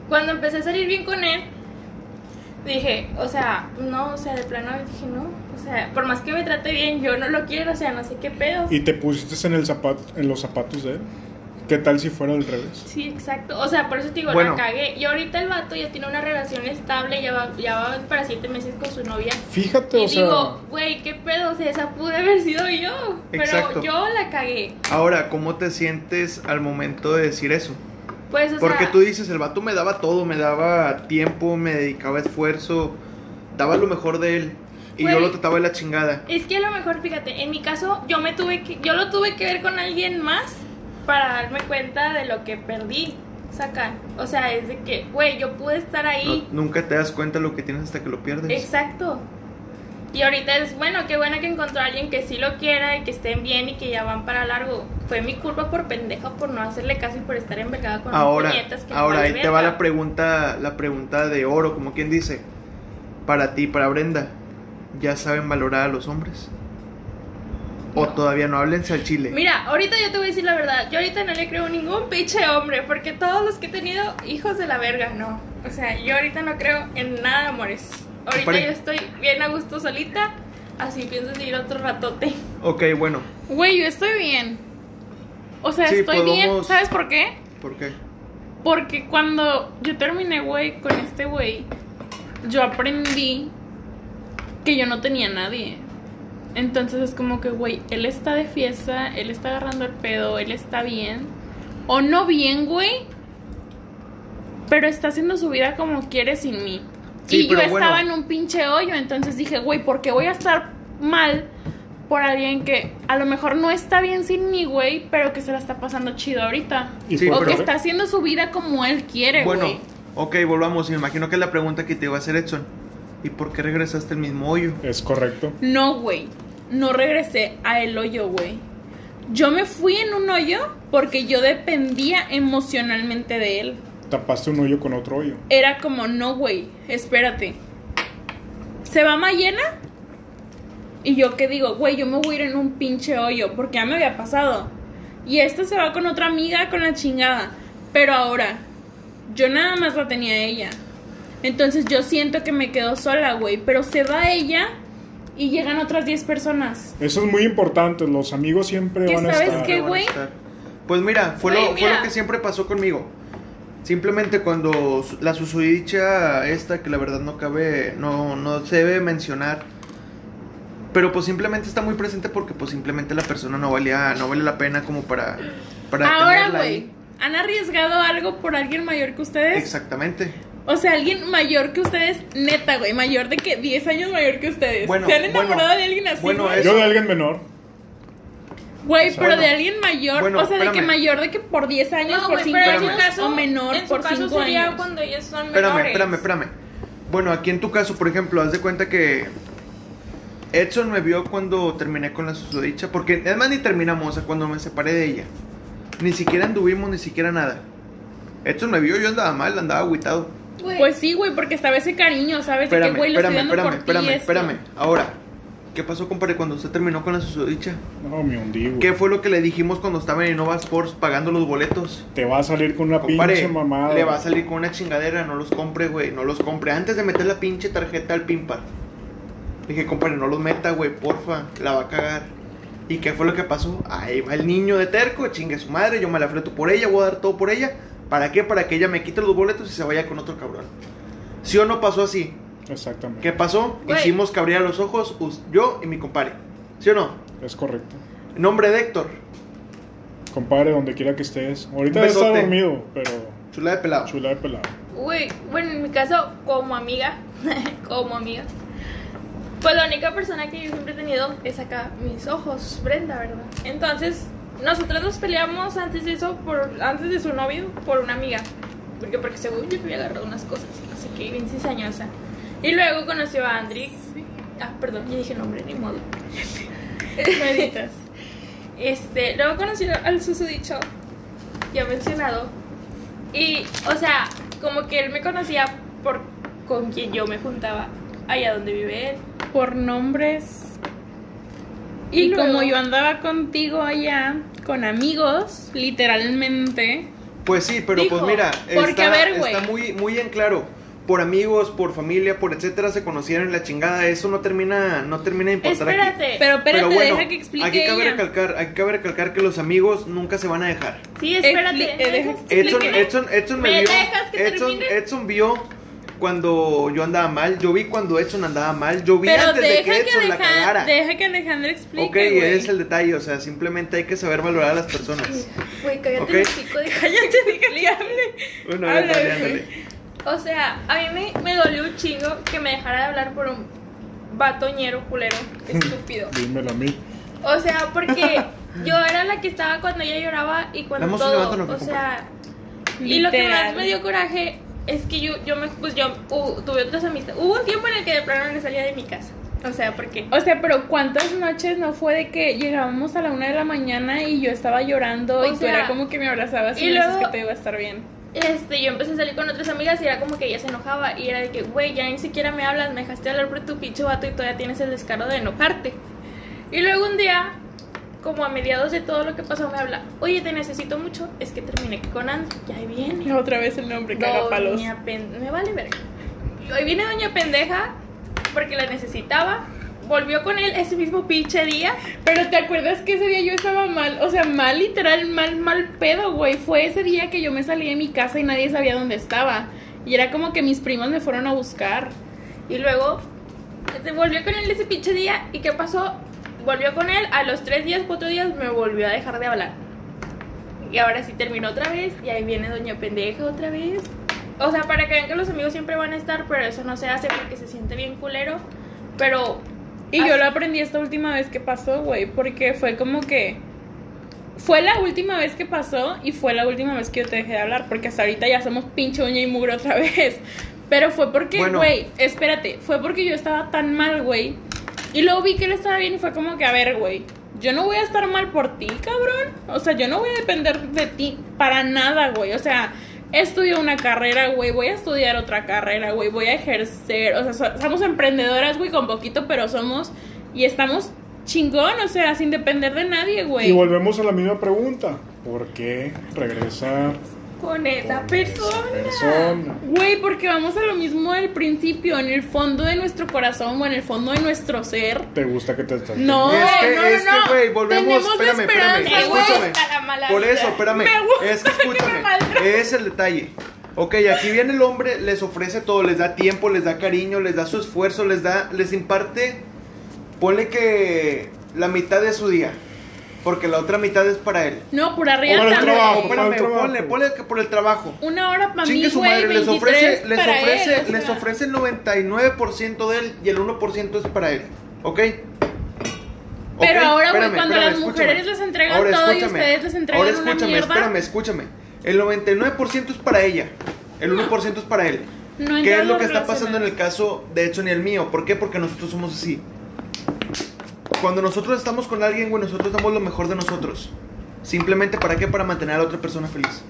Cuando empecé a salir bien con él, dije, o sea, no, o sea, de plano dije, no, o sea, por más que me trate bien, yo no lo quiero, o sea, no sé qué pedo. Y te pusiste en, el zapato, en los zapatos de él. ¿Qué tal si fuera al revés? Sí, exacto. O sea, por eso te digo, Bueno. la cagué. Y ahorita el vato ya tiene una relación estable, ya va, ya va para siete meses con su novia. Fíjate, Y o sea, digo, güey, qué pedo, o sea, esa pude haber sido yo. Exacto. Pero yo la cagué. Ahora, ¿cómo te sientes al momento de decir eso? Pues, o Porque sea, tú dices, el vato me daba todo, me daba tiempo, me dedicaba esfuerzo, daba lo mejor de él. Y yo lo trataba de la chingada. Es que a lo mejor, fíjate, en mi caso, yo me tuve que, yo lo tuve que ver con alguien más para darme cuenta de lo que perdí. Sacan. O sea, es de que, güey, yo pude estar ahí. No- nunca te das cuenta de lo que tienes hasta que lo pierdes. Exacto. Y ahorita es bueno, qué bueno que encontró a alguien que sí lo quiera y que estén bien y que ya van para largo. Fue mi culpa por pendeja por no hacerle caso y por estar envergada con Ahora, puñetas que ahora ahí te va la pregunta, la pregunta de oro, como quien dice. Para ti, para Brenda, ¿ya saben valorar a los hombres? ¿O No. todavía no háblense al chile? Mira, ahorita yo te voy a decir la verdad. Yo ahorita no le creo a ningún pinche hombre porque todos los que he tenido, hijos de la verga, no. O sea, yo ahorita no creo en nada, amores. Ahorita Pare- yo estoy bien a gusto solita. Así pienso seguir otro ratote. Ok, bueno, Güey, yo estoy bien. O sea, Sí, estoy bien. ¿Sabes por qué? ¿por qué? Porque cuando yo terminé, güey, con este güey, yo aprendí que yo no tenía nadie. Entonces es como que, güey, él está de fiesta, él está agarrando el pedo, él está bien. O no bien, güey. Pero está haciendo su vida como quiere sin mí. Sí, y yo pero bueno. estaba en un pinche hoyo. Entonces dije, güey, ¿por qué voy a estar mal por alguien que a lo mejor no está bien sin mí, güey, pero que se la está pasando chido ahorita. Sí, o por- que pero- está haciendo su vida como él quiere, Bueno, güey. ok, volvamos. Me imagino que es la pregunta que te iba a hacer Edson. ¿Y por qué regresaste al mismo hoyo? Es correcto. No, güey. No regresé a el hoyo, güey. Yo me fui en un hoyo porque yo dependía emocionalmente de él. Tapaste un hoyo con otro hoyo. Era como, no, güey, espérate. ¿Se va Mayena? Y yo qué digo, güey, yo me voy a ir en un pinche hoyo porque ya me había pasado. Y esta se va con otra amiga con la chingada. Pero ahora, yo nada más la tenía ella. Entonces yo siento que me quedo sola, güey. Pero se va ella y llegan otras 10 personas. Eso es muy importante. Los amigos siempre ¿Qué van a sabes estar. qué? Van a güey? Pues mira, fue, lo, fue mira. lo que siempre pasó conmigo. Simplemente cuando la susodicha esta, que la verdad no cabe, no, no se debe mencionar. Pero pues simplemente está muy presente porque pues simplemente la persona no valía, no vale la pena como para, para Ahora, tenerla güey, ahí. ¿han arriesgado algo por alguien mayor que ustedes? Exactamente. O sea, alguien mayor que ustedes, neta, güey, mayor de que 10 años mayor que ustedes. Bueno, ¿Se han enamorado bueno, de alguien así? bueno, eso- Yo de alguien menor. Güey, pero bueno. de alguien mayor, Bueno, o sea, de que espérame. mayor de que por 10 años, No, por güey, 5 pero en su años, caso, o menor en por caso 5 sería años. cuando ellos son Espérame, menores. espérame, espérame. Bueno, aquí en tu caso, por ejemplo, haz de cuenta que Edson me vio cuando terminé con la susodicha, porque es más ni terminamos, o sea, cuando me separé de ella. Ni siquiera anduvimos, ni siquiera nada. Edson me vio, yo andaba mal, andaba agüitado. Pues sí, güey, porque estaba ese cariño, ¿sabes? De Espérame, que, güey, lo estoy espérame, dando espérame, por espérame, espérame. Ahora, ¿qué pasó, compadre, cuando usted terminó con la susodicha? No, me hundí, güey. ¿Qué fue lo que le dijimos cuando estaba en Innova Sports pagando los boletos? Te va a salir con una Compadre, pinche mamada. le va a salir con una chingadera, no los compre, güey, no los compre. Antes de meter la pinche tarjeta al pinpad. Dije, compadre, no los meta, güey, porfa, la va a cagar. ¿Y qué fue lo que pasó? Ahí va el niño de terco, chingue su madre, yo me la fleto por ella, voy a dar todo por ella. ¿Para qué? Para que ella me quite los boletos y se vaya con otro cabrón. ¿Sí o no pasó así? Exactamente. ¿Qué pasó? Güey. Hicimos que abriera los ojos yo y mi compadre. ¿Sí o no? Es correcto. Nombre de Héctor, Compadre, donde quiera que estés. Ahorita está dormido, pero chula de pelado. chula de pelado. Güey, bueno, en mi caso, como amiga, como amiga, pues la única persona que yo siempre he tenido es acá mis ojos, Brenda, ¿verdad? Entonces, nosotros nos peleamos antes de eso, por, antes de su novio, por una amiga. Porque, porque según yo me había agarrado unas cosas, así que bien cizañosa. Y luego conoció a Andrix. Ah, perdón, ya dije nombre, ni modo. Meditas. Este, luego conocí al susodicho, ya mencionado. Y, o sea, como que él me conocía por con quien yo me juntaba allá donde vive él. Por nombres. Y Y, luego- como yo andaba contigo allá, con amigos, literalmente. Pues sí, pero Dijo, pues mira, está, a ver, está muy, muy en claro. Por amigos, por familia, por etcétera, se conocieron en la chingada. Eso no termina, no termina de importar aquí. Espérate. Pero espérate, Pero bueno, deja que explique aquí cabe ella. recalcar, aquí cabe recalcar que los amigos nunca se van a dejar. sí, espérate. Eh, ¿me deja dejas que Edson? Edson, Edson me, ¿Me vio. que Edson? Edson vio cuando yo andaba mal. Yo vi cuando Edson andaba mal. Yo vi Pero antes de que que, Edson la Aleja- cagara. deja que Alejandra explique. ok, güey. es el detalle. O sea, simplemente hay que saber valorar a las personas. Güey, cállate Ok. el hocico, deja- Cállate, que hable. Bueno, Habla, ándale, ándale. O sea, a mí me, me dolió un chingo que me dejara de hablar por un batoñero culero, estúpido. Dímelo a mí. O sea, porque yo era la que estaba cuando ella lloraba y cuando Vamos, todo. levántalo, O sea, y lo que más me dio coraje es que yo, yo me, pues yo uh, tuve otras amistades. Hubo un tiempo en el que de plano no salía de mi casa. O sea, porque O sea, pero ¿cuántas noches no fue de que llegábamos a la una de la mañana y yo estaba llorando O y tú sea, era como que me abrazabas y, y luego- que te iba a estar bien? Este, yo empecé a salir con otras amigas y era como que ella se enojaba. Y era de que, güey, ya ni siquiera me hablas, me dejaste hablar por tu pinche vato y todavía tienes el descaro de enojarte. Y luego un día, como a mediados de todo lo que pasó, me habla, oye, te necesito mucho, es que terminé con Andrew. Y ahí viene. Otra vez el nombre, cagapalos. Me vale verga. Hoy viene Doña Pendeja porque la necesitaba. Volvió con él ese mismo pinche día. Pero ¿te acuerdas que ese día yo estaba mal? O sea, mal, literal, mal, mal pedo, güey. Fue ese día que yo me salí de mi casa y nadie sabía dónde estaba. Y era como que mis primos me fueron a buscar. Y luego este, volvió con él ese pinche día. ¿Y qué pasó? Volvió con él. A los tres días, cuatro días, me volvió a dejar de hablar. Y ahora sí terminó otra vez. Y ahí viene Doña Pendeja otra vez. O sea, para que vean que los amigos siempre van a estar, pero eso no se hace porque se siente bien culero. Pero Y yo lo aprendí esta última vez que pasó, güey, porque fue como que... Fue la última vez que pasó y fue la última vez que yo te dejé de hablar, porque hasta ahorita ya somos pinche uña y mugre otra vez. Pero fue porque, Bueno. güey, espérate, fue porque yo estaba tan mal, güey. Y luego vi que él estaba bien y fue como que, a ver, güey, yo no voy a estar mal por ti, cabrón. O sea, yo no voy a depender de ti para nada, güey. O sea, estudio una carrera, güey, voy a estudiar otra carrera, güey, voy a ejercer. O sea, so- somos emprendedoras, güey, con poquito, pero somos y estamos chingón, o sea, sin depender de nadie, güey. Y volvemos a la misma pregunta. ¿Por qué regresar Con esa con persona. Güey, porque vamos a lo mismo del principio, en el fondo de nuestro corazón o en el fondo de nuestro ser. ¿Te gusta que te estás No, Es que- no, no, es que, no. güey, volvemos- Tenemos espérame, espérame, esperanza, escúchame. gusta la mala Por eso, espérame. Me gusta Es que que me escúchame. maltraten. Es el detalle. Ok, aquí viene el hombre, les ofrece todo, les da tiempo, les da cariño, les da su esfuerzo, les da, les imparte, ponle que la mitad de su día, porque la otra mitad es para él. No, por arriba Por el también. trabajo, No, por el espérame, trabajo. ponle, ponle que por el trabajo. Una hora para mí, Chingue su madre, les 23 ofrece, les para ofrece, él, o les sea. ofrece el 99% de él y el 1% es para él. ¿Ok? Pero Ok, ahora, güey, espérame, cuando espérame, las escúchame. mujeres les entregan Ahora todo y ustedes les entregan Ahora una escúchame, mierda. espérame, escúchame. El 99% es para ella, el 1% es para él. No ¿Qué es lo que está pasando en el caso de hecho ni el mío? ¿Por qué? Porque nosotros somos así. Cuando nosotros estamos con alguien, güey, nosotros damos lo mejor de nosotros. Simplemente para qué? Para mantener a la otra persona feliz.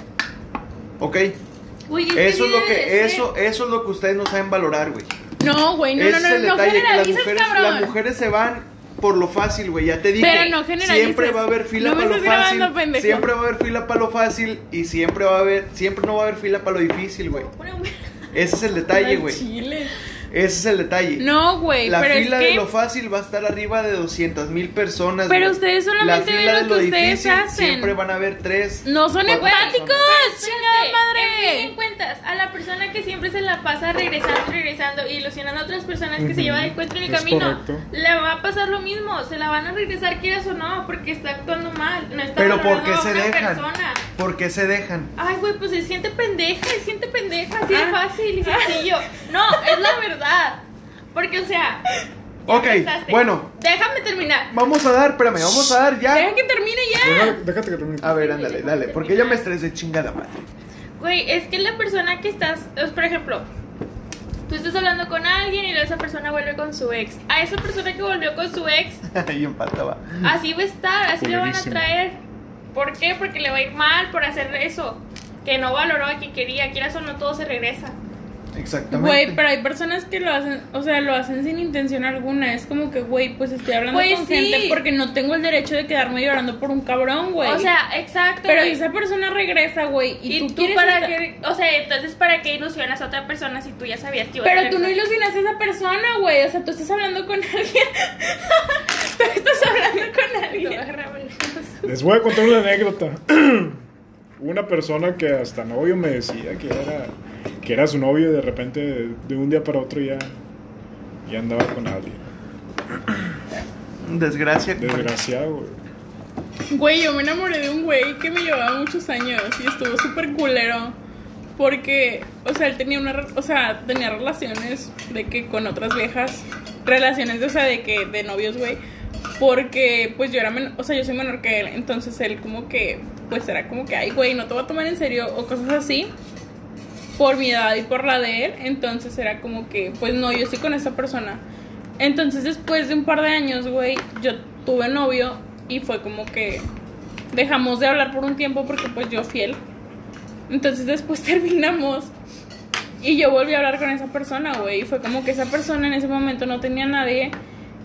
¿Ok? Que Eso es lo que, ser. eso, eso es lo que ustedes no saben valorar, güey. No, güey, no, Ese no, es no, el no detalle, que las mujeres, cabrón. las mujeres se van por lo fácil, güey. Ya te dije. Pero no. Siempre va a haber fila No para lo fácil. grabando, pendejo. Siempre va a haber fila para lo fácil y siempre va a haber, siempre no va a haber fila para lo difícil, güey. Ese es el detalle, güey. Ese es el detalle. No, güey, La pero fila es que... de lo fácil va a estar arriba de 200 mil personas. Pero güey. ustedes solamente La ven fila lo de que lo ustedes difícil hacen. Siempre van a haber tres. No son cuatro empáticos, personas. chingada En madre. cuentas, a la persona que siempre se la pasa regresando, regresando y ilusionando a otras personas que se lleva de encuentro en el Es camino, correcto. le va a pasar lo mismo, se la van a regresar quieras o no, porque está actuando mal, no está Pero ¿por valorando qué a se una dejan? persona. ¿Por qué se dejan? Ay, güey, pues es gente pendeja, es gente pendeja, así de Ah. fácil y sencillo. No, es la verdad. Porque, o sea. Ok, empezaste. bueno. Déjame terminar. Vamos a dar, espérame, vamos a dar ya. Deja que termine ya. Déjate, déjate que termine. A ver, ándale, dale, porque ya me estresé chingada madre. Güey, es que la persona que estás, es, por ejemplo, tú estás hablando con alguien y luego esa persona vuelve con su ex. A esa persona que volvió con su ex, Ahí empataba. así va a estar, así le van a traer. ¿Por qué? Porque le va a ir mal por hacer eso. Que no valoró a quien quería, quieras o no, todo se regresa. Exactamente. Güey, pero hay personas que lo hacen, o sea, lo hacen sin intención alguna. Es como que, güey, pues estoy hablando Pues con sí. gente porque no tengo el derecho de quedarme llorando por un cabrón, güey. O sea, exacto. pero esa persona regresa, güey, y, Y, tú, para estar- qué, o sea, entonces para qué ilusionas a otra persona si tú ya sabías que iba a Pero tú no ilusionas a esa persona, güey. O sea, tú estás hablando con alguien. tú estás hablando con alguien. Les voy a contar una anécdota. Una persona que hasta novio me decía que era, que era su novio de repente de, de un día para otro ya, ya andaba con alguien. Desgracia. Desgraciado, güey. Güey, yo me enamoré de un güey que me llevaba muchos años y estuvo súper culero. Porque, o sea, él tenía una, o sea, tenía relaciones de que con otras viejas, relaciones, o sea, de que, de novios, güey. Porque, pues yo era, men- o sea, yo soy menor que él, entonces él como que, pues era como que, ay, güey, no te voy a tomar en serio o cosas así. Por mi edad y por la de él, entonces era como que, pues no, yo estoy con esa persona. Entonces después de un par de años, güey, yo tuve novio y fue como que dejamos de hablar por un tiempo porque pues yo fiel. Entonces después terminamos y yo volví a hablar con esa persona, güey. Y fue como que esa persona en ese momento no tenía nadie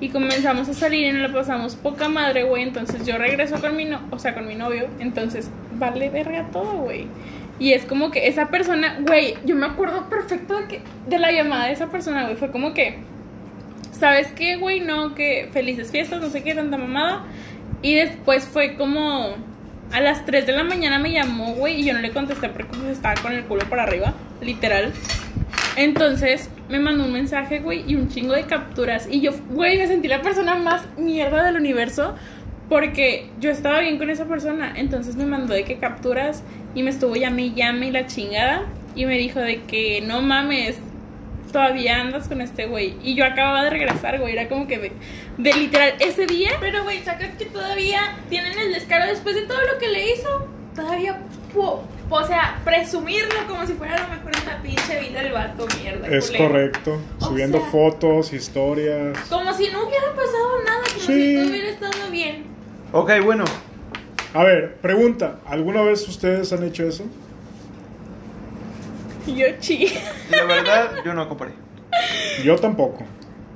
y comenzamos a salir y nos la pasamos poca madre, güey. Entonces yo regreso con mi no, o sea, con mi novio. Entonces vale verga todo, güey. Y es como que esa persona, güey, yo me acuerdo perfecto de, que, de la llamada de esa persona, güey. Fue como que, ¿sabes qué, güey? No, que felices fiestas, no sé qué, tanta mamada. Y después fue como a las 3 de la mañana me llamó, güey, y yo no le contesté porque pues estaba con el culo para arriba, literal. Entonces me mandó un mensaje, güey, y un chingo de capturas. Y yo, güey, me sentí la persona más mierda del universo porque yo estaba bien con esa persona. Entonces me mandó de que capturas y me estuvo llame y llame y la chingada. Y me dijo de que no mames, todavía andas con este güey. Y yo acababa de regresar, güey. Era como que de, de literal ese día. Pero, güey, sacas que todavía tienen el descaro después de todo lo que le hizo. Todavía, po- o sea, presumirlo como si fuera a lo mejor una pinche vida del vato mierda. Es culero. correcto. O Subiendo sea- fotos, historias. Como si no hubiera pasado nada, como Sí. si todo hubiera estado bien. Ok, bueno. A ver, pregunta. ¿Alguna vez ustedes han hecho eso? Yo chi. La verdad, yo no compré. Yo tampoco.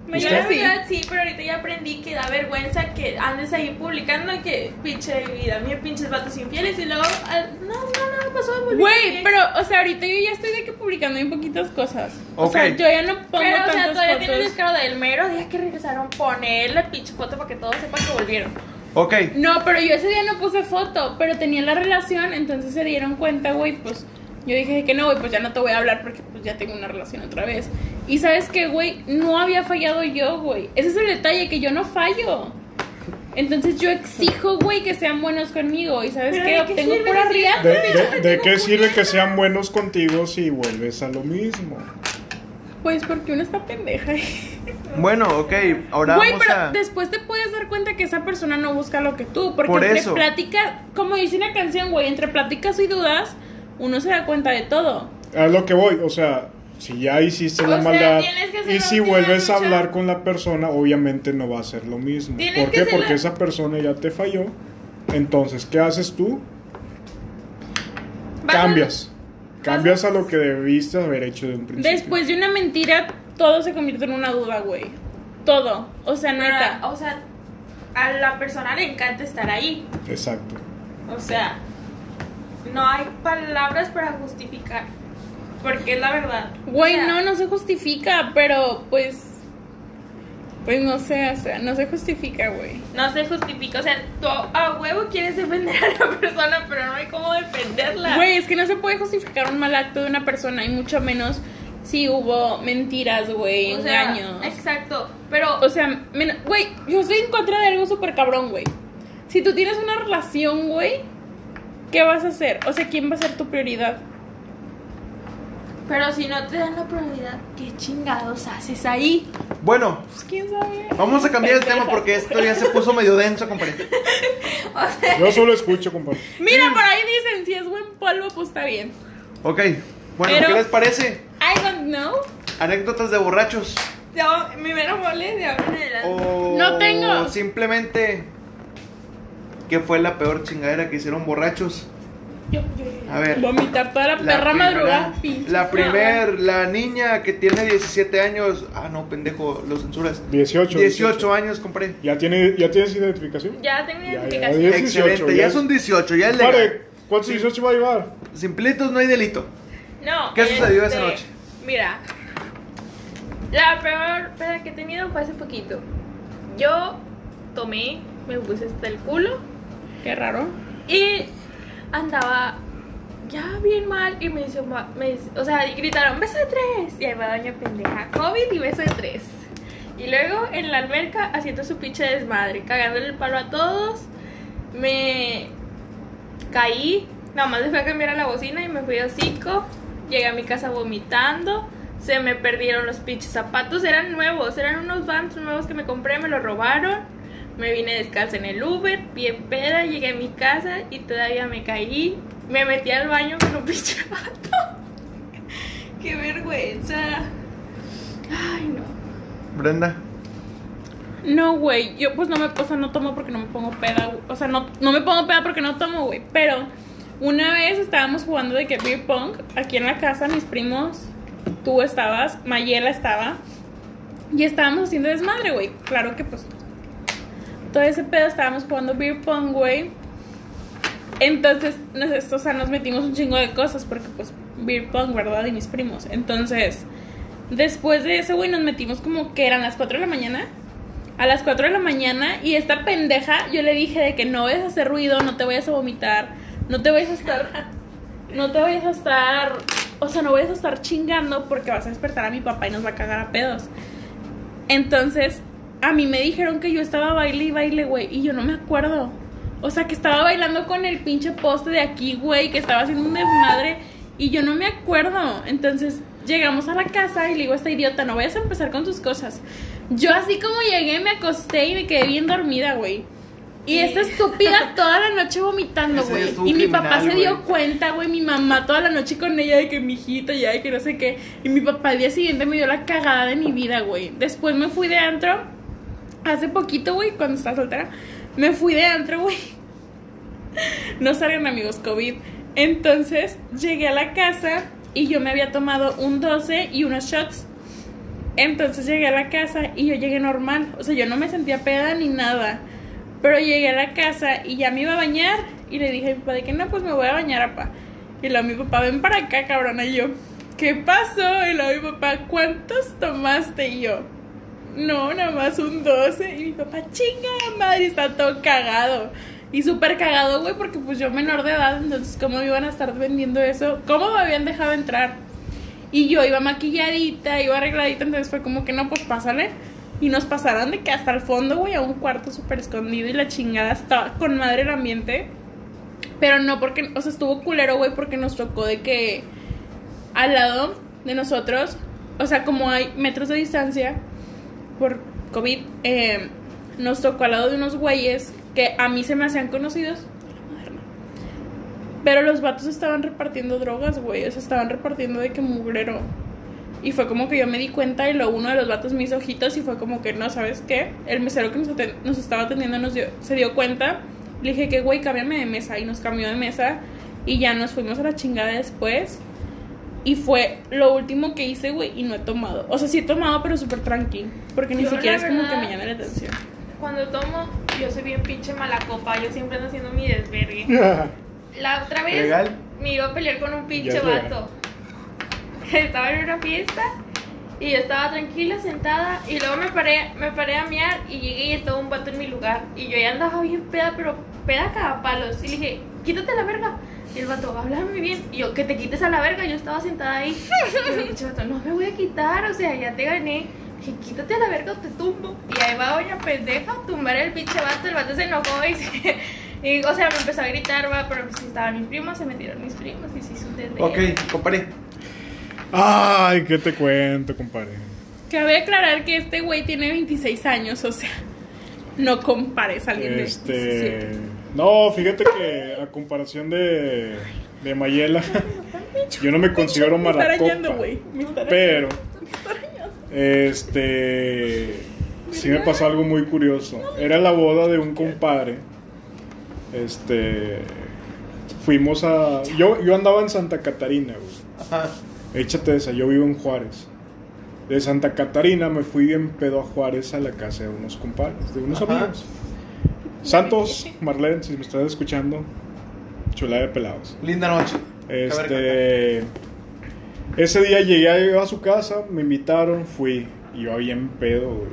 Yo ¿Usted? la verdad sí, pero ahorita ya aprendí que da vergüenza que andes ahí publicando que pinche vida mía, pinches vatos infieles y luego, ah, no, no, no, pasó de volver Güey, pero, o sea, ahorita yo ya estoy de que publicando en poquitas cosas. O Ok. sea, yo ya no pongo Pero, o sea, todavía tiene el fotos. descaro del mero día que regresaron poner la pinche foto para que todos sepan que volvieron. Ok. No, pero yo ese día no puse foto, pero tenía la relación, entonces se dieron cuenta, güey, pues yo dije que no, güey, pues ya no te voy a hablar porque pues ya tengo una relación otra vez. Y sabes que, güey, no había fallado yo, güey. Ese es el detalle, que yo no fallo. Entonces yo exijo, güey, que sean buenos conmigo. Y sabes qué, ¿de qué obtengo pura riata. ¿De, de- de qué sirve que sean buenos contigo si vuelves a lo mismo? Pues porque uno está pendeja. Bueno, ok. Ahora Güey, vamos pero a. después te puedes dar cuenta que esa persona no busca lo que tú. Porque Por entre eso. plática, como dice una canción, güey, entre pláticas y dudas, uno se da cuenta de todo. A lo que voy, o sea, si ya hiciste O la sea, hacer y si vuelves a hablar con la persona, obviamente no va a ser lo mismo. Tienes ¿Por qué? Porque la- esa persona ya te falló. Entonces, ¿qué haces tú? Vas Cambias. Cambias a lo que debiste haber hecho de un principio. Después de una mentira, todo se convierte en una duda, güey. Todo. O sea, Pero, neta. o sea, a la persona le encanta estar ahí. Exacto. O sea, no hay palabras para justificar. Porque es la verdad. Güey, O sea, no, no se justifica, pero pues. Pues no sé, o sea, no se justifica, güey. No se justifica. O sea, tú a huevo quieres defender a la persona, pero no hay cómo defenderla. Güey, es que no se puede justificar un mal acto de una persona, y mucho menos si hubo mentiras, güey, O sea, engaños. Exacto. Pero, O sea, güey, yo estoy en contra de algo súper cabrón, güey. Si tú tienes una relación, güey, ¿qué vas a hacer? O sea, ¿quién va a ser tu prioridad? Pero si no te dan la probabilidad, ¿qué chingados haces ahí? Bueno, Pues quién sabe. vamos a cambiar el tema porque esto ya se puso medio denso, compadre. Yo solo escucho, compadre. Mira, por ahí dicen, si es buen polvo, pues está bien. Ok. Bueno, Pero- ¿qué les parece? I don't know. Anécdotas de borrachos. Mi mero mole de ahora en adelante. O No tengo. simplemente que fue la peor chingadera que hicieron borrachos. A ver. Vomitar toda la, La perra primera- madrugada, pinche. La primer, la niña que tiene 17 años. Ah, no, pendejo, lo censuras. 18. 18 años, compré. ¿Ya, tiene, ¿Ya tienes identificación? Ya tengo Ya, ya, identificación. ya. 18, Excelente, ya ya es- son 18, ya es legal. Pare, ¿cuántos 18 va a llevar? Simplitos no hay delito. No. ¿Qué sucedió este, esa noche? Mira. La peor peda que he tenido fue hace poquito. Yo tomé, me puse hasta el culo Qué raro. y andaba ya bien mal y me ma- me o sea, y gritaron beso de tres y ahí va doña pendeja, COVID y beso de tres. Y luego en la alberca haciendo su pinche desmadre, cagándole el palo a todos. Me caí, nada más le fui a cambiar a la bocina y me fui a hocico. Llegué a mi casa vomitando. Se me perdieron los pinches zapatos, eran nuevos, eran unos vans nuevos que me compré, me los robaron. Me vine descalza en el Uber, bien peda, llegué a mi casa y todavía me caí. Me metí al baño con un pinche vato. Qué vergüenza. Ay, no. Brenda. No, güey, yo pues no me, o sea, no tomo porque no me pongo peda, güey. o sea, no, no me pongo peda porque no tomo, güey, pero una vez estábamos jugando de que beer pong aquí en la casa, mis primos, tú estabas, Mayela estaba, y estábamos haciendo desmadre, güey, claro que pues, todo ese pedo estábamos jugando beer pong, güey, entonces, nos, o sea, nos metimos un chingo de cosas porque pues beer pong, ¿verdad? Y mis primos, entonces... Después de eso, güey, nos metimos como que eran las 4 de la mañana. A las 4 de la mañana. Y esta pendeja, yo le dije de que no vayas a hacer ruido, no te vayas a vomitar, no te vayas a estar. No te vayas a estar. O sea, no vayas a estar chingando porque vas a despertar a mi papá y nos va a cagar a pedos. Entonces, a mí me dijeron que yo estaba baile y baile, güey. Y yo no me acuerdo. O sea, que estaba bailando con el pinche poste de aquí, güey. Que estaba haciendo un desmadre. Y yo no me acuerdo. Entonces, llegamos a la casa y le digo a esta idiota, no vayas a empezar con tus cosas. Yo así como llegué, me acosté y me quedé bien dormida, güey. Y esta estúpida toda la noche vomitando, güey. Y mi papá se dio cuenta, güey. Mi mamá toda la noche con ella de que mi hijita ya, de que no sé qué. Y mi papá al día siguiente me dio la cagada de mi vida, güey. Después me fui de antro. Hace poquito, güey, cuando estaba soltera. Me fui de antro, güey. No salgan amigos, COVID. Entonces llegué a la casa y yo me había tomado un 12 y unos shots. Entonces llegué a la casa y yo llegué normal. O sea, yo no me sentía peda ni nada. Pero llegué a la casa y ya me iba a bañar. Y le dije a mi papá de que no, pues me voy a bañar, papá. Y luego mi papá, ven para acá, cabrona. Y yo, ¿qué pasó? Y luego mi papá, ¿cuántos tomaste? Y yo, no, nada más un 12. Y mi papá, chinga madre, está todo cagado. Y súper cagado, güey, porque pues yo menor de edad, entonces, ¿cómo me iban a estar vendiendo eso? ¿Cómo me habían dejado entrar? Y yo iba maquilladita, iba arregladita, entonces fue como que no, pues pásale. Y nos pasaron de que hasta el fondo, güey, a un cuarto súper escondido y la chingada estaba con madre el ambiente. Pero no porque, o sea, estuvo culero, güey, porque nos tocó de que al lado de nosotros, o sea, como hay metros de distancia por COVID, eh, nos tocó al lado de unos güeyes que a mí se me hacían conocidos. Pero los vatos estaban repartiendo drogas, güey. O sea, estaban repartiendo de que mugrero. Y fue como que yo me di cuenta y lo uno de los vatos me hizo ojitos y fue como que, no, ¿sabes qué? El mesero que nos, estaba atendiendo nos dio, se dio cuenta. Le dije que, güey, cámbiame de mesa. Y nos cambió de mesa. Y ya nos fuimos a la chingada después. Y fue lo último que hice, güey, y no he tomado. O sea, sí he tomado, pero súper tranqui. Porque ni Yo, siquiera es como que me llame la atención. Cuando tomo, yo soy bien pinche mala copa. Yo siempre ando haciendo mi desvergue. La otra vez ¿Legal? me iba a pelear con un pinche vato. Estaba en una fiesta y yo estaba tranquila sentada y luego me paré, me paré a miar y llegué y estaba un vato en mi lugar y yo ya andaba bien peda, pero peda cada palos y le dije, quítate la verga. Y el vato, háblame bien. Y yo, que te quites a la verga. Yo estaba sentada ahí. Y el pinche vato, no me voy a quitar, o sea, ya te gané. Dije, quítate a la verga o te tumbo. Y ahí va doña pendeja a tumbar el pinche vato. El vato se enojó y se... Y, o sea, me empezó a gritar, va, pero pues estaban mis primos, se metieron mis primos y se hizo un desvergue. Ok, compadre. Ay, ¿qué te cuento, compadre? Cabe aclarar que este güey tiene 26 años, o sea, no compares a alguien de Este. 17. No, fíjate que a comparación de, de Mayela, yo no me considero Me está mala arañando, copa. güey. Me está arañando. Pero, este. Sí me pasó algo muy curioso. Era la boda de un compadre. Este. Fuimos a. Yo, yo andaba en Santa Catarina, güey. Ajá. Échate esa, yo vivo en Juárez. De Santa Catarina me fui bien pedo a Juárez a la casa de unos compadres, de unos Ajá. amigos. Santos, Marlene, si me estás escuchando, chula de pelados. Linda noche. Este. Ese día llegué a su casa, me invitaron, fui. Yo bien pedo, güey.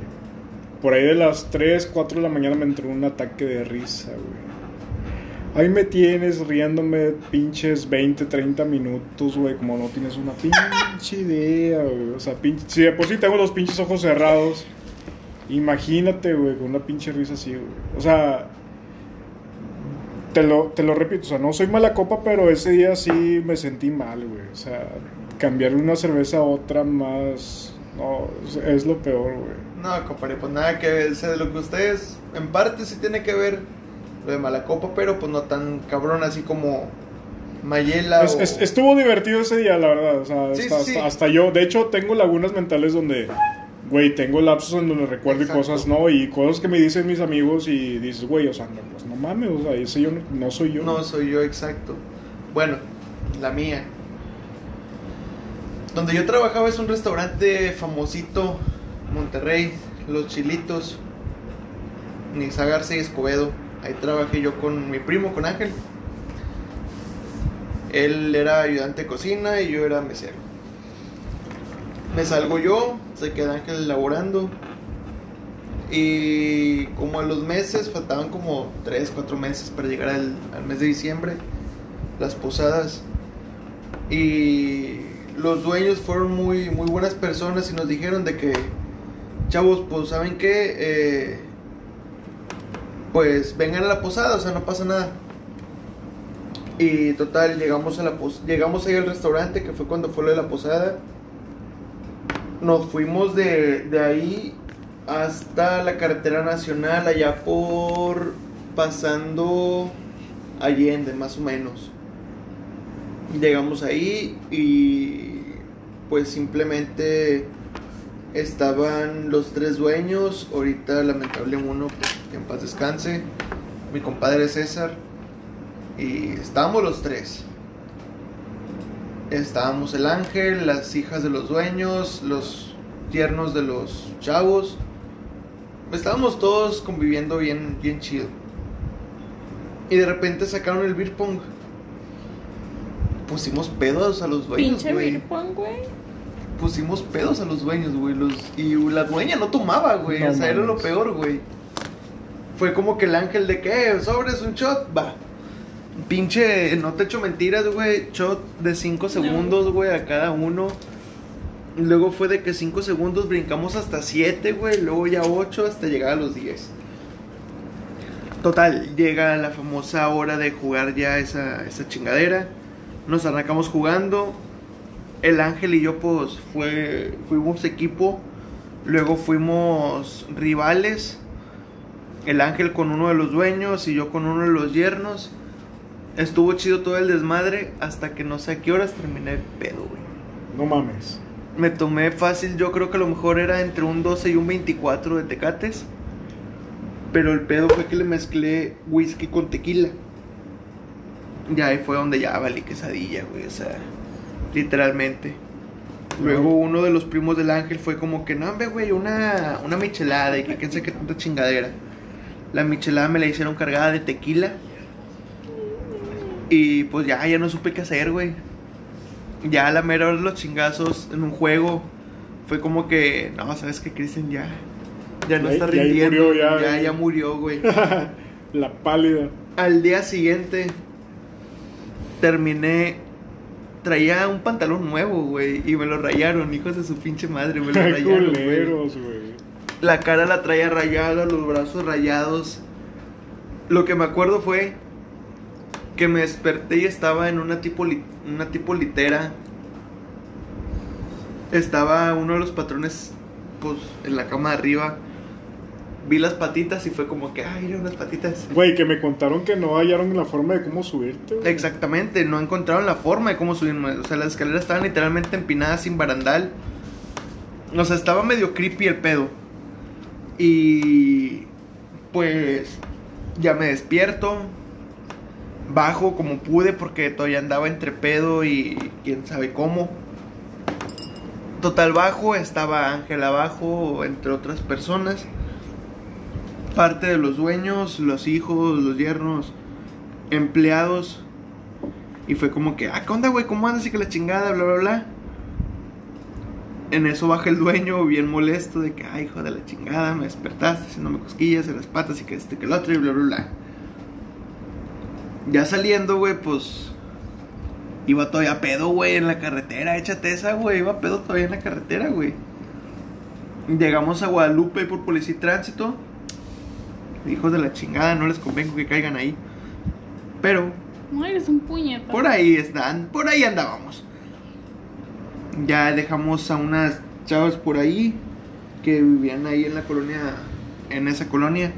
Por ahí de las 3, 4 de la mañana me entró un ataque de risa, güey. Ahí me tienes riéndome pinches 20, 30 minutos, güey, como no tienes una pinche idea, güey. O sea, pinche, si de por sí tengo los pinches ojos cerrados, imagínate, güey, con una pinche risa así, güey. O sea, te lo, te lo repito, o sea, no soy mala copa, pero ese día sí me sentí mal, güey. O sea, cambiar una cerveza a otra más, no, es, lo peor, güey. No, compadre, pues nada que ver. O sea, de lo que ustedes, en parte sí tiene que ver lo de mala copa, pero pues no tan cabrón así como Mayela Es- o... es- estuvo divertido ese día, la verdad. O sea, Sí, hasta, sí, sí. hasta- hasta yo. De hecho, tengo lagunas mentales donde, güey, tengo lapsos en donde recuerdo Exacto. cosas, ¿no? Y cosas que me dicen mis amigos y dices, güey, o sea, no, pues no mames, o sea, ese yo no, no soy yo. No soy yo, exacto. Bueno, la mía. Donde yo trabajaba es un restaurante famosito, Monterrey, Los Chilitos, Nixa Garza y Escobedo. Ahí trabajé yo con mi primo, con Ángel. Él era ayudante de cocina y yo era mesero. Me salgo yo, se queda Ángel elaborando. Y como a los meses, faltaban como 3, 4 meses para llegar al, al mes de diciembre, las posadas. Y los dueños fueron muy, muy buenas personas y nos dijeron de que, chavos, pues saben qué, Eh, pues vengan a la posada, o sea, no pasa nada. Y total, llegamos a la pos- llegamos ahí al restaurante, que fue cuando fue lo de la posada. Nos fuimos de, de ahí hasta la carretera nacional, allá por pasando Allende, más o menos. Llegamos ahí y pues simplemente estaban los tres dueños, ahorita lamentable uno, pues, que en paz descanse, mi compadre César, y estábamos los tres. Estábamos el ángel, las hijas de los dueños, los tiernos de los chavos. Estábamos todos conviviendo bien, bien chido. Y de repente sacaron el beer pong. Pusimos pedos a los dueños, Pinche güey. beer pong, güey. Pusimos pedos a los dueños, güey. Los... Y la dueña no tomaba, güey. No o sea, era lo peor, güey. Fue como que el ángel de que, sobres un shot, va. Pinche, no te echo mentiras, güey. Shot de 5 segundos, güey, a cada uno. Luego fue de que 5 segundos brincamos hasta 7, güey. Luego ya 8 hasta llegar a los 10. Total, llega la famosa hora de jugar ya esa, esa chingadera. Nos arrancamos jugando. El Ángel y yo, pues, fue, fuimos equipo. Luego fuimos rivales. El Ángel con uno de los dueños y yo con uno de los yernos. Estuvo chido todo el desmadre hasta que no sé a qué horas terminé pedo, güey. No mames. Me tomé fácil, yo creo que a lo mejor era entre un 12 y un 24 de tecates. Pero el pedo fue que le mezclé whisky con tequila. Y ahí fue donde ya valí quesadilla, güey, o sea, literalmente. Luego uno de los primos del ángel fue como que, no, hombre, güey, una, una michelada y que quién sabe qué tanta chingadera. La michelada me la hicieron cargada de tequila. Y pues ya, ya no supe qué hacer, güey. Ya a la mera hora de los chingazos en un juego fue como que, no, sabes que Kristen ya, ya no Ya- está ya rindiendo. murió, ya, ya, ya murió, güey. La pálida. Al día siguiente terminé. Traía un pantalón nuevo, güey. Y me lo rayaron, hijos de su pinche madre. Me lo rayaron, culeros, güey. La cara la traía rayada, los brazos rayados. Lo que me acuerdo fue que me desperté y estaba en una tipo, una tipo litera. Estaba uno de los patrones, pues, en la cama de arriba. Vi las patitas y fue como que, ay, mira unas patitas. Güey, que me contaron que no hallaron la forma de cómo subirte. Exactamente, no encontraron la forma de cómo subirme. O sea, las escaleras estaban literalmente empinadas sin barandal. O sea, estaba medio creepy el pedo. Y pues ya me despierto. Bajo como pude porque todavía andaba entre pedo y quién sabe cómo. Total bajo, estaba Ángel abajo, entre otras personas. Parte de los dueños, los hijos, los yernos, empleados. Y fue como que, ah, ¿qué onda, güey? ¿Cómo andas? Y que la chingada, bla, bla, bla. En eso baja el dueño, bien molesto, de que, ay, hijo de la chingada, me despertaste haciéndome cosquillas en las patas y que este, que el otro, y bla, bla, bla. Ya saliendo, güey, pues. Iba todavía pedo, güey, en la carretera. Échate esa, güey. Iba pedo todavía en la carretera, güey. Llegamos a Guadalupe por policía y tránsito. Hijos de la chingada, no les convengo que caigan ahí. Pero No eres un puñeta. por ahí están, por ahí andábamos. Ya dejamos a unas chavas por ahí que vivían ahí en la colonia, en esa colonia.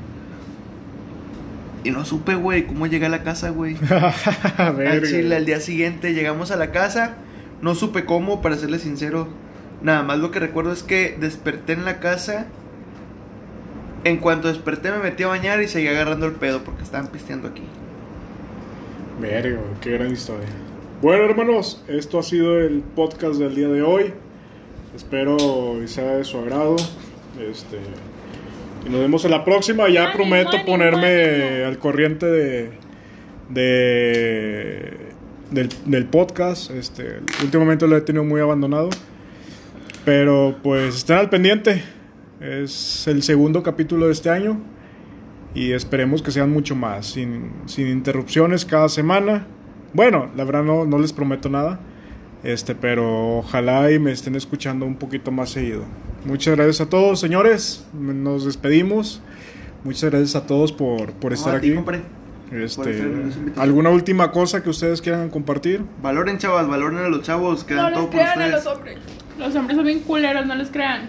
Y no supe, güey, cómo llegué a la casa, güey. Al chile, al día siguiente llegamos a la casa. No supe cómo, para serle sincero. Nada más lo que recuerdo es que desperté en la casa. En cuanto desperté me metí a bañar y seguí agarrando el pedo porque estaban pisteando aquí. Verga, qué gran historia. Bueno, hermanos, esto ha sido el podcast del día de hoy. Espero y sea de su agrado. Este, y nos vemos en la próxima. Ya prometo ponerme al corriente de, de del, del podcast. Este, últimamente lo he tenido muy abandonado. Pero pues estén al pendiente. Es el segundo capítulo de este año. Y esperemos que sean mucho más. Sin, sin interrupciones cada semana. Bueno, la verdad no, no les prometo nada. Este, pero ojalá y me estén escuchando un poquito más seguido. Muchas gracias a todos, señores. Nos despedimos. Muchas gracias a todos por, por No, estar a ti, aquí. Este. ¿Alguna última cosa que ustedes quieran compartir? Valoren, chavas, valoren a los chavos, que No dan les todo por crean a los hombres. Los hombres son bien culeros, no les crean.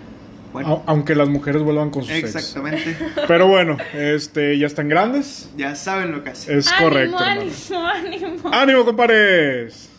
Bueno, Aunque las mujeres vuelvan con sus ex. exactamente. Pero bueno, este, ya están grandes. Ya saben lo que hacen. Es correcto. ánimo, hermano. ánimo, ánimo. ¡Ánimo, compadres!